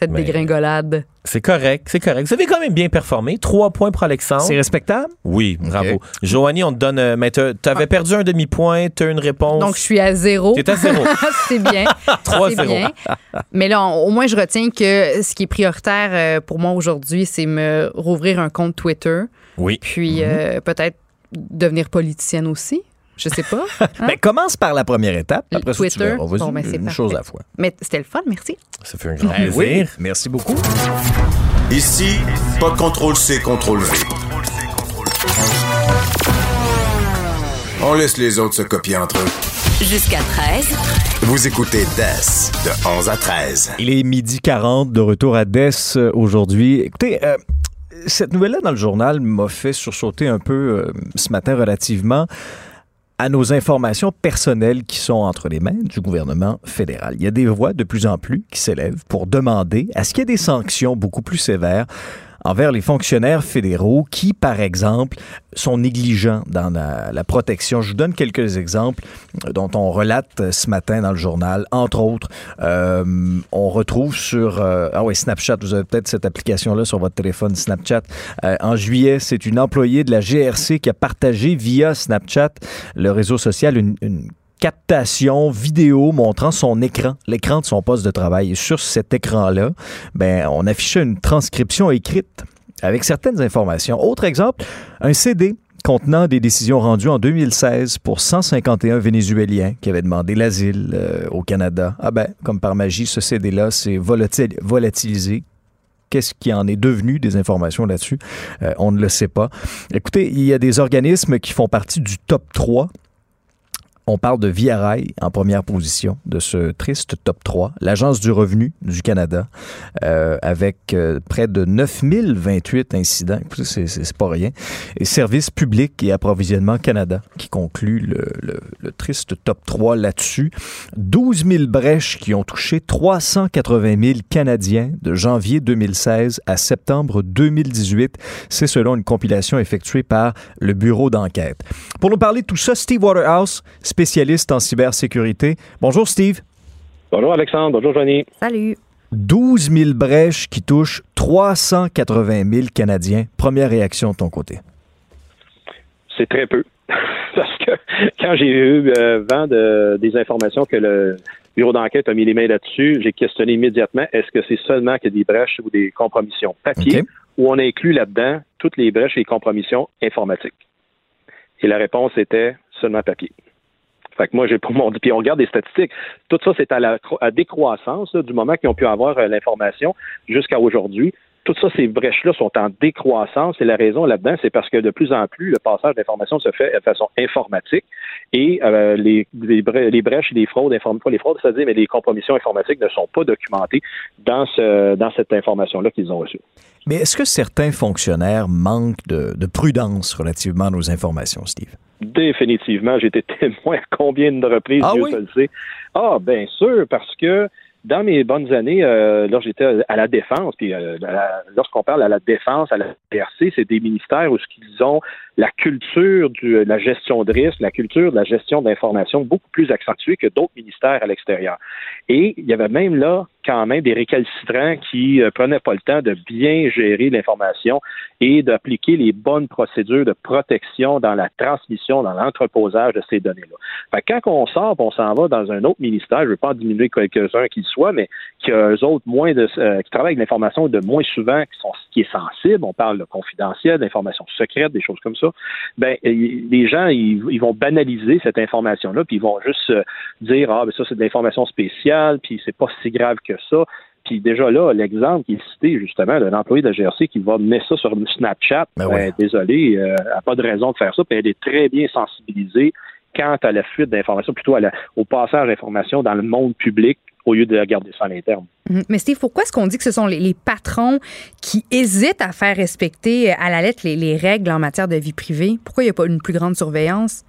Cette Mais- dégringolade. C'est correct, c'est correct. Vous avez quand même bien performé. Trois points pour Alexandre. C'est respectable? Oui, bravo. Joanie, on te donne. euh, mais t'as- t'avais perdu un demi-point, t'as une réponse. Donc, je suis à zéro. T'es à zéro. [LAUGHS] c'est bien. [LAUGHS] 3-0. C'est bien. Mais là, on- au moins, je retiens que ce qui est prioritaire euh, pour moi aujourd'hui, c'est me rouvrir un compte Twitter. Oui. Puis euh, peut-être devenir politicienne aussi. Je sais pas. [LAUGHS] Hein? Ben, commence par la première étape. Après ça, tu Twitter? verras. Vas-y, Bon, ben, c'est une parfait. chose à la fois. Mais c'était le fun, merci. Ça fait un grand Ben oui, plaisir. merci beaucoup. Ici, pas de contrôle C, contrôle V. On laisse les autres se copier entre eux. Jusqu'à 13. Vous écoutez DES de 11 à 13. Il est midi 40 de retour à DES euh, aujourd'hui. Écoutez, euh, cette nouvelle-là dans le journal m'a fait sursauter un peu euh, ce matin relativement à nos informations personnelles qui sont entre les mains du gouvernement fédéral. Il y a des voix de plus en plus qui s'élèvent pour demander à ce qu'il y ait des sanctions beaucoup plus sévères envers les fonctionnaires fédéraux qui, par exemple, sont négligents dans la, protection. Je vous donne quelques exemples euh, dont on relate euh, ce matin dans le journal. Entre autres, euh, on retrouve sur... euh, ah oui, Snapchat, vous avez peut-être cette application-là sur votre téléphone Snapchat. Euh, en juillet, c'est une employée de la GRC qui a partagé via Snapchat, le réseau social, une, une captation vidéo montrant son écran, l'écran de son poste de travail. Et sur cet écran-là, ben, on affichait une transcription écrite avec certaines informations. Autre exemple, un CD contenant des décisions rendues en 2016 pour 151 Vénézuéliens qui avaient demandé l'asile euh, au Canada. Ah ben, comme par magie, ce CD-là s'est volatil- volatilisé. Qu'est-ce qui en est devenu des informations là-dessus? Euh, on ne le sait pas. Écoutez, il y a des organismes qui font partie du top 3 On parle de Via Rail en première position de ce triste top 3. L'Agence du revenu du Canada, euh, avec euh, près de 9028 incidents. C'est- pas rien. Et Services publics et approvisionnement Canada, qui conclut le, le- le triste top 3 là-dessus. 12 000 brèches qui ont touché 380 000 Canadiens de janvier 2016 à septembre 2018. C'est selon une compilation effectuée par le Bureau d'enquête. Pour nous parler de tout ça, Steve Waterhouse, spécialiste en cybersécurité. Bonjour Steve. Bonjour Alexandre, bonjour Johnny. Salut. 12 000 brèches qui touchent 380 000 Canadiens. Première réaction de ton côté. C'est très peu. [LAUGHS] Parce que quand j'ai eu euh, vent de, des informations que le bureau d'enquête a mis les mains là-dessus, j'ai questionné immédiatement est-ce que c'est seulement que des brèches ou des compromissions papier ou on inclut là-dedans toutes les brèches et compromissions informatiques? Et la réponse était seulement papier. Fait que moi, j'ai pour mon puis on regarde des statistiques. Tout ça, c'est à la décroissance du moment qu'ils ont pu avoir euh, l'information jusqu'à aujourd'hui. Toutes ça, ces brèches-là sont en décroissance et la raison là-dedans, c'est parce que de plus en plus, le passage d'informations se fait de façon informatique et euh, les, les, brè- les brèches et les fraudes, pas les fraudes, c'est-à-dire, mais les compromissions informatiques ne sont pas documentées dans, ce, dans cette information-là qu'ils ont reçue. Mais est-ce que certains fonctionnaires manquent de, de prudence relativement à nos informations, Steve? Définitivement, j'ai été [LAUGHS] témoin à combien de reprises, Ah Dieu oui? le sait. Ah, bien sûr, parce que dans mes bonnes années, euh, lorsque j'étais à la défense, puis euh, lorsqu'on parle à la défense, à la PRC, c'est des ministères où ce qu'ils ont la culture de la gestion de risque, la culture de la gestion d'information beaucoup plus accentuée que d'autres ministères à l'extérieur. Et il y avait même là quand même des récalcitrants qui euh, prenaient pas le temps de bien gérer l'information et d'appliquer les bonnes procédures de protection dans la transmission, dans l'entreposage de ces données-là. Quand on sort, on s'en va dans un autre ministère, je ne veux pas en diminuer quelques-uns qu'ils soient, mais qui a eux autres moins de euh, qui travaillent avec l'information de moins souvent qui sont qui est sensible, on parle de confidentiel, d'informations secrètes, des choses comme ça. Ben y- les gens ils, ils vont banaliser cette information-là, puis ils vont juste euh, dire ah ben ça c'est de l'information spéciale, puis c'est pas si grave que ça. Puis déjà là, l'exemple qui est cité justement d'un employé de la GRC qui va mettre ça sur Snapchat, Ben ben, désolé, euh, elle n'a pas de raison de faire ça, puis elle est très bien sensibilisée quant à la fuite d'informations, plutôt à la- au passage d'informations dans le monde public au lieu de garder ça à l'interne. Mhm. Mais Steve, pourquoi est-ce qu'on dit que ce sont les, patrons qui hésitent à faire respecter à la lettre les règles en matière de vie privée? Pourquoi il n'y a pas une plus grande surveillance?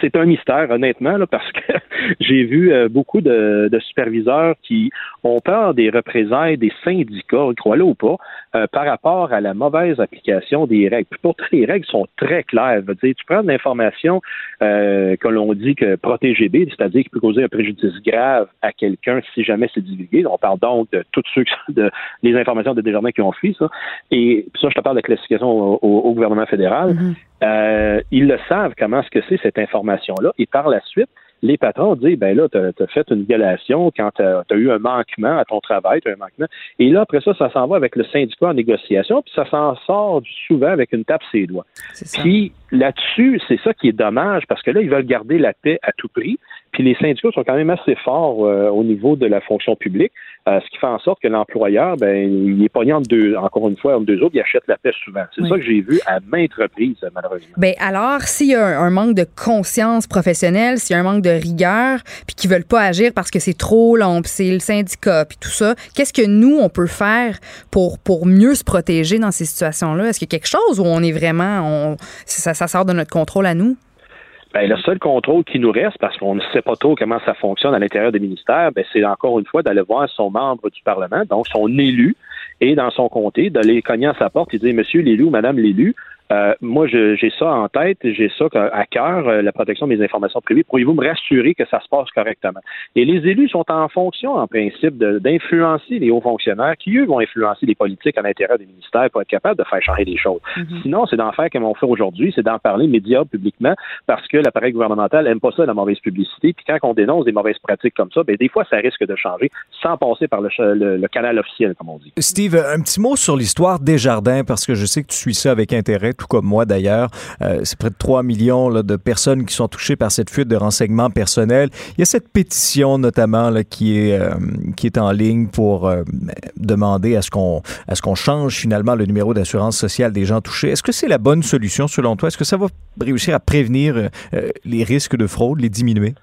C'est un mystère, honnêtement, là, parce que [LAUGHS] j'ai vu euh, beaucoup de, de superviseurs qui ont peur des représailles des syndicats, crois-le ou pas, euh, par rapport à la mauvaise application des règles. Puis pourtant, les règles sont très claires. Je veux dire, tu prends de l'information euh, que l'on dit que protégée B, c'est-à-dire qui peut causer un préjudice grave à quelqu'un si jamais c'est divulgué. On parle donc de toutes ceux qui sont de les informations de Desjardins qui ont fui ça. Et puis ça, je te parle de classification au, au- au gouvernement fédéral. Euh, ils le savent comment est-ce que c'est cette information-là. Et par la suite, les patrons disent, ben là, tu as, fait une violation quand tu as, eu un manquement à ton travail, tu as un manquement. Et là, après ça, ça s'en va avec le syndicat en négociation, puis ça s'en sort souvent avec une tape ses doigts. Puis là-dessus, c'est ça qui est dommage, parce que là, ils veulent garder la paix à tout prix. Puis les syndicats sont quand même assez forts euh, au niveau de la fonction publique, euh, ce qui fait en sorte que l'employeur, ben, il est pogné entre deux, encore une fois, entre deux autres, il achète la paix souvent. C'est Oui. ça que j'ai vu à maintes reprises, malheureusement. Ben alors, s'il y a un, un manque de conscience professionnelle, s'il y a un manque de rigueur, puis qu'ils veulent pas agir parce que c'est trop long, puis c'est le syndicat, puis tout ça, qu'est-ce que nous on peut faire pour pour mieux se protéger dans ces situations-là? Est-ce qu'il y a quelque chose où on est vraiment, on, ça, ça sort de notre contrôle à nous? Ben, le seul contrôle qui nous reste, parce qu'on ne sait pas trop comment ça fonctionne à l'intérieur des ministères, ben, c'est encore une fois d'aller voir son membre du Parlement, donc son élu, et dans son comté, d'aller cogner à sa porte et dire Monsieur l'élu Madame l'élu, euh, moi, j'ai ça en tête, j'ai ça à cœur, euh, la protection de mes informations privées. Pourriez-vous me rassurer que ça se passe correctement? Et les élus sont en fonction, en principe, d'influencer les hauts fonctionnaires qui, eux, vont influencer les politiques à l'intérieur des ministères pour être capables de faire changer les choses. Sinon, c'est d'en faire comme on fait aujourd'hui, c'est d'en parler médias publiquement parce que l'appareil gouvernemental aime pas ça, la mauvaise publicité. Puis quand on dénonce des mauvaises pratiques comme ça, ben, des fois, ça risque de changer sans passer par le, ch- le- le canal officiel, comme on dit. Steve, un petit mot sur l'histoire des jardins, parce que je sais que tu suis ça avec intérêt. Tout comme moi d'ailleurs. Euh, c'est près de 3 millions de personnes qui sont touchées par cette fuite de renseignements personnels. Il y a cette pétition notamment qui, est, euh, qui est en ligne pour euh, demander à ce qu'on change finalement le numéro d'assurance sociale des gens touchés. Est-ce que c'est la bonne solution selon toi? Est-ce que ça va réussir à prévenir les risques de fraude, les diminuer?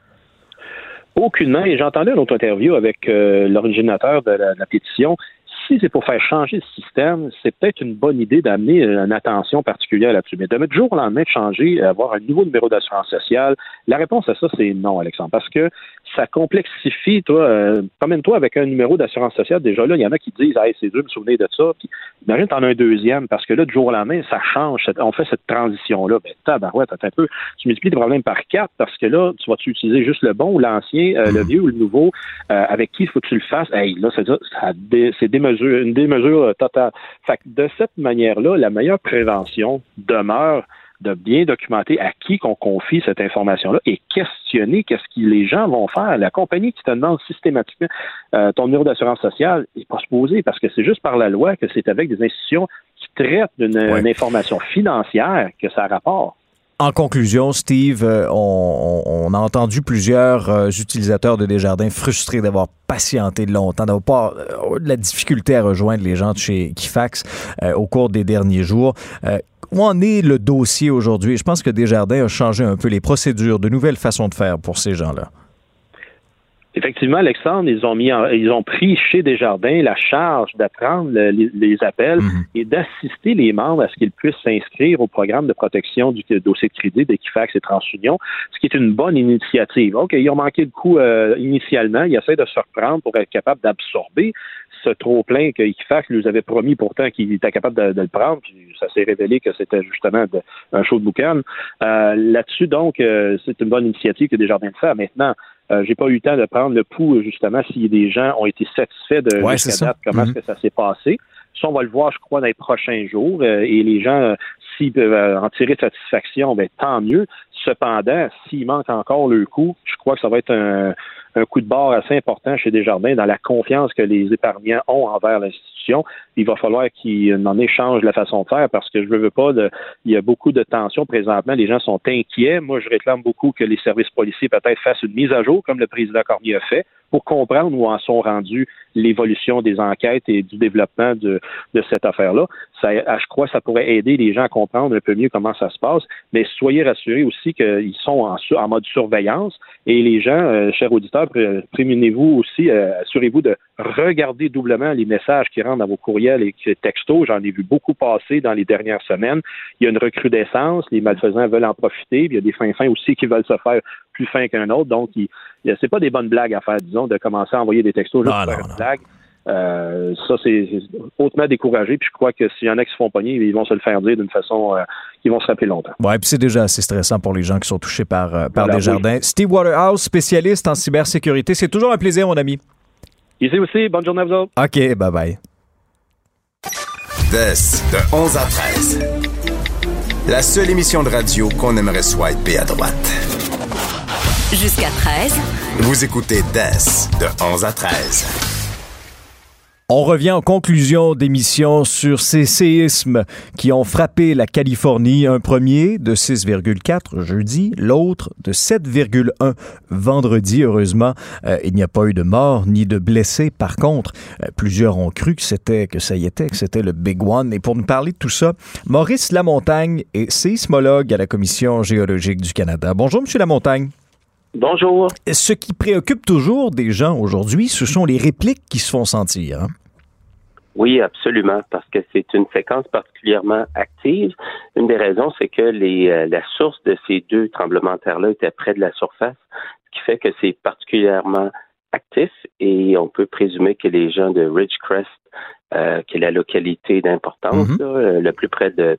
Aucunement. Et j'entendais une autre interview avec l'originateur de la pétition. Si c'est pour faire changer le système, c'est peut-être une bonne idée d'amener euh, une attention particulière là-dessus. Mais de mettre jour au lendemain de changer, avoir un nouveau numéro d'assurance sociale, la réponse à ça, c'est non, Alexandre. Parce que ça complexifie, toi, euh, promène-toi avec un numéro d'assurance sociale. Déjà là, il y en a qui disent, hey, c'est dur de me souvenir de ça. Puis, imagine, t'en as un deuxième, parce que là, du jour au lendemain, ça change. On fait cette transition-là. Ben, tabarouette, attends un peu. Tu multiplies tes problèmes par quatre, parce que là, tu vas-tu utiliser juste le bon ou l'ancien, euh, le vieux ou le nouveau, euh, avec qui il faut que tu le fasses? Hey, là, c'est ça, ça dé- c'est une démesure totale. Fait que de cette manière-là, la meilleure prévention demeure de bien documenter à qui qu'on confie cette information-là et questionner qu'est-ce que les gens vont faire. La compagnie qui te demande systématiquement euh, ton numéro d'assurance sociale n'est pas supposé parce que c'est juste par la loi que c'est avec des institutions qui traitent d'une une information financière que ça rapporte. En conclusion, Steve, euh, on, a entendu plusieurs euh, utilisateurs de Desjardins frustrés d'avoir patienté longtemps, d'avoir pas euh, de la difficulté à rejoindre les gens de chez Kifax au cours des derniers jours. Où en est le dossier aujourd'hui? Je pense que Desjardins a changé un peu les procédures, de nouvelles façons de faire pour ces gens-là. Effectivement, Alexandre, ils ont mis, en- ils ont pris chez Desjardins la charge d'apprendre le- les, les appels et d'assister les membres à ce qu'ils puissent s'inscrire au programme de protection du dossier de crédit d'Equifax et TransUnion, ce qui est une bonne initiative. OK, ils ont manqué de coup euh, initialement, ils essaient de se reprendre pour être capables d'absorber ce trop-plein que Equifax nous avait promis pourtant qu'il était capable de, de le prendre, puis ça s'est révélé que c'était justement de- un show de boucan. Euh, Là-dessus, donc, euh, c'est une bonne initiative que Desjardins de faire. Maintenant, euh, j'ai pas eu le temps de prendre le pouls, justement, si des gens ont été satisfaits de Ouais, date, comment Mhm. est-ce que ça s'est passé. Ça, on va le voir, je crois, dans les prochains jours. euh, et les gens, euh, s'ils peuvent en tirer satisfaction, ben, tant mieux. Cependant, s'il manque encore le coup, je crois que ça va être un, un coup de barre assez important chez Desjardins dans la confiance que les épargnants ont envers l'institution. Il va falloir qu'ils en échangent la façon de faire parce que je veux, veux pas, de- il y a beaucoup de tensions présentement. Les gens sont inquiets. Moi, je réclame beaucoup que les services policiers peut-être fassent une mise à jour, comme le président Cormier a fait, pour comprendre où en sont rendus l'évolution des enquêtes et du développement de, de cette affaire-là. Ça, je crois que ça pourrait aider les gens à comprendre un peu mieux comment ça se passe, mais soyez rassurés aussi qu'ils sont en, en mode surveillance et les gens, euh, chers auditeurs, pré- prémunez-vous aussi, euh, assurez-vous de regarder doublement les messages qui rentrent dans vos courriels et textos. J'en ai vu beaucoup passer dans les dernières semaines. Il y a une recrudescence, les malfaisants veulent en profiter, il y a des fins fins aussi qui veulent se faire plus fins qu'un autre. Donc, c'est pas des bonnes blagues à faire, disons, de commencer à envoyer des textos juste pour faire une blague. Euh, ça, c'est hautement découragé. Puis je crois que s'il y en a qui se font pogner, ils vont se le faire dire d'une façon euh, qu'ils vont se rappeler longtemps. Ouais, puis c'est déjà assez stressant pour les gens qui sont touchés par, euh, par Voilà, Desjardins. Steve Waterhouse, spécialiste en cybersécurité. C'est toujours un plaisir, mon ami. Ici aussi, bonne journée à vous autres. OK, bye-bye. Des, de 11 à 13. La seule émission de radio qu'on aimerait swiper à droite. Jusqu'à 13. Vous écoutez Des, de 11 à 13. On revient en conclusion d'émission sur ces séismes qui ont frappé la Californie. Un premier de 6,4 jeudi, l'autre de 7,1 vendredi. Heureusement, euh, il n'y a pas eu de morts ni de blessés. Par contre, euh, plusieurs ont cru que c'était que ça y était, que c'était le big one. Et pour nous parler de tout ça, Maurice Lamontagne est séismologue à la Commission géologique du Canada. Bonjour, Monsieur Lamontagne. Bonjour. Ce qui préoccupe toujours des gens aujourd'hui, ce sont les répliques qui se font sentir. hein. Oui, absolument, parce que c'est une séquence particulièrement active. Une des raisons, c'est que les, euh, la source de ces deux tremblements de terre-là était près de la surface, ce qui fait que c'est particulièrement actif et on peut présumer que les gens de Ridgecrest, euh, qui est la localité d'importance, euh, le plus près de,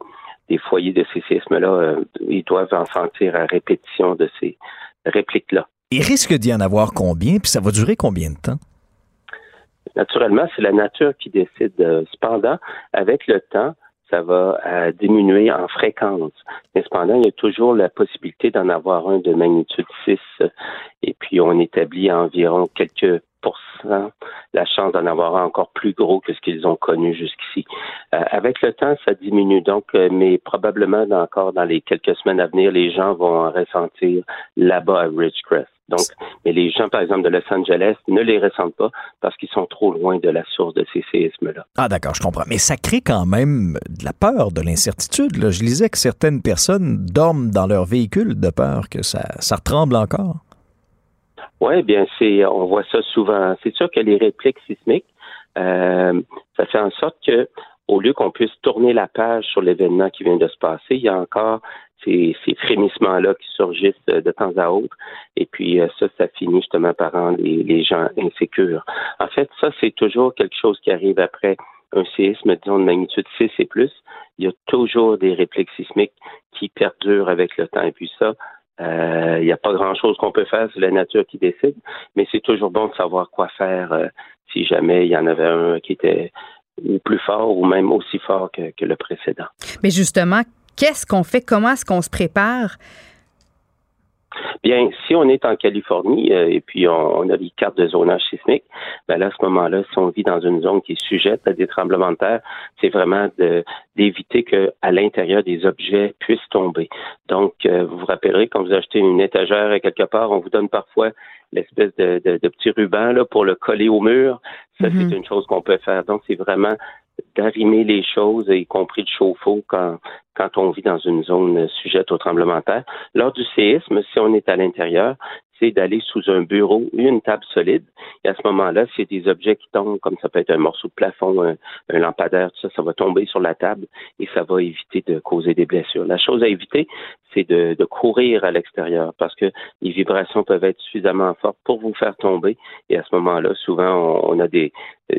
des foyers de ces séismes-là, euh, ils doivent en sentir à répétition de ces répliques-là. Il risque d'y en avoir combien, puis ça va durer combien de temps? Naturellement, c'est la nature qui décide. Euh, Cependant, avec le temps, ça va euh, diminuer en fréquence. Mais cependant, il y a toujours la possibilité d'en avoir un de magnitude 6. euh, Et puis, on établit environ quelques la chance d'en avoir encore plus gros que ce qu'ils ont connu jusqu'ici. Euh, avec le temps, ça diminue. Donc, euh, mais probablement encore dans les quelques semaines à venir, les gens vont en ressentir là-bas à Ridgecrest. Donc, mais les gens, par exemple, de Los Angeles ne les ressentent pas parce qu'ils sont trop loin de la source de ces séismes-là. Ah, d'accord, je comprends. Mais ça crée quand même de la peur, de l'incertitude. Je lisais que certaines personnes dorment dans leur véhicule de peur que ça, ça retremble encore. Oui, bien, c'est, on voit ça souvent. C'est sûr que les répliques sismiques, euh, ça fait en sorte que, au lieu qu'on puisse tourner la page sur l'événement qui vient de se passer, il y a encore ces, ces frémissements-là qui surgissent de temps à autre. Et puis euh, ça, ça finit justement par rendre les, les gens insécures. En fait, ça, c'est toujours quelque chose qui arrive après un séisme, disons, de magnitude 6 et plus. Il y a toujours des répliques sismiques qui perdurent avec le temps. Et puis ça, euh, il n'y a pas grand-chose qu'on peut faire, c'est la nature qui décide, mais c'est toujours bon de savoir quoi faire euh, si jamais il y en avait un qui était plus fort ou même aussi fort que, que le précédent. Mais justement, qu'est-ce qu'on fait? Comment est-ce qu'on se prépare? Bien, si on est en Californie euh, et puis on, a les cartes de zonage sismique, ben là, à ce moment-là, si on vit dans une zone qui est sujette à des tremblements de terre, c'est vraiment d'éviter que à l'intérieur des objets puissent tomber. Donc, euh, vous vous rappellerez, quand vous achetez une étagère quelque part, on vous donne parfois l'espèce de, de, de petit ruban là, pour le coller au mur. Ça, Mhm. c'est une chose qu'on peut faire. Donc, c'est vraiment d'arrimer les choses, y compris le chauffe-eau, quand, quand on vit dans une zone sujette au tremblement de terre. Lors du séisme, si on est à l'intérieur, c'est d'aller sous un bureau, une table solide. Et à ce moment-là, s'il y a des objets qui tombent, comme ça peut être un morceau de plafond, un, un lampadaire, tout ça, ça va tomber sur la table et ça va éviter de causer des blessures. La chose à éviter, c'est de, de courir à l'extérieur parce que les vibrations peuvent être suffisamment fortes pour vous faire tomber. Et à ce moment-là, souvent, on, on a des,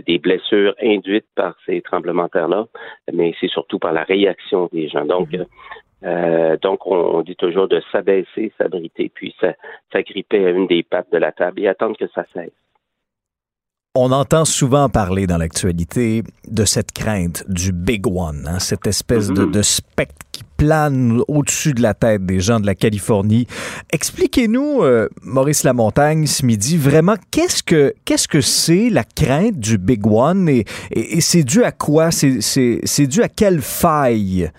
des blessures induites par ces tremblements de terre-là, mais c'est surtout par la réaction des gens. Donc, euh, donc, on, on dit toujours de s'abaisser, s'abriter, puis s'a- s'agripper à une des pattes de la table et attendre que ça cesse. On entend souvent parler dans l'actualité de cette crainte du Big One, hein, cette espèce de, de spectre qui plane au-dessus de la tête des gens de la Californie. Expliquez-nous, euh, Maurice Lamontagne, ce midi, vraiment, qu'est-ce que qu'est-ce que c'est la crainte du Big One et, et- et c'est dû à quoi? C'est dû à quelle faille?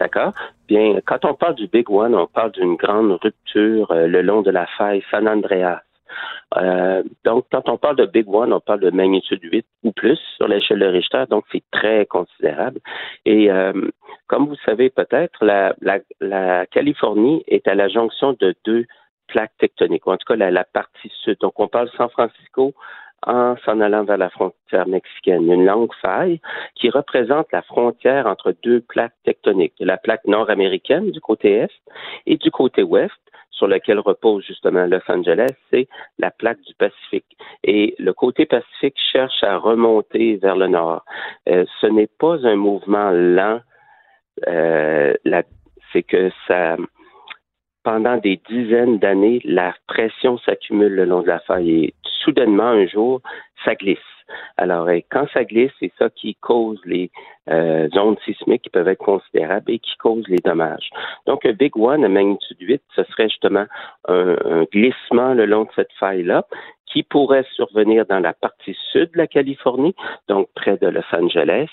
D'accord? Bien, quand on parle du Big One, on parle d'une grande rupture euh, le long de la faille San Andreas. Euh, donc, quand on parle de Big One, on parle de magnitude 8 ou plus sur l'échelle de Richter, donc c'est très considérable. Et euh, comme vous savez peut-être, la, la, la Californie est à la jonction de deux plaques tectoniques, ou en tout cas la, la partie sud. Donc, on parle San Francisco en s'en allant vers la frontière mexicaine. Une longue faille qui représente la frontière entre deux plaques tectoniques, la plaque nord-américaine du côté est et du côté ouest, sur laquelle repose justement Los Angeles, c'est la plaque du Pacifique. Et le côté Pacifique cherche à remonter vers le nord. Euh, ce n'est pas un mouvement lent, euh, c'est que ça, pendant des dizaines d'années, la pression s'accumule le long de la faille et soudainement, un jour, ça glisse. Alors, et quand ça glisse, c'est ça qui cause les euh, ondes sismiques qui peuvent être considérables et qui causent les dommages. Donc, un Big One à magnitude 8, ce serait justement un, un glissement le long de cette faille-là qui pourrait survenir dans la partie sud de la Californie, donc près de Los Angeles,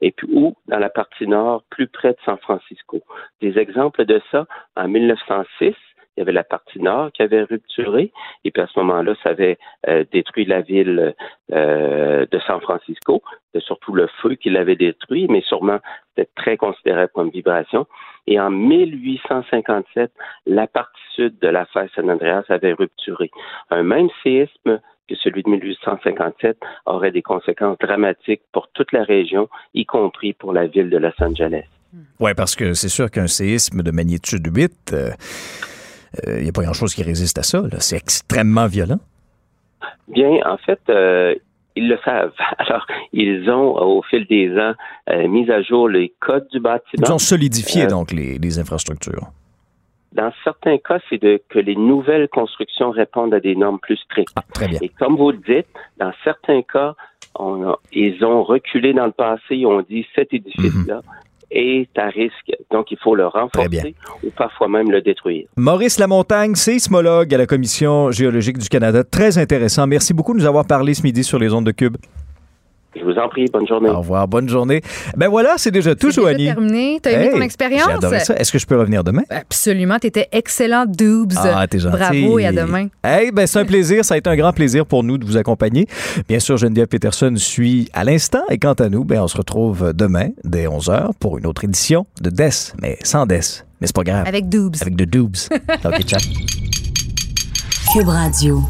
et puis ou dans la partie nord, plus près de San Francisco. Des exemples de ça, en 1906, il y avait la partie nord qui avait rupturé, et puis à ce moment-là, ça avait euh, détruit la ville euh, de San Francisco, c'est surtout le feu qui l'avait détruit, mais sûrement c'était très considérable comme vibration. Et en 1857, la partie sud de la faille San Andreas avait rupturé. Un même séisme que celui de 1857 aurait des conséquences dramatiques pour toute la région, y compris pour la ville de Los Angeles. Oui, parce que c'est sûr qu'un séisme de magnitude 8, euh, il n'y a pas grand-chose qui résiste à ça. C'est extrêmement violent. Bien, en fait, euh, ils le savent. [LAUGHS] Alors, ils ont, au fil des ans, euh, mis à jour les codes du bâtiment. Ils ont solidifié Euh, donc les, les infrastructures. Dans certains cas, c'est que les nouvelles constructions répondent à des normes plus strictes. très bien. Et comme vous le dites, dans certains cas, on a- ils ont reculé dans le passé, ils ont dit cet édifice-là est à risque, donc il faut le renforcer ou parfois même le détruire. Maurice Lamontagne, séismologue à la Commission géologique du Canada. Très intéressant. Merci beaucoup de nous avoir parlé ce midi sur les ondes de Cube. Je vous en prie, bonne journée. Au revoir, bonne journée. Ben voilà, c'est déjà tout, C'est Joanie. déjà terminé. T'as aimé ton expérience? J'ai adoré ça. Est-ce que je peux revenir demain? Absolument. T'étais excellent, Doobs. Ah, t'es gentil. Bravo et à demain. Hey, ben, c'est un plaisir. Ça a été un grand plaisir pour nous de vous accompagner. Bien sûr, Geneviève Peterson suit à l'instant. Et quant à nous, ben, on se retrouve demain dès 11h pour une autre édition de DES, mais sans DES. Mais c'est pas grave. Avec Doobs. Avec de Doobs. [LAUGHS] OK, ciao. Cube Radio.